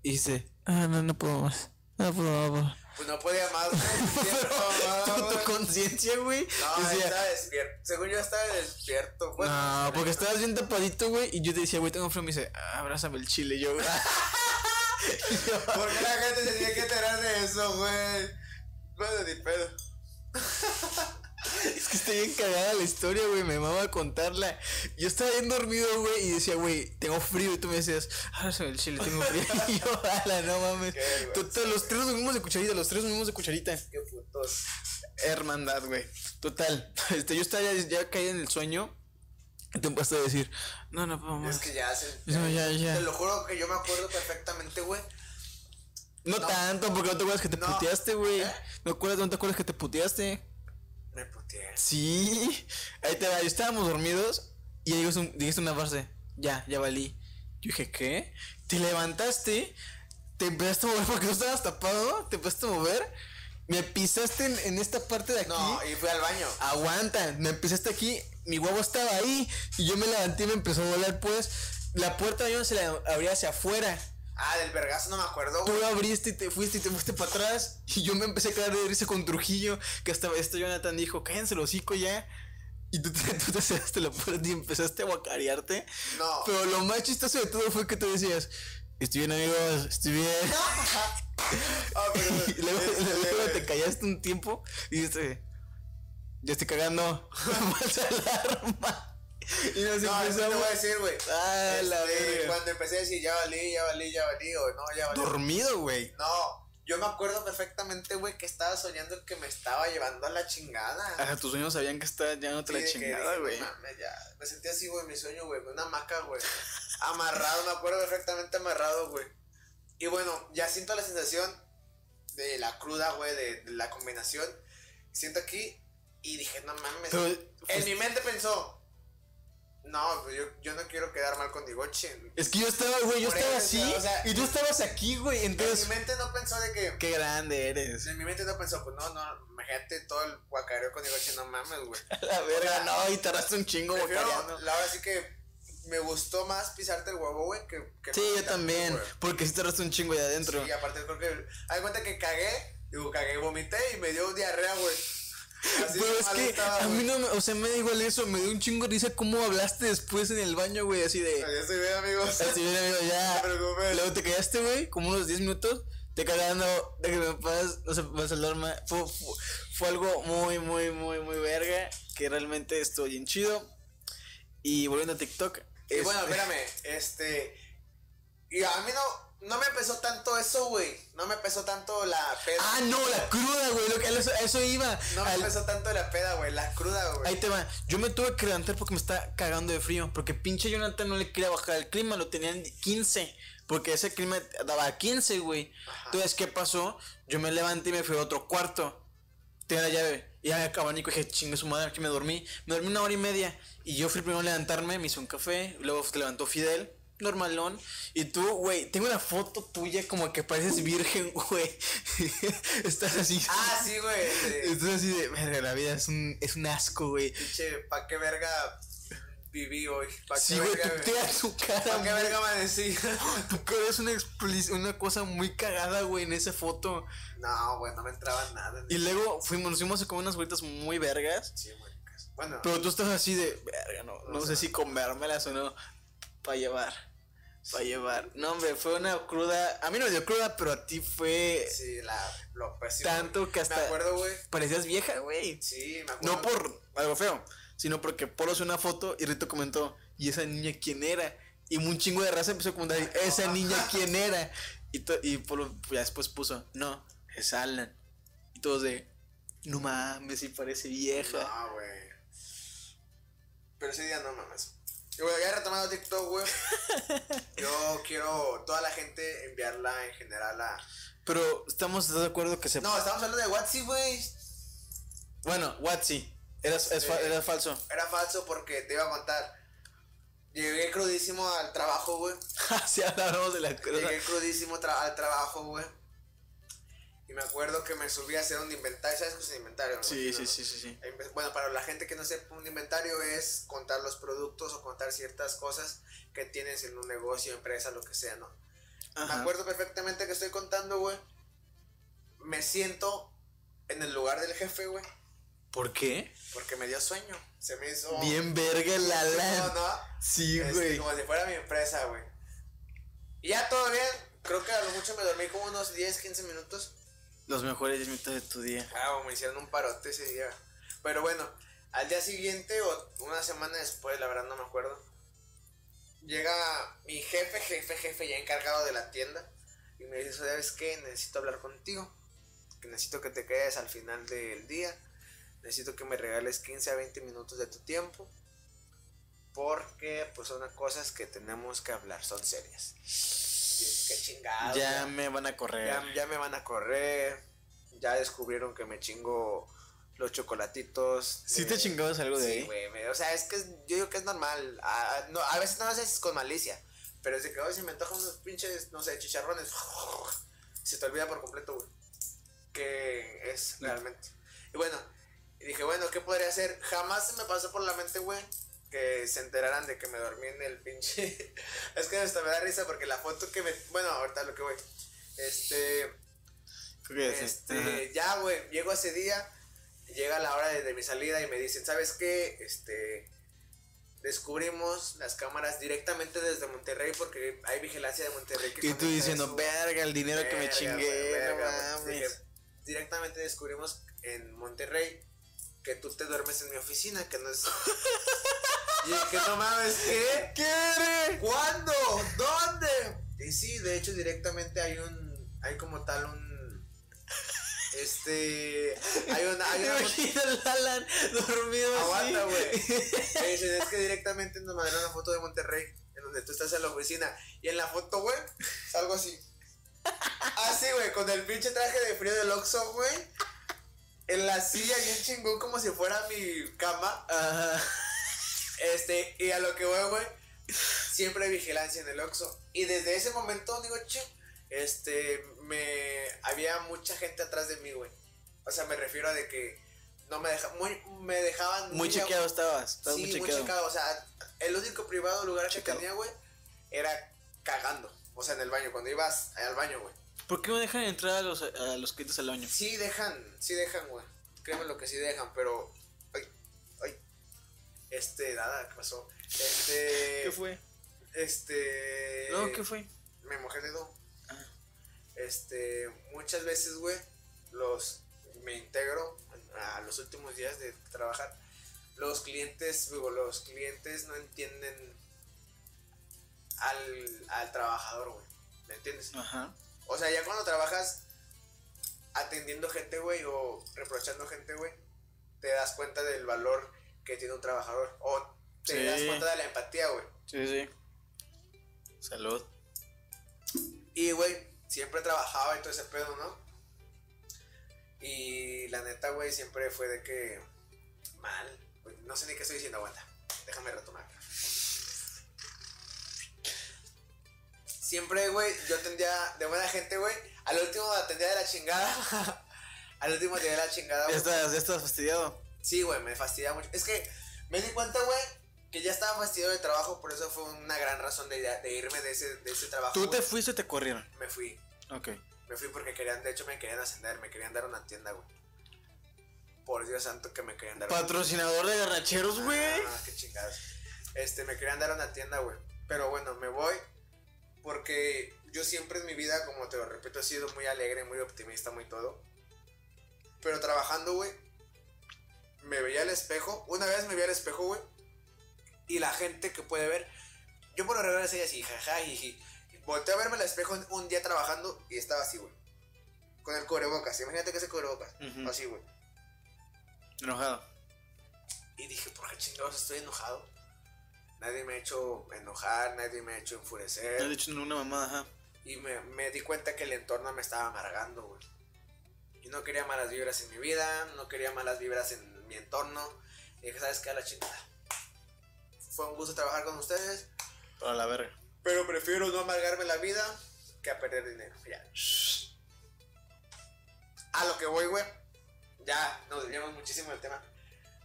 y dice, ah, no, no puedo más. No puedo más. Pues no podía más, güey. Tu, tu güey. conciencia, güey. No, decía, estaba despierto. Según yo estaba despierto. Bueno, no, sí, porque no. estabas bien tapadito, güey. Y yo te decía, güey, tengo frío. Me dice, ah, abrázame el chile. Y yo, Y yo, ¿Por qué la gente se tiene que enterar de eso, güey? Bueno, ni pedo. Es que está bien cagada la historia, güey. Me mama contarla. Yo estaba bien dormido, güey. Y decía, güey, tengo frío. Y tú me decías, ah, soy el chile, tengo frío. Y yo, ala, no mames. Total, los tres nos vimos de cucharita. Los tres nos vimos de cucharita. Qué putos. Hermandad, güey. Total. Este, yo estaba ya, ya caí en el sueño. Y te empezaste a decir, no, no puedo más. Es que ya se. No, ya, ya. Te lo juro que yo me acuerdo perfectamente, güey. No, no. tanto, porque no te acuerdas que te No. puteaste, güey. ¿Eh? ¿No, acuerdas, ¿No te acuerdas que te puteaste? Me puteé. Sí. Ahí te va. Yo estábamos dormidos y dijiste, un- dijiste una frase. Ya, ya valí. Yo dije, ¿qué? Te levantaste, te empezaste a mover porque no estabas tapado, te empezaste a mover, me pisaste en, en esta parte de aquí. No, y fui al baño. Aguanta, me empezaste aquí, mi huevo estaba ahí y yo me levanté y me empezó a volar pues. La puerta de baño se la abría hacia afuera. Ah, del vergazo no me acuerdo, Tú güey. lo abriste y te fuiste y te fuiste para atrás. Y yo me empecé a caer de risa con Trujillo. Que hasta este Jonathan dijo: Cállense el hocico ya. Y tú te, tú te la puerta y empezaste a guacarearte. No. Pero lo más chistoso de todo fue que tú decías: Estoy bien, amigos, estoy bien. Ah, pero. y luego, este, luego te callaste un tiempo y dijiste: Ya estoy cagando. Falsa alarma. Y nos No, eso te empezamos. voy a decir, güey. Ah, la Este, verga. Cuando empecé a decir ya valí, ya valí, ya valí, o no, ya valí. Dormido, güey. No, yo me acuerdo perfectamente, güey, que estaba soñando que me estaba llevando a la chingada. Ajá, tus sueños sabían que está ya no te Sí, la chingada, güey. "No. Me sentí así, güey, en mi sueño, güey, una hamaca, güey. Amarrado, me acuerdo perfectamente amarrado, güey. Y bueno, ya siento la sensación de la cruda, güey, de, de la combinación. Siento aquí y dije, no mames. Pero, en pues, mi mente pensó, no, pues yo, yo no quiero quedar mal con Digoche. Es que yo estaba, güey, yo Por estaba así o sea, y tú estabas aquí, güey. En Entonces, mi mente no pensó de que. qué grande eres. En mi mente no pensó, pues no, no, imagínate todo el guacareo con Digoche, no mames, güey. La verga, no, y tardaste un chingo guacareando. la verdad sí que me gustó más pisarte el huevo, güey, que, que Sí, yo también, güey. porque sí tardaste un chingo de adentro. Sí, aparte creo que. De cuenta que cagué, digo, cagué, vomité y me dio diarrea, güey. Así Pero de es que estaba, a mí no me, o sea, me da igual eso, me dio un chingo de risa cómo hablaste después en el baño, güey, así de... Ya estoy bien, amigos. Así bien, amigo, No ya. te preocupes. Luego te callaste, güey, como unos 10 minutos. Te cagando, déjame en paz, no se pasa el arma. Fue, fue, fue algo muy, muy, muy, muy verga. Que realmente estoy bien chido. Y volviendo a TikTok. Y es- bueno, espérame, este. Y a mí no, no me pesó tanto eso, güey. No me pesó tanto la peda. Ah, no, la cruda, güey. Que, eso, eso iba. no me Al- pesó tanto la peda, güey. La cruda, güey. Ahí te va. Yo me tuve que levantar porque me está cagando de frío. Porque pinche Jonathan no le quería bajar el clima. Lo tenían 15. Porque ese clima daba 15, güey. Entonces, ¿qué pasó? Yo me levanté y me fui a otro cuarto. Tenía la llave. Y ya acabó abanico y dije, chingue su madre, aquí me dormí. Me dormí una hora y media. Y yo fui primero a levantarme, me hice un café. Luego se levantó Fidel, normalón. Y tú, güey, tengo una foto tuya como que pareces virgen, güey. Estás así. Ah, sí, güey. Estás así de, verga, la vida es un, es un asco, güey. Pinche, ¿pa' qué verga viví hoy? ¿Pa' Sí, qué güey, verga, te- tu cara. ¿Pa' qué verga amanecí? Tu cara es una, una cosa muy cagada, güey, en esa foto. no, güey, no me entraba nada. Y luego fuimos, nos fuimos a comer unas gorditas muy vergas. Sí, güey. Bueno, Pero tú estás así de, verga, no, no sé si comérmelas o no. Para llevar. Para llevar. No, hombre, fue una cruda. A mí no me dio cruda, pero a ti fue sí, la, lo pésimo. tanto que hasta Me acuerdo, güey. parecías vieja, güey. Sí, me acuerdo. No por algo feo, sino porque Polo hizo una foto y Rito comentó, ¿y esa niña quién era? Y un chingo de raza empezó a comentar, ¿esa niña quién era? Y, y Polo ya después puso, no, es Alan. Y todos de, no mames, si parece vieja. No, güey. Pero ese día no mames. Y bueno, ya retomando TikTok, güey. yo quiero toda la gente enviarla en general a. Pero estamos de acuerdo que se... No, estamos hablando de WhatsApp, güey. Bueno, Watsi, era, fa- Sí. era falso. Era falso porque te iba a contar. Llegué crudísimo al trabajo, güey. sí, hablamos de la cruda. Llegué crudísimo tra- al trabajo, güey. Y me acuerdo que me subí a hacer un inventario. ¿Sabes qué es un inventario? no? Sí, No. sí, sí, sí, sí. Bueno, para la gente que no sepa, un inventario es contar los productos o contar ciertas cosas que tienes en un negocio, empresa, lo que sea, ¿no? Me acuerdo perfectamente que estoy contando, güey. Me siento en el lugar del jefe, güey. ¿Por qué? Porque me dio sueño. Se me hizo. Bien verga el No, Alan. no. Sí, Este, güey. como si fuera mi empresa, güey. Y ya todo bien. Creo que a lo mucho me dormí como unos 10, 15 minutos. Los mejores 10 minutos de tu día. Ah, me hicieron un parote ese día. Pero bueno, al día siguiente o una semana después, la verdad no me acuerdo. Llega mi jefe, jefe, jefe, ya encargado de la tienda. Y me dice, ¿sabes qué? Necesito hablar contigo. Que necesito que te quedes al final del día. Necesito que me regales 15 a 20 minutos de tu tiempo. Porque pues son cosas que tenemos que hablar, son serias. Qué chingado. Ya me van a correr. Ya, ya me van a correr. Ya descubrieron que me chingo los chocolatitos. ¿Sí te chingabas algo de sí, ahí? güey. me- O sea, es que es- yo digo que es normal. A, no, a veces no lo haces con malicia. Pero desde que hoy se me antojan unos pinches, no sé, chicharrones. Se te olvida por completo, güey. Que es realmente. Y bueno, y dije, bueno, ¿qué podría hacer? Jamás se me pasó por la mente, güey. Que se enteraran de que me dormí en el pinche. es que hasta me da risa porque la foto que me. Bueno, ahorita lo que voy. Este. Este, Ajá. ya, güey, llego ese día, llega la hora de, de mi salida y me dicen, ¿sabes qué? Este, descubrimos las cámaras directamente desde Monterrey porque hay vigilancia de Monterrey. que Y tú diciendo, verga, el dinero que me chingué, verga, directamente descubrimos en Monterrey que tú te duermes en mi oficina, que no es... y que no mames, ¿qué? ¿Qué? ¿Cuándo? ¿Dónde? Y sí, de hecho directamente hay un, hay como tal un, este, hay una, hay una, Imagina al Alan dormido aguanta, güey. Es que directamente nos mandaron una foto de Monterrey, en donde tú estás en la oficina, y en la foto, güey, salgo así. Así, güey, con el pinche traje de frío del Oxxo, güey. En la silla bien chingón como si fuera mi cama. Ajá. Este, y a lo que voy, güey, siempre hay vigilancia en el Oxxo. Y desde ese momento digo, che, este, me, había mucha gente atrás de mí, güey. O sea, me refiero a de que no me dejaban, muy, me dejaban Muy chequeado estabas. Estabas Sí, muy muy chequeado. O sea, el único privado lugar que Checado. tenía, güey, era cagando. O sea, en el baño, cuando ibas al baño, güey. ¿Por qué no dejan entrar a los, a los clientes al baño? Sí dejan, sí dejan, güey. créeme lo que sí dejan, pero. Ay, ay. Este, nada, ¿qué pasó? Este. ¿Qué fue? Este. No, ¿qué fue? Me mojé el dedo. Ah. Este, muchas veces, güey, los. Me integro a los últimos días de trabajar. Los clientes, digo, los clientes no entienden al, al trabajador, güey. ¿Me entiendes? Ajá. O sea, ya cuando trabajas atendiendo gente, güey, o reprochando gente, güey, te das cuenta del valor que tiene un trabajador. O te Sí. das cuenta de la empatía, güey. Sí, sí. Salud. Y, güey, siempre trabajaba y todo ese pedo, ¿no? Y la neta, güey, siempre fue de que mal. No sé ni qué estoy diciendo, aguanta. Déjame retomar. Siempre, güey, yo atendía de buena gente, güey. Al último atendía de la chingada. Al último atendía de la chingada, güey. estás, ya estás fastidiado. Sí, güey, me fastidia mucho. Es que me di cuenta, güey, que ya estaba fastidiado de trabajo, por eso fue una gran razón de, de irme de ese, de ese trabajo. ¿Tú te fuiste o te corrieron? Me fui. Ok. Me fui porque querían, de hecho me querían ascender, me querían dar una tienda, güey. Por Dios santo que me querían dar Patrocinador de garracheros, güey. Ah, qué chingados. Este, me querían dar una tienda, güey. Pero bueno, me voy porque yo siempre en mi vida, como te lo repito, he sido muy alegre, muy optimista, muy todo. Pero trabajando, güey, me veía al espejo. Una vez me vi al espejo, güey. Y la gente que puede ver, yo por lo regular soy así, jaja, jiji. Volteé a verme al espejo un- día trabajando y estaba así, güey. Con el cubrebocas. Imagínate que ese cubrebocas. Ujú. Así, güey. Enojado. Y dije, ¿por qué chingados estoy enojado? Nadie me ha hecho enojar, nadie me ha hecho No has enfurecer. dicho ninguna mamada, ajá. Y me, me di cuenta que el entorno me estaba amargando, güey. Y no quería malas vibras en mi vida, no quería malas vibras en mi entorno. Y dije, ¿sabes qué? A la chingada. Fue un gusto trabajar con ustedes, Para la verga. pero prefiero no amargarme la vida que a perder dinero. Ya. A lo que voy, güey. Ya, nos desviamos muchísimo del tema.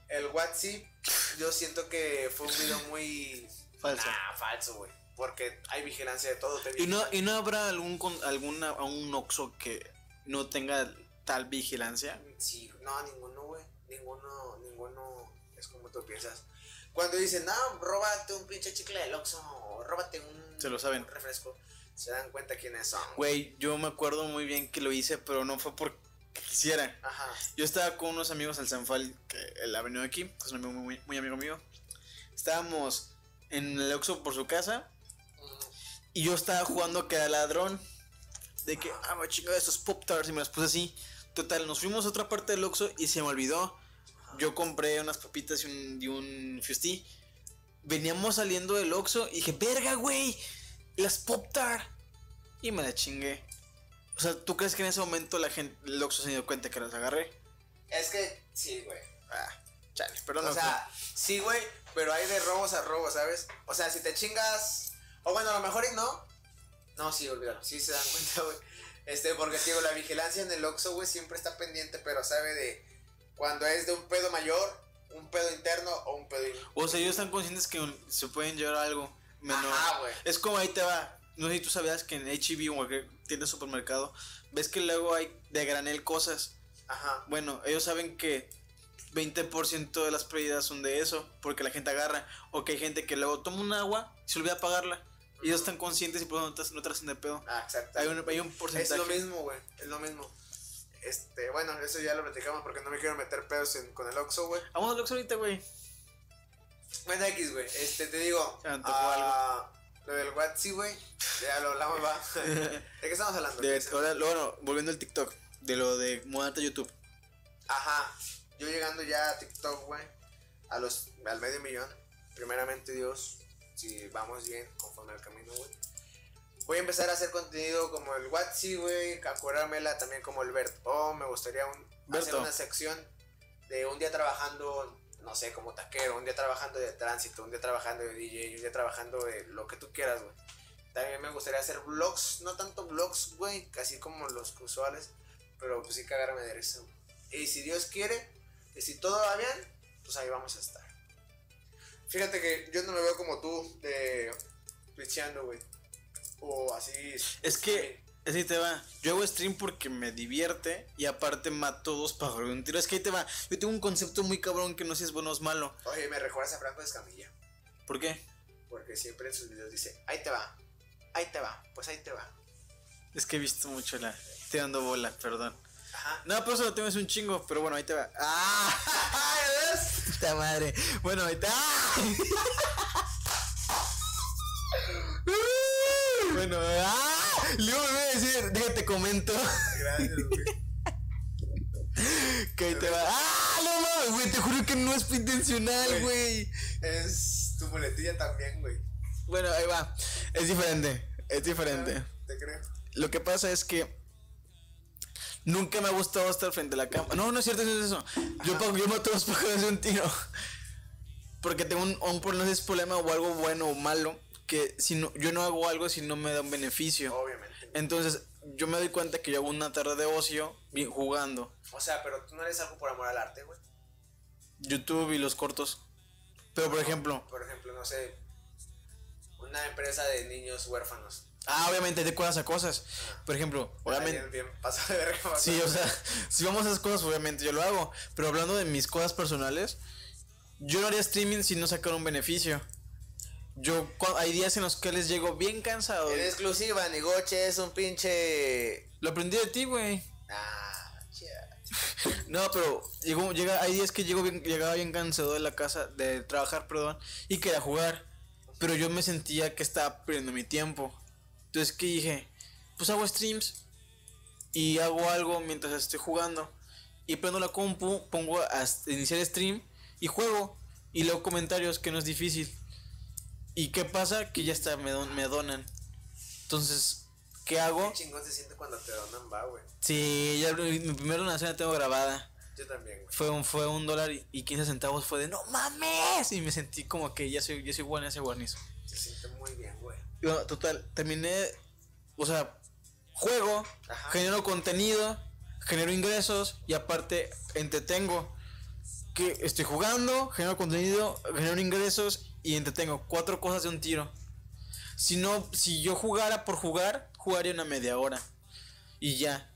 El WhatsApp, yo siento que fue un video muy Falso. Nah, falso, güey. Porque hay vigilancia de todo. te ¿Y no. ¿Y no habrá algún con, alguna un Oxxo que no tenga tal vigilancia? Sí, no, ninguno, güey. Ninguno, ninguno es como tú piensas. Cuando dicen, no, róbate un pinche chicle del Oxxo o róbate un, Se lo saben. un refresco, se dan cuenta quiénes son. Güey, yo me acuerdo muy bien que lo hice, pero no fue porque quisiera. Ajá. Yo estaba con unos amigos al Sanfal, que él ha venido aquí, que es un amigo muy, muy amigo mío. Estábamos en el Oxxo por su casa y yo estaba jugando que era ladrón. De que, ah, me chingo de estos Pop Tarts y me las puse así. Total, nos fuimos a otra parte del Oxxo y se me olvidó. Yo compré unas papitas y un, y un. Veníamos saliendo del Oxxo y dije, verga, güey, las Pop Tart. Y me la chingué. O sea, ¿tú crees que en ese momento la gente, el Oxxo se dio cuenta que las agarré? Es que, sí, güey. Ah, chale, pero no. o sea, sí, güey, pero hay de robos a robos, ¿sabes? O sea, si te chingas. O bueno, a lo mejor y no. No, sí, olvídalo. Sí se dan cuenta, güey. Este, porque digo, la vigilancia en el Oxxo, güey, siempre está pendiente, pero sabe de cuando es de un pedo mayor, un pedo interno o un pedo. o sea, ellos están conscientes que se pueden llevar algo menor. Ajá, güey. Es como ahí te va. No sé si tú sabías que en HEB o cualquier tienda de supermercado, ves que luego hay de granel cosas. Ajá. Bueno, ellos saben que 20% de las pérdidas son de eso, porque la gente agarra. O que hay gente que luego toma un agua y se olvida pagarla. Y ellos están conscientes y por eso no te, no te hacen de pedo. Ah, exacto. Hay un, hay un es porcentaje. lo mismo, güey. Es lo mismo. Este, bueno, eso ya lo platicamos porque no me quiero meter pedos en- con el Oxxo, güey. Vamos al Oxxo ahorita, güey. Bueno, X, güey. Este, te digo. Se me antojó Lo del WhatsApp, güey. Ya lo hablamos, va. ¿De qué estamos hablando? De- ahora, bueno, volviendo al TikTok, de lo de mudarte a YouTube. Ajá. Yo llegando ya a TikTok, güey. A los, al medio millón. Primeramente, Dios. Si vamos bien conforme al camino, güey. Voy a empezar a hacer contenido como el Watsi, güey. Acordármela también como el Bert. Oh, me gustaría un- hacer una sección de un día trabajando, no sé, como taquero. Un día trabajando de tránsito. Un día trabajando de DJ. Un día trabajando de lo que tú quieras, güey. También me gustaría hacer vlogs. No tanto vlogs, güey. Casi como los usuales. Pero pues sí cagarme de risa. Y si Dios quiere, y si todo va bien, pues ahí vamos a estar. Fíjate que yo no me veo como tú, de twitcheando, güey. O así. Es que Así te va. Yo hago stream porque me divierte y aparte mato dos pájaros de un tiro. Es que ahí te va. Yo tengo un concepto muy cabrón que no sé si es bueno o es malo. Oye, me recuerdas a Franco Escamilla. ¿Por qué? Porque siempre en sus videos dice, ahí te va, ahí te va, pues ahí te va. Es que he visto mucho la. Te dando bola, perdón. Ajá. No, por eso lo tengo es un chingo, pero bueno, ahí te va. ¡Ah! Esta madre. Bueno, ahí está. bueno, ¡ah! Luego me voy a decir, déjate comento Gracias, güey. que ahí te va. ¡Ah! No mames, güey, te juro que no es intencional, güey. Es tu boletilla también, güey. Bueno, ahí va. Es diferente, es diferente. Ah, Te creo. Lo que pasa es que nunca me ha gustado estar frente a la cámara. No, no es cierto, no es eso. Yo, yo mato los pájaros de un tiro. Porque tengo un, un no sé si es problema o algo bueno o malo. Que si no, yo no hago algo si no me da un beneficio. Obviamente. Entonces, yo me doy cuenta que yo hago una tarde de ocio bien jugando. O sea, pero tú no eres algo por amor al arte, güey. YouTube y los cortos. Pero por ejemplo, Por ejemplo, no sé, una empresa de niños huérfanos. ah, obviamente te cosas a cosas. Por ejemplo, obviamente. Bien, bien pasado de verga. Sí, o sea, si vamos a esas cosas, obviamente yo lo hago. Pero hablando de mis cosas personales, yo no haría streaming si no sacara un beneficio. Yo, hay días en los que les llego bien cansado. En exclusiva, Nigoche es un pinche. Lo aprendí de ti, güey. Ah, chía. No, pero llegó, llega, hay días que llego bien, llegaba bien cansado de la casa, de trabajar, perdón, y quería jugar. Pero yo me sentía que estaba perdiendo mi tiempo. Entonces, que dije? Pues hago streams y hago algo mientras estoy jugando. Y prendo la compu, pongo a iniciar stream y juego. Y leo comentarios, que no es difícil. ¿Y qué pasa? Que ya está, me, don- me donan. Entonces, ¿qué hago? Qué chingón se siente cuando te donan, va, güey. Sí, ya mi primera donación la tengo grabada. Yo también, güey. Fue un, fue un dólar y- y 15 centavos. Fue de no mames. Y me sentí como que ya soy, ya soy bueno en ese guarnizo. Se siente muy bien, güey. Bueno, total, terminé. O sea, juego, Ajá. genero contenido, genero ingresos y aparte entretengo. Que estoy jugando, genero contenido, genero ingresos y entretengo. Cuatro cosas de un tiro. Si no, si yo jugara por jugar, jugaría una media hora. Y ya.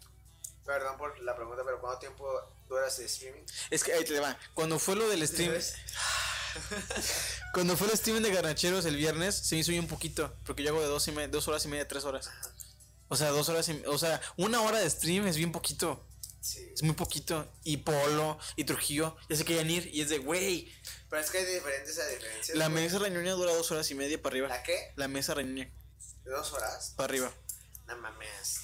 Perdón por la pregunta, pero ¿cuánto tiempo duras de streaming? Es que ahí te va. Cuando fue lo del stream. Cuando fue el streaming de Garnacheros el viernes, se me hizo bien poquito. Porque yo hago de dos, y me- dos horas y media, tres horas. O sea, dos horas y O sea, una hora de stream es bien poquito. Sí. Es muy poquito. Y Polo y Trujillo ya se querían ir. Y es de, güey. Pero es que hay diferentes a diferencias. La mesa reñoña dura dos horas y media para arriba. ¿La qué? La mesa reñoña ¿De dos horas? para arriba. No mames.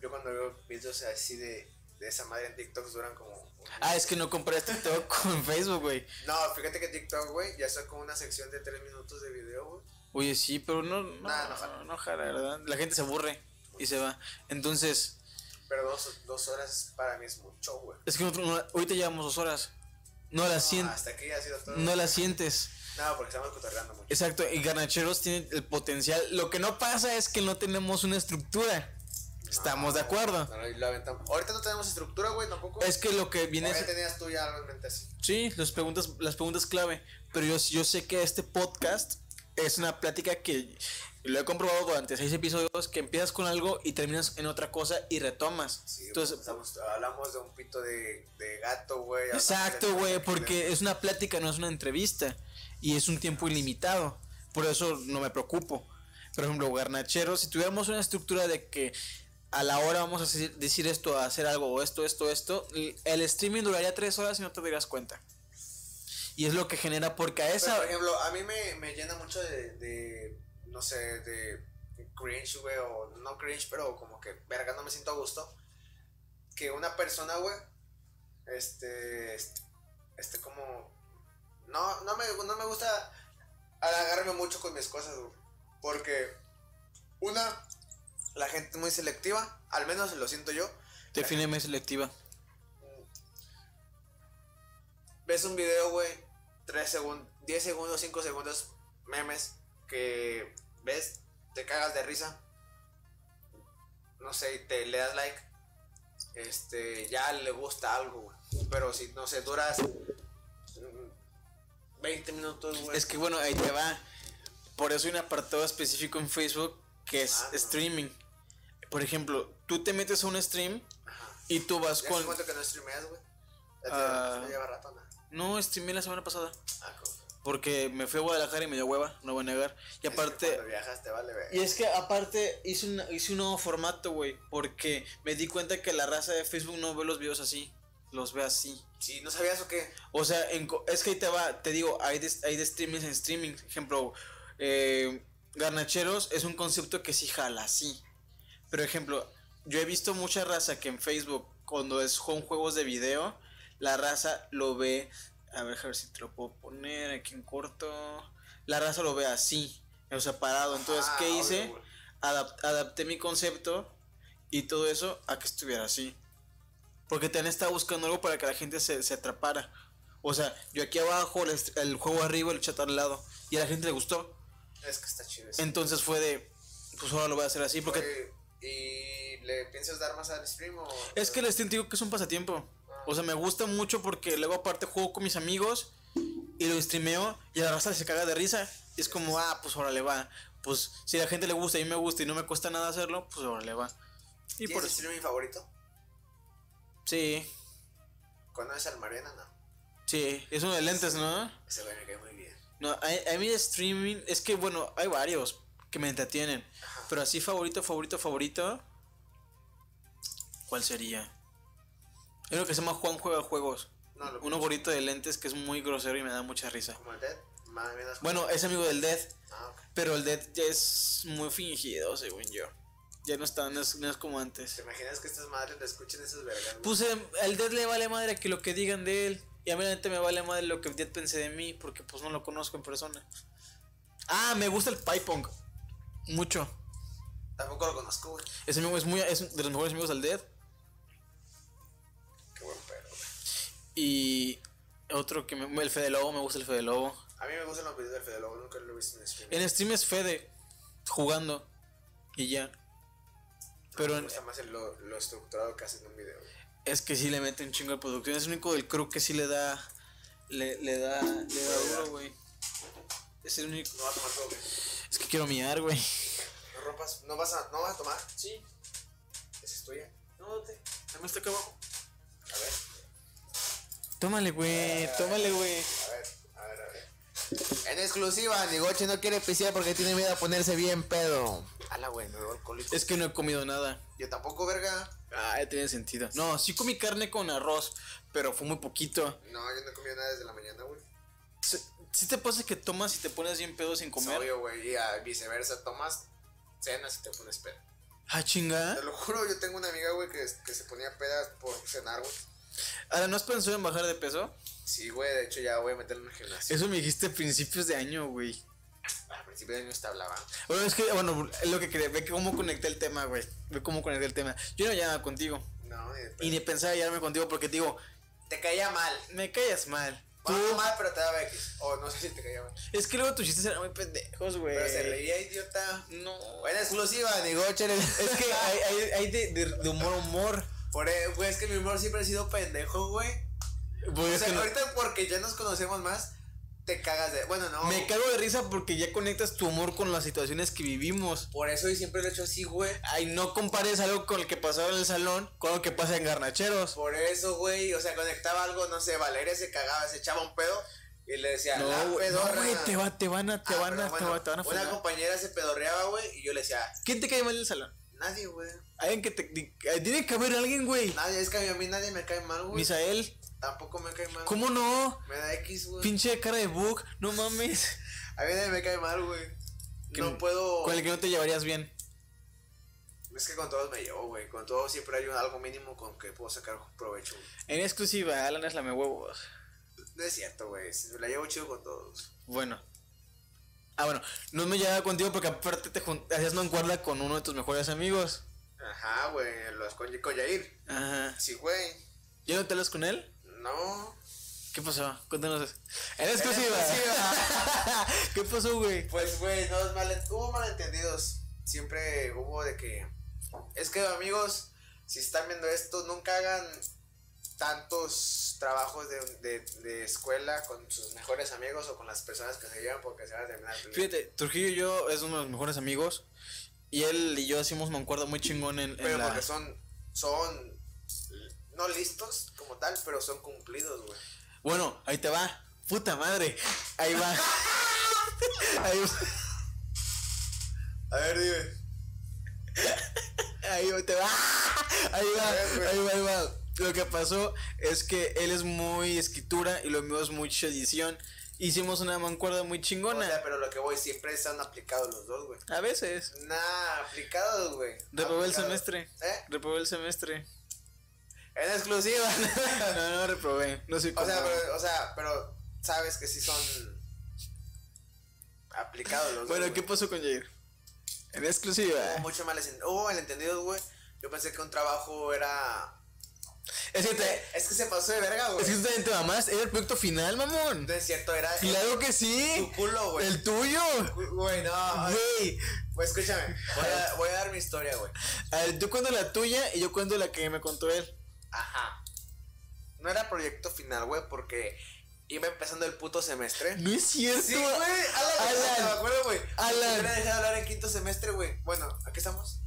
Yo cuando veo videos así de, de esa madre en TikTok duran como. un- Ah, es que no compré TikTok con Facebook, güey. No, fíjate que TikTok, güey, ya está con una sección de tres minutos de video, güey. Oye, sí, pero no. No, Nah, no jala. no jala, ¿verdad? La gente se aburre y se va. Entonces, Pero dos, dos horas para mí es mucho, güey. es que nosotros no- ahorita llevamos dos horas. No No, sientes. hasta ya ha sido todo. No las sientes. No, porque estamos cotorreando mucho. Exacto, y Garnacheros tiene el potencial. Lo que no pasa es que no tenemos una estructura. Estamos de acuerdo. No. Ahorita no tenemos estructura, güey, tampoco. Es que lo que viene ¿O ya tenías tú ya algo en mente así. Sí, las preguntas, las preguntas clave. Pero yo, yo sé que este podcast es una plática que lo he comprobado durante seis episodios que empiezas con algo y terminas en otra cosa y retomas. Sí, Entonces, hablamos de un pito de, de gato, güey. exacto, güey, porque es una plática, no es una entrevista. Y es un tiempo ilimitado. Por eso no me preocupo. Por ejemplo, Garnacheros, si tuviéramos una estructura de que a la hora vamos a decir, esto, a hacer algo, o esto, esto, esto, el- streaming duraría tres horas y no te darías cuenta. Y es lo que genera, porque a Pero, esa... por ejemplo, a mí me, me llena mucho de, de, no sé, de cringe, güey, o no cringe, pero como que, verga, no me siento a gusto. Que una persona, güey, este, este, este como, no, no me, no me gusta agarrarme mucho con mis cosas, güey. Porque, una, la gente es muy selectiva, al menos lo siento yo. Defíneme selectiva. ves un video, güey, 3 segundos, 10 segundos, 5 segundos, memes, que ves, te cagas de risa, no sé, y te le das like, este, ya le gusta algo, güey. Pero si, no sé, duras mm, 20 minutos, güey. Es que bueno, ahí te va. Por eso hay un apartado específico en Facebook que es Ah, no. streaming. por ejemplo, tú te metes a un stream Ajá. y tú vas ¿Ya con. cuánto que no streameas, güey? Ya lleva rato, ¿no? No, streamé la semana pasada. Ah, ¿cómo? Porque me fui a Guadalajara y me dio hueva, no voy a negar. Y Es que aparte. Cuando viajas te vale ver. Y es que aparte hice un, hice un nuevo formato, güey. Porque me di cuenta que la raza de Facebook no ve los videos así. Los ve así. Sí, ¿no sabías o qué? O sea, en es que ahí te va, te digo, hay de, hay de streamings en streaming. Ejemplo, eh, Garnacheros es un concepto que sí jala, sí. Pero ejemplo, yo he visto mucha raza que en Facebook, cuando es con juegos de video, la raza lo ve. A ver, a ver si te lo puedo poner aquí en corto. La raza lo ve así, o sea, parado. Entonces, Ah, ¿qué hice? Adap- adapté mi concepto y todo eso a que estuviera así. Porque también estaba buscando algo para que la gente se, se atrapara. O sea, yo aquí abajo, el, juego arriba, el chat al lado. Y a la gente le gustó. Es que está chido eso. Entonces fue de, pues ahora lo voy a hacer así. Porque ¿Y le piensas dar más al stream o...? es que el stream digo que es un pasatiempo. O sea, me gusta mucho porque luego aparte juego con mis amigos y lo streameo y a la raza se caga de risa. Y es como, ah, pues ahora le va. Pues si a la gente le gusta y a mí me gusta y no me cuesta nada hacerlo, pues ahora le va. Y ¿Tienes por eso. streaming favorito? Sí, ¿Conoces al Mariana? No. sí, es uno de lentes, ¿no? Ese güey me cae muy bien. No, a, a mí de streaming, es que bueno, hay varios que me entretienen. Ajá. Pero así favorito, favorito, favorito. ¿Cuál sería? Hay uno que se llama Juan Juega Juegos. No, lo Uno gorito de lentes que es muy grosero y me da mucha risa. ¿Como el Dead? Más menos. Bueno, es amigo del Dead, Ah, ok. pero el Dead ya es muy fingido, según yo. Ya no está, no es, no es como antes. ¿Te imaginas que estas madres le escuchen esas vergas? Pues eh, al Dead le vale madre que lo que digan de él. Y a mí la me vale madre lo que el Dead pensé de mí, porque pues no lo conozco en persona. Ah, me gusta el Pipong. Mucho. Tampoco lo conozco, güey. Ese amigo es muy es de los mejores amigos del Dead. Y otro que me, el Fede Lobo, me gusta el Fede Lobo. A mí me gustan los videos del Fede Lobo, nunca lo he visto en stream. En stream es Fede jugando y ya. Pero Me en- gusta más el- lo, lo estructurado que hacen en un video. güey. es que sí le mete un chingo de producción. Es el único del crew que sí le da. Le, le da. Le da duro, güey. Es el único. No vas a tomar todo, güey. Es que quiero miar, güey. No rompas, no vas a, no vas a tomar. Sí. Esa es tuya. No, te. Dame está acá abajo. A ver, Tómale, güey. Tómale, güey. a ver, a ver, a ver. En exclusiva, Nigoche no quiere pisear porque tiene miedo a ponerse bien pedo. Ala, güey, me veo alcohólico. Es que no he comido nada. Yo tampoco, verga. Ah, ya tiene sentido. No, sí comí carne con arroz, pero fue muy poquito. No, yo no he comido nada desde la mañana, güey. Si te pasa que tomas y te pones bien pedo sin comer? obvio, güey. Y a viceversa, tomas cenas y te pones pedo. Ah, chinga. Te lo juro, yo tengo una amiga, güey, que, que se ponía pedas por cenar, güey. Ahora, ¿no has pensado en bajar de peso? Sí, güey, de hecho ya voy a meterlo en el gimnasio. Eso me dijiste a principios de año, güey. Al principio de año te hablaba. Bueno, es que, bueno, es lo que quería. Ve cómo conecté el tema, güey. Ve cómo conecté el tema. Yo no llamaba contigo. No, ni de pedo. Y ni pensaba llamarme contigo porque, digo, Te caía mal. me callas mal. Tú. Bueno, no mal, pero te daba X. O no sé si te caía mal. Es que luego tus chistes eran muy pendejos, güey. Pero se reía, idiota. No. Buena exclusiva, Nigoche. Es que hay, hay, hay de, de, de humor a humor. Por e- güey, es que mi humor siempre ha sido pendejo, güey. Pues O sea, no- ahorita porque ya nos conocemos más, te cagas de. Bueno, no. Me cago de risa porque ya conectas tu humor con las situaciones que vivimos. Por eso y siempre lo he hecho así, güey. Ay, no compares algo con el que pasaba en el salón con lo que pasa en Garnacheros. Por eso, güey. O sea, conectaba algo, no sé, Valeria se cagaba, se echaba un pedo. Y le decía, No, la güey, no, güey, te, va, te van a, te Ah, van a, te va- te van a Una funar. compañera se pedorreaba, güey, y yo le decía, ¿Quién te cae mal en el salón? Nadie, güey. Alguien que te. eh, Tiene que haber alguien, güey. Nadie, es que a mí nadie me cae mal, güey. Misael. Tampoco me cae mal. ¿Cómo no? Me da X, güey. Pinche cara de bug. No mames. A mí nadie me cae mal, güey. No puedo. Con el que no te llevarías bien. Es que con todos me llevo, güey. Con todos siempre hay un- algo mínimo con que puedo sacar provecho. güey. En exclusiva, Alan es la me huevos. No es cierto, güey. La llevo chido con todos. Bueno. Ah, bueno. No me llevaba contigo porque aparte te hacías no cuerda con uno de tus mejores amigos. Ajá, güey. Los con, Yair. Ajá. Sí, güey. ¿Ya no te hablas con él? No. ¿Qué pasó? Cuéntanos. En exclusiva. exclusiva. ¿Qué pasó, güey? Pues, güey, no, es mal, hubo malentendidos. Siempre hubo de que. Es que, amigos, si están viendo esto, nunca hagan tantos trabajos de, de, de escuela con sus mejores amigos o con las personas que se llevan porque se van a terminar. Fíjate, Trujillo y yo es uno de los mejores amigos. Y él y yo hicimos mancuerda muy chingón en, en Pero la... porque son, son, no listos como tal, pero son cumplidos, güey. Bueno, ahí te va. Puta madre. Ahí va. ahí va. A ver, dime. Ahí te va. Ahí va. Ahí va, ahí va. Lo que pasó es que él es muy escritura y lo mío es mucha edición. Hicimos una mancuerda muy O chingona. sea, pero lo que voy, siempre están aplicados los dos, güey. A veces. Nah, aplicados, güey. Reprobé el semestre. ¿Eh? Reprobé el semestre. En exclusiva. No, no reprobé. No soy o sea, pero, o sea, pero sabes que sí son aplicados los Bueno, dos. ¿qué pasó con Jair? En exclusiva. Hubo mucho mal Oh, malentendidos, güey. Yo pensé que un trabajo era. Es que te... Es que se pasó de verga, güey. Es que también te mamás. Era el proyecto final, mamón. No es cierto, era. Claro que sí. Tu culo, güey. El tuyo. Güey, no. Güey. Pues escúchame. Voy a, voy a dar mi historia, güey. A ver, yo cuento la tuya y yo cuento la que me contó él. Ajá. No era proyecto final, güey, porque iba empezando el puto semestre. No es cierto. Sí, güey. Alan, Alan. me acuerdo, güey. Alan. Me hubiera dejado hablar en quinto semestre, güey. Bueno, ¿aquí estamos?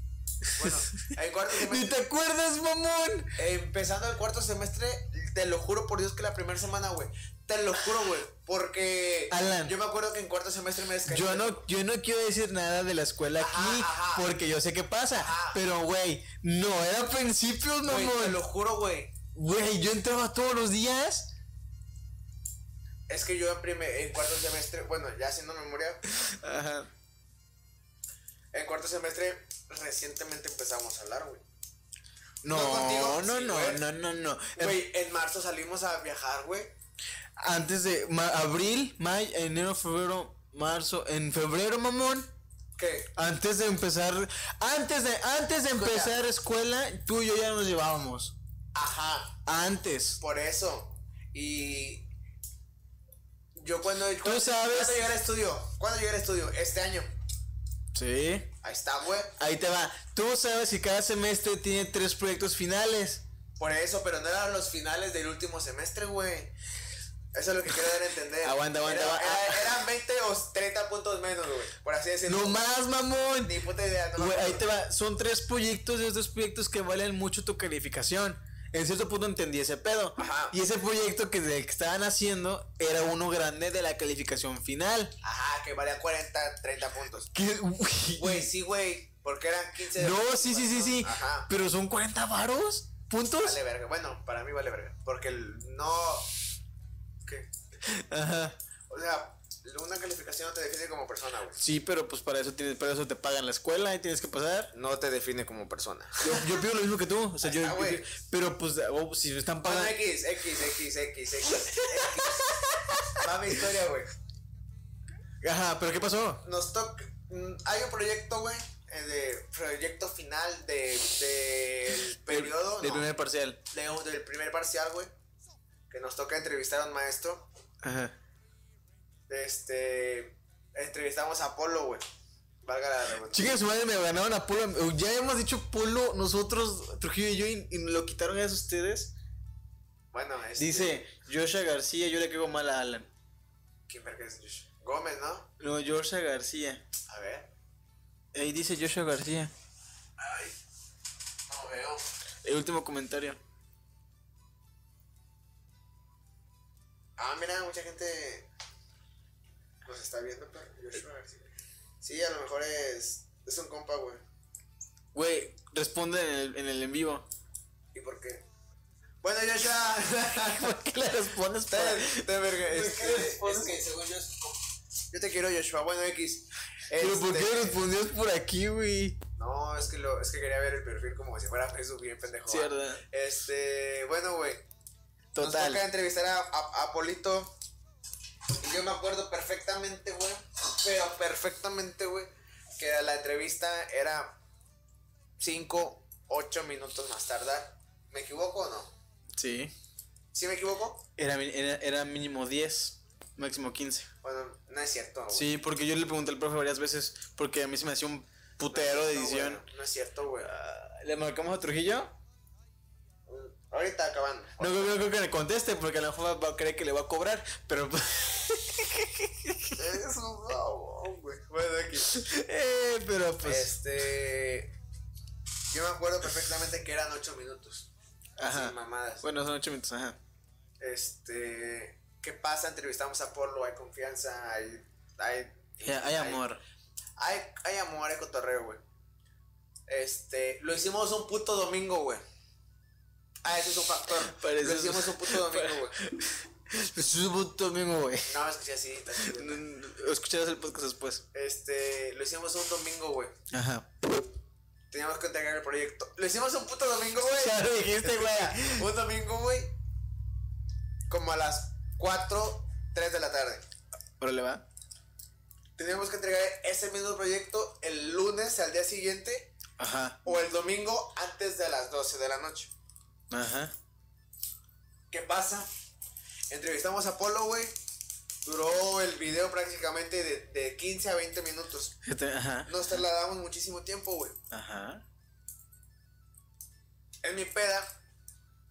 Bueno, en cuarto Ni semestre. te acuerdas, mamón. Empezando el cuarto semestre, te lo juro por Dios que la primera semana, güey. Te lo juro, güey. Porque Alan. yo me acuerdo que en cuarto semestre me descargué. Yo no, yo no quiero decir nada de la escuela Ajá, aquí ajá. porque yo sé qué pasa. Ajá. Pero, güey, no era principios, Güey, te mamón. lo juro, güey. Güey, yo entraba todos los días. Es que yo en, primer, en cuarto semestre, bueno, ya haciendo memoria, Ajá. En cuarto semestre recientemente empezamos a hablar, güey. No, No, no, sí, no, no, no, no. Güey, en marzo salimos a viajar, güey. Antes de ma- abril, mayo, enero, febrero, marzo, en febrero, mamón. ¿Qué? Antes de empezar, antes de, antes de empezar escuela, tú y yo ya nos llevábamos. Ajá, Antes. por eso. Y yo cuando... cuando- sabes- ¿Cuándo llegué al estudio? ¿Cuándo llegué al estudio? Este año. Sí. Ahí está, güey. Ahí te va. Tú sabes que cada semestre tiene tres proyectos finales. Por eso, pero no eran los finales del último semestre, güey. Eso es lo que quiero dar a entender. Aguanta, aguanta, Era- eran 20 o 30 puntos menos, güey. Por así decirlo. No más, mamón. Ni puta idea. No Güey, ahí te va. Son tres proyectos de estos proyectos que valen mucho tu calificación. En cierto punto entendí ese pedo. Ajá. Y ese proyecto que, que estaban haciendo era uno grande de la calificación final. Ajá, que valía 40, 30 puntos. Güey, sí, güey. Porque eran 15 de No, puntos, sí, sí, sí, sí. Ajá. Pero son 40 varos. ¿Puntos? Vale verga. Bueno, para mí vale verga. Porque el- no. ¿Qué? Ajá. O sea, una calificación no te define como persona, güey. Sí, pero pues para eso tienes, para eso te pagan la escuela y tienes que pasar. No te define como persona. Yo, yo pido lo mismo que tú. O sea, yo, está, pero pues oh, si me están Bueno, pagando. X, X, X, X, X, X. Va mi historia, güey. Ajá, pero ¿qué pasó? Nos toca. mm, Hay un proyecto, güey. eh, De proyecto final de, del periodo. Del no, primer parcial. de- del primer parcial, güey. Que nos toca entrevistar a un maestro. Ajá. Este. Entrevistamos a Polo, güey. Valga la redundancia. Chica su madre me ganaron a Polo. Ya hemos dicho Polo nosotros, Trujillo y yo, y, y lo quitaron a ustedes. Bueno, este. Dice Joshua García, yo le caigo mal a Alan. ¿Quién verga es Josh? Gómez, ¿no? No, Joshua García. A ver. Ahí dice Joshua García. Ay. No veo. El último comentario. Ah, mira, mucha gente nos está viendo, pero Joshua García. Sí, a lo mejor es. Es un compa, güey. Güey, responde en el, en el en vivo. ¿Y por qué? Bueno, Joshua. ¿Por qué le respondes bien, está verga, ¿Por este, es que según yo es Yo te quiero, Joshua. Bueno, X. Pero ¿por qué Este, respondías por aquí, güey? No, es que, lo, es que quería ver el perfil como si fuera Facebook bien pendejo. ¿verdad? Este, bueno, güey. Nos Total. toca entrevistar a, a, a Polito. Yo me acuerdo perfectamente, güey. Pero perfectamente, güey. Que la entrevista era 5, 8 minutos más tardar. ¿Me equivoco o no? Sí. ¿Sí me equivoco? Era, era, era mínimo 10, máximo 15. Bueno, no es cierto, güey. Sí, porque yo le pregunté al profe varias veces, porque a mí se me hacía un putero de edición. güey, No, es cierto, güey. Ah, ¿Le marcamos a Trujillo? Ahorita acabando. No, creo, creo que le conteste, porque a lo mejor va a creer que le va a cobrar, pero... Es un babón, güey. Bueno, aquí. Eh, pero pues. Este. Yo me acuerdo perfectamente que eran 8 minutos. Ajá. Sin mamadas. Bueno, son ocho minutos, ajá. Este. ¿Qué pasa? Entrevistamos a Polo, hay confianza, hay. Hay amor. Hay, hay amor, hay cotorreo, güey. Este. Lo hicimos un puto domingo, güey. Ah, ese es un factor. Lo hicimos un puto domingo, güey. Es un puto domingo, güey. No, es que sí, así. así, güey. Escucharás el podcast después. Este. Lo hicimos un domingo, güey. Ajá. Teníamos que entregar el proyecto. Lo hicimos un puto domingo, güey. Ya lo dijiste, güey. Un domingo, güey. Como a las 4, 3 de la tarde. Órale, va. Teníamos que entregar ese mismo proyecto el lunes al día siguiente Ajá. o el domingo antes de las 12 de la noche. Ajá. ¿Qué pasa? Entrevistamos a Polo, güey. Duró el video prácticamente de, de 15 a 20 minutos. Este, Ajá. Nos trasladamos muchísimo tiempo, güey. Ajá. En mi peda,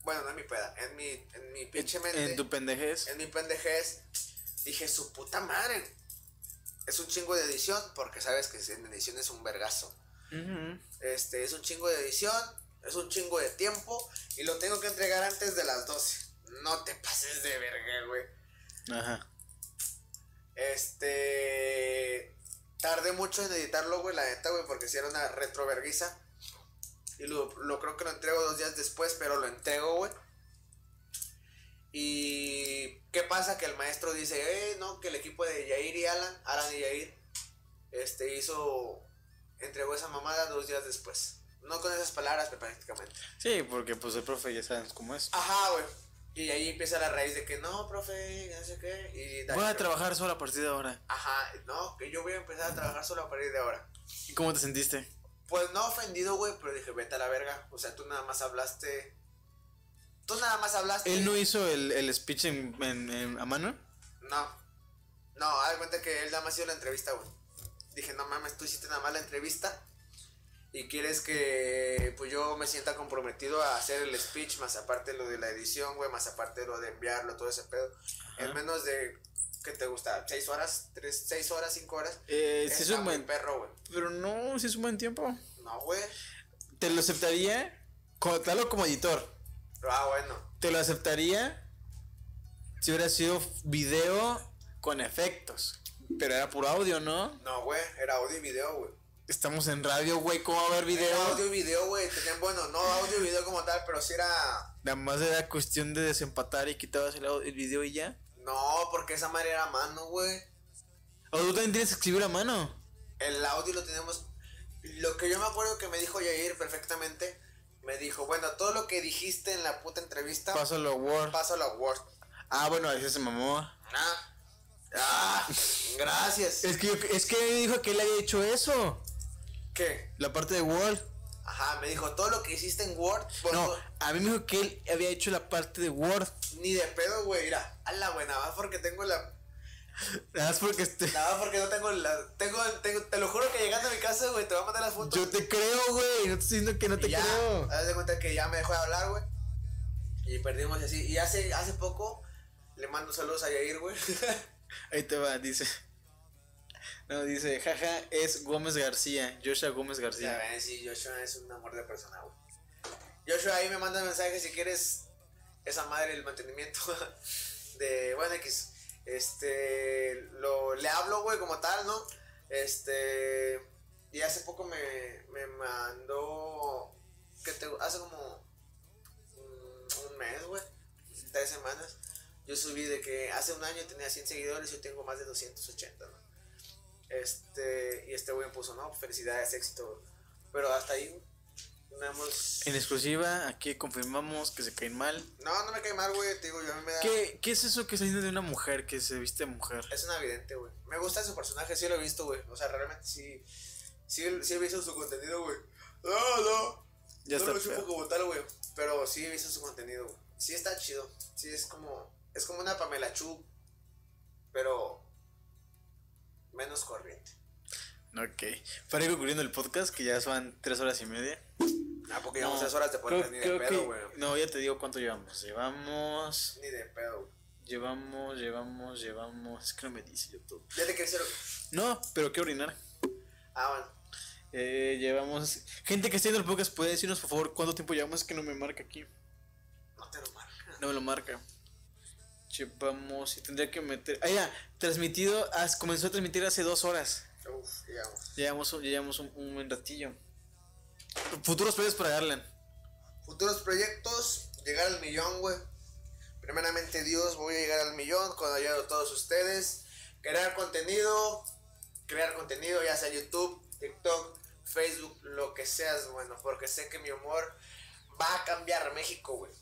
bueno, no en mi peda, en mi, en mi pinche mente, En tu pendejez. en mi pendejez, dije, su puta madre. Es un chingo de edición, porque sabes que en edición es un vergazo. Ujú. Este, es un chingo de edición, es un chingo de tiempo, y lo tengo que entregar antes de las 12. No te pases de verga, güey. Ajá. Este. Tardé mucho en editarlo, güey, la neta, güey, porque si era una retroverguiza. Y lo, lo creo que lo entrego dos días después, pero lo entrego, güey. Y. ¿Qué pasa? Que el maestro dice, eh, no, que el equipo de Yair y Alan, Alan y Yair, este, hizo. Entregó esa mamada dos días después. No con esas palabras, pero prácticamente. Sí, porque pues el profe ya sabes cómo es. Ajá, güey. Y ahí empieza la raíz de que no, profe, no sé qué. Y Voy a trabajar solo a partir de ahora. Ajá, no, que yo voy a empezar a trabajar solo a partir de ahora. ¿Y cómo te sentiste? Pues no ofendido, güey, pero dije, vete a la verga. O sea, tú nada más hablaste. Tú nada más hablaste. ¿Él no hizo el, el speech en, en- en- a mano? No. No, haz cuenta que él nada más hizo la entrevista, güey. Dije, no mames, tú hiciste nada más la entrevista. Y quieres que pues yo me sienta comprometido a hacer el speech, más aparte lo de la edición, güey, más aparte lo de enviarlo, todo ese pedo. En menos de, ¿qué te gusta? ¿Seis horas? ¿Tres, seis horas, cinco horas? Eh, sí es un buen... perro, güey. Pero no, sí es un buen tiempo. No, güey. Te lo aceptaría, como, tal como editor. Ah, bueno. Te lo aceptaría si hubiera sido video con efectos. Pero era puro audio, ¿no? No, güey, era audio y video, güey. Estamos en radio, güey, ¿cómo va a haber video? Era audio y video, güey. Bueno, no audio y video como tal, pero sí era. Nada más era cuestión de desempatar y quitabas el, el video y ya. No, porque esa madre era a mano, güey. O tú también tienes que escribir a mano. El audio lo tenemos. Lo que yo me acuerdo que me dijo Yair perfectamente. Me dijo, bueno, todo lo que dijiste en la puta entrevista, Pásalo a Word. pásalo a Word. Ah, bueno, ahí se mamó. Ah, ah, gracias. Es que, yo- es que dijo que él había hecho eso. ¿Qué? La parte de Word. Ajá, me dijo, todo lo que hiciste en Word, No, a mí me dijo que él había hecho la parte de Word. ni de pedo, güey. Mira, a la buena, más porque tengo la. Nada más porque este. Nada más porque no tengo la. Tengo, tengo, te lo juro que llegando a mi casa, güey, te voy a mandar las fotos. Yo te creo, güey. No te estoy diciendo que no te ya, creo. haz de cuenta que ya me dejó de hablar, güey. Y perdimos y así. Y hace, hace poco le mando saludos a Yair, güey. Ahí te va, dice. No, dice, jaja, es Gómez García. Joshua Gómez ya García. ven, sí, Joshua es un amor de persona, güey. Joshua ahí me manda mensaje si quieres esa madre, el mantenimiento de, bueno, X. Este, lo, le hablo, güey, como tal, ¿no? Este, y hace poco me, me mandó, que te, hace como un mes, güey, tres semanas. Yo subí de que hace un año tenía 100 seguidores y yo tengo más de 280, ¿no? Este, y este güey me puso, no, felicidades, éxito. Pero hasta ahí, no hemos... En exclusiva, aquí confirmamos que se caen mal. No, no me cae mal, güey, te digo, yo a mí me da... ¿Qué, ¿Qué es eso que está diciendo de una mujer que se viste mujer? Es una evidente, güey. Me gusta su personaje, sí lo he visto, güey. O sea, realmente sí. Sí, sí he visto su contenido, güey. No, no. Ya no está feo. como tal, güey. Pero sí he visto su contenido, güey. Sí está chido. Sí es como. Es como una Pamela Chu. Pero. Menos corriente. Ok. Para ir concluyendo el podcast, que ya van tres horas y media. Ah, porque llevamos No, tres horas de podcast ni de pedo, que- güey. No, ya te digo cuánto llevamos. Llevamos Ni de pedo, güey. Llevamos, llevamos, llevamos. Es que no me dice YouTube. ¿Ya te crecieron? No, pero quiero orinar. Ah, bueno. Eh, llevamos. Gente que está viendo el podcast, ¿puede decirnos por favor cuánto tiempo llevamos? Es que no me marca aquí. No te lo marca. No me lo marca. Llevamos y tendría que meter. Ah, ya, transmitido. as- comenzó a transmitir hace dos horas. Uf, digamos. Llevamos, un- llevamos un, un buen ratillo. Futuros planes para Garland. Futuros proyectos, llegar al millón, güey. Primeramente Dios, voy a llegar al millón con la ayuda de todos ustedes. Crear contenido, crear contenido, ya sea YouTube, TikTok, Facebook, lo que seas, bueno, porque sé que mi humor va a cambiar México, güey.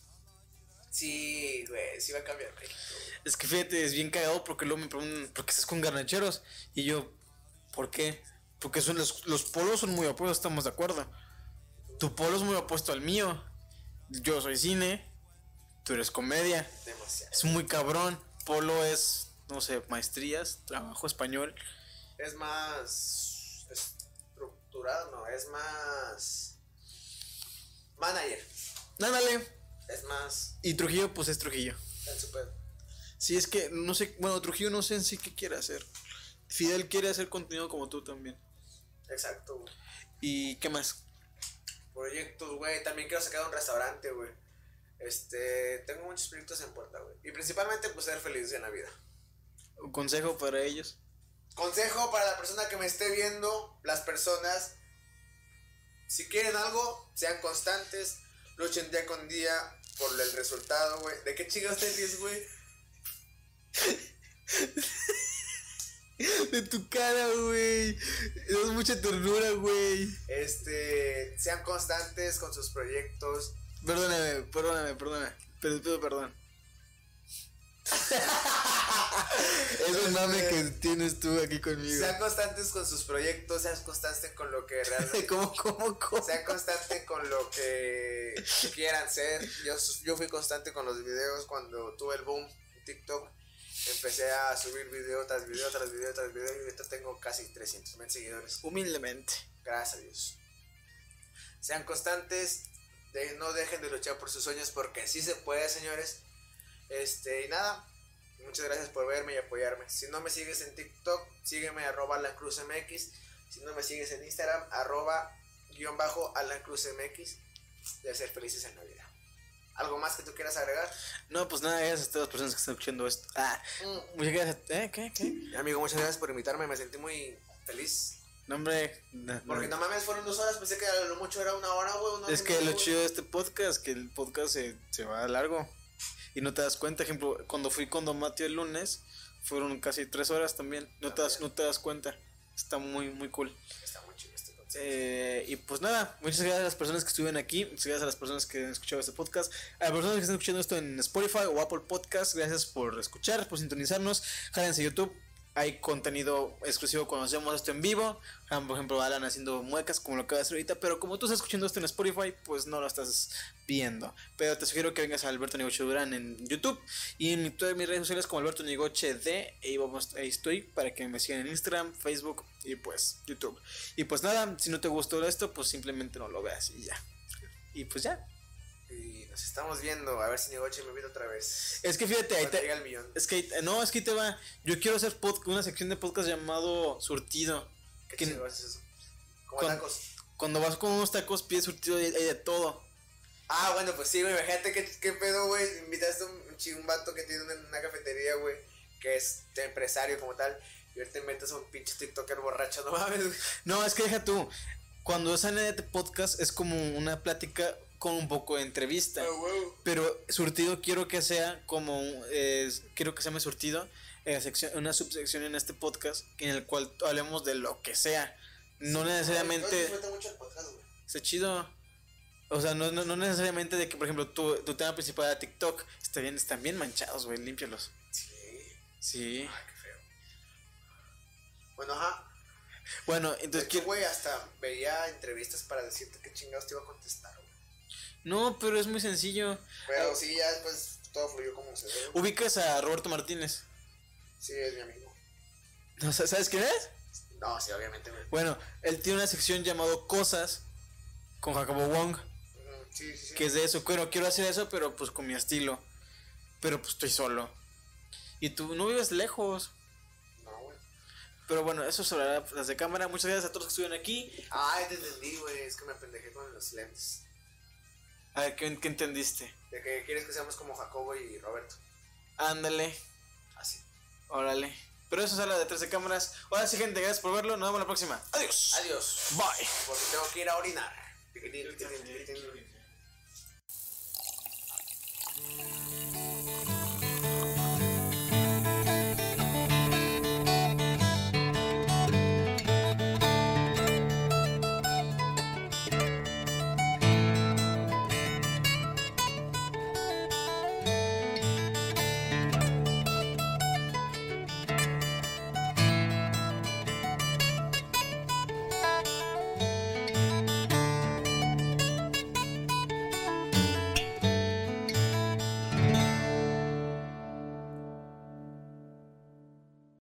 Sí, güey, sí va a cambiar México. güey. Es que fíjate, es bien cagado porque luego me preguntan, ¿por qué estás con garnacheros? Y yo, ¿por qué? Porque son los, los polos son muy opuestos, estamos de acuerdo. Tu polo es muy opuesto al mío. Yo soy cine, tú eres comedia. Demasiado. Es muy cabrón. Polo es, no sé, maestrías, trabajo español. Es más estructurado, no, es más manager. Ándale. Es más Y Trujillo, pues es Trujillo. en su pedo. Sí, es que no sé, bueno, Trujillo no sé en sí qué quiere hacer. Fidel quiere hacer contenido como tú también. Exacto, güey. ¿Y qué más? Proyectos, güey. También quiero sacar un restaurante, güey. Este, tengo muchos proyectos en puerta, güey. Y principalmente, pues, ser feliz en la vida. ¿Un consejo para ellos? Consejo para la persona que me esté viendo, las personas, si quieren algo, sean constantes, luchen día con día por el resultado, güey. ¿De qué chingados te ríes, güey? De tu cara, güey. Es mucha ternura, güey. Este, sean constantes con sus proyectos. Perdóname, perdóname, perdóname. Pero te pido perdón. es un mame que tienes tú aquí conmigo. Sean constantes con sus proyectos, sean constantes con lo que realmente ¿Cómo, cómo, cómo? Sean constante con lo que quieran ser. Yo, yo fui constante con los videos cuando tuve el boom en TikTok. Empecé a subir video tras video, tras video, tras video. Y ahorita tengo casi 300 mil seguidores. Humildemente. Gracias a Dios. Sean constantes. de- no dejen de luchar por sus sueños porque sí se puede, señores. Este, y nada. Muchas gracias por verme y apoyarme. Si no me sigues en TikTok, sígueme arroba Alan Cruz MX. Si no me sigues en Instagram, arroba guion bajo Alan Cruz MX. De ser felices en la vida. ¿Algo más que tú quieras agregar? No, pues nada, gracias a todas las personas que están escuchando esto. Ah, muchas gracias. ¿Eh? ¿Qué? ¿Qué? Amigo, muchas gracias por invitarme. Me sentí muy feliz. No, hombre. no. Porque no mames, fueron dos horas. Pensé que a lo mucho era una hora, güey. Es que lo chido de este podcast, que el podcast se, se va largo. Y no te das cuenta, ejemplo, cuando fui con Don Mateo el lunes, fueron casi tres horas también. No te das, no te das cuenta. Está muy, muy cool. Está muy chido este concepto. Eh, y pues nada, muchas gracias a las personas que estuvieron aquí, muchas gracias a las personas que han escuchado este podcast, a las personas que están escuchando esto en Spotify o Apple Podcast, gracias por escuchar, por sintonizarnos, jádense YouTube, hay contenido exclusivo cuando hacemos esto en vivo, Ah, por ejemplo Alan haciendo muecas como lo que va a hacer ahorita, pero como tú estás escuchando esto en Spotify, pues no lo estás viendo, pero te sugiero que vengas a Alberto Nigoche Durán en YouTube y en todas mis redes sociales como Alberto Nigoche D, ahí, vamos, ahí estoy para que me sigan en Instagram, Facebook y pues YouTube. Y pues nada, si no te gustó esto, pues simplemente no lo veas y ya. Y pues ya. Y nos estamos viendo. A ver si Nigoche me invita otra vez. Es que fíjate, ahí te- al millón. es que no, es que te va. Yo quiero hacer pod- una sección de podcast llamado Surtido. ¿Qué que- es eso? Como con- tacos. Cuando vas con unos tacos, pides surtido y hay de todo. Ah, bueno, pues sí, güey. Imagínate qué, qué pedo, güey. Invitaste a un, un vato que tiene una, una cafetería, güey. Que es de empresario como tal. Y ahorita metes a un pinche TikToker borracho. No mames, güey. No, es que deja tú. Cuando sale de este podcast es como una plática con un poco de entrevista. Ah, huevo. Pero surtido quiero que sea como es- quiero que se llame surtido la sección, una subsección en este podcast en el cual hablemos de lo que sea. No Yo necesariamente disfruto mucho el podcast, está chido. O sea, no, no, no necesariamente de que, por ejemplo, tu, tu tema principal era TikTok. Está bien, están bien manchados, güey, límpialos. Sí. Sí. Ay, qué feo. Bueno, ajá. Bueno, entonces güey, hasta veía entrevistas para decirte qué chingados te iba a contestar. No, pero es muy sencillo. Pero sí, ya después todo fluyó como se debe. Ubicas a Roberto Martínez. Sí, es mi amigo. No, sa- ¿Sabes quién es? No, sí, obviamente. Bueno, él tiene una sección llamado Cosas con Jacobo Wong. Sí, sí, sí. Que es de eso. Bueno, quiero hacer eso, pero pues con mi estilo. Pero pues estoy solo. Y tú no vives lejos. No, güey. Pero bueno, eso sobre las de cámara. Muchas gracias a todos que estuvieron aquí. Ay, te entendí, güey. Es que me pendejé con los lentes. A ver, ¿qué, qué entendiste? De que quieres que seamos como Jacobo y Roberto. Ándale, Así. órale. Pero eso es la de 13 cámaras. Ahora sí, gente, gracias por verlo. Nos vemos la próxima. Adiós. Adiós. Bye. Porque tengo que ir a orinar. Piquitín, piquitín, piquitín.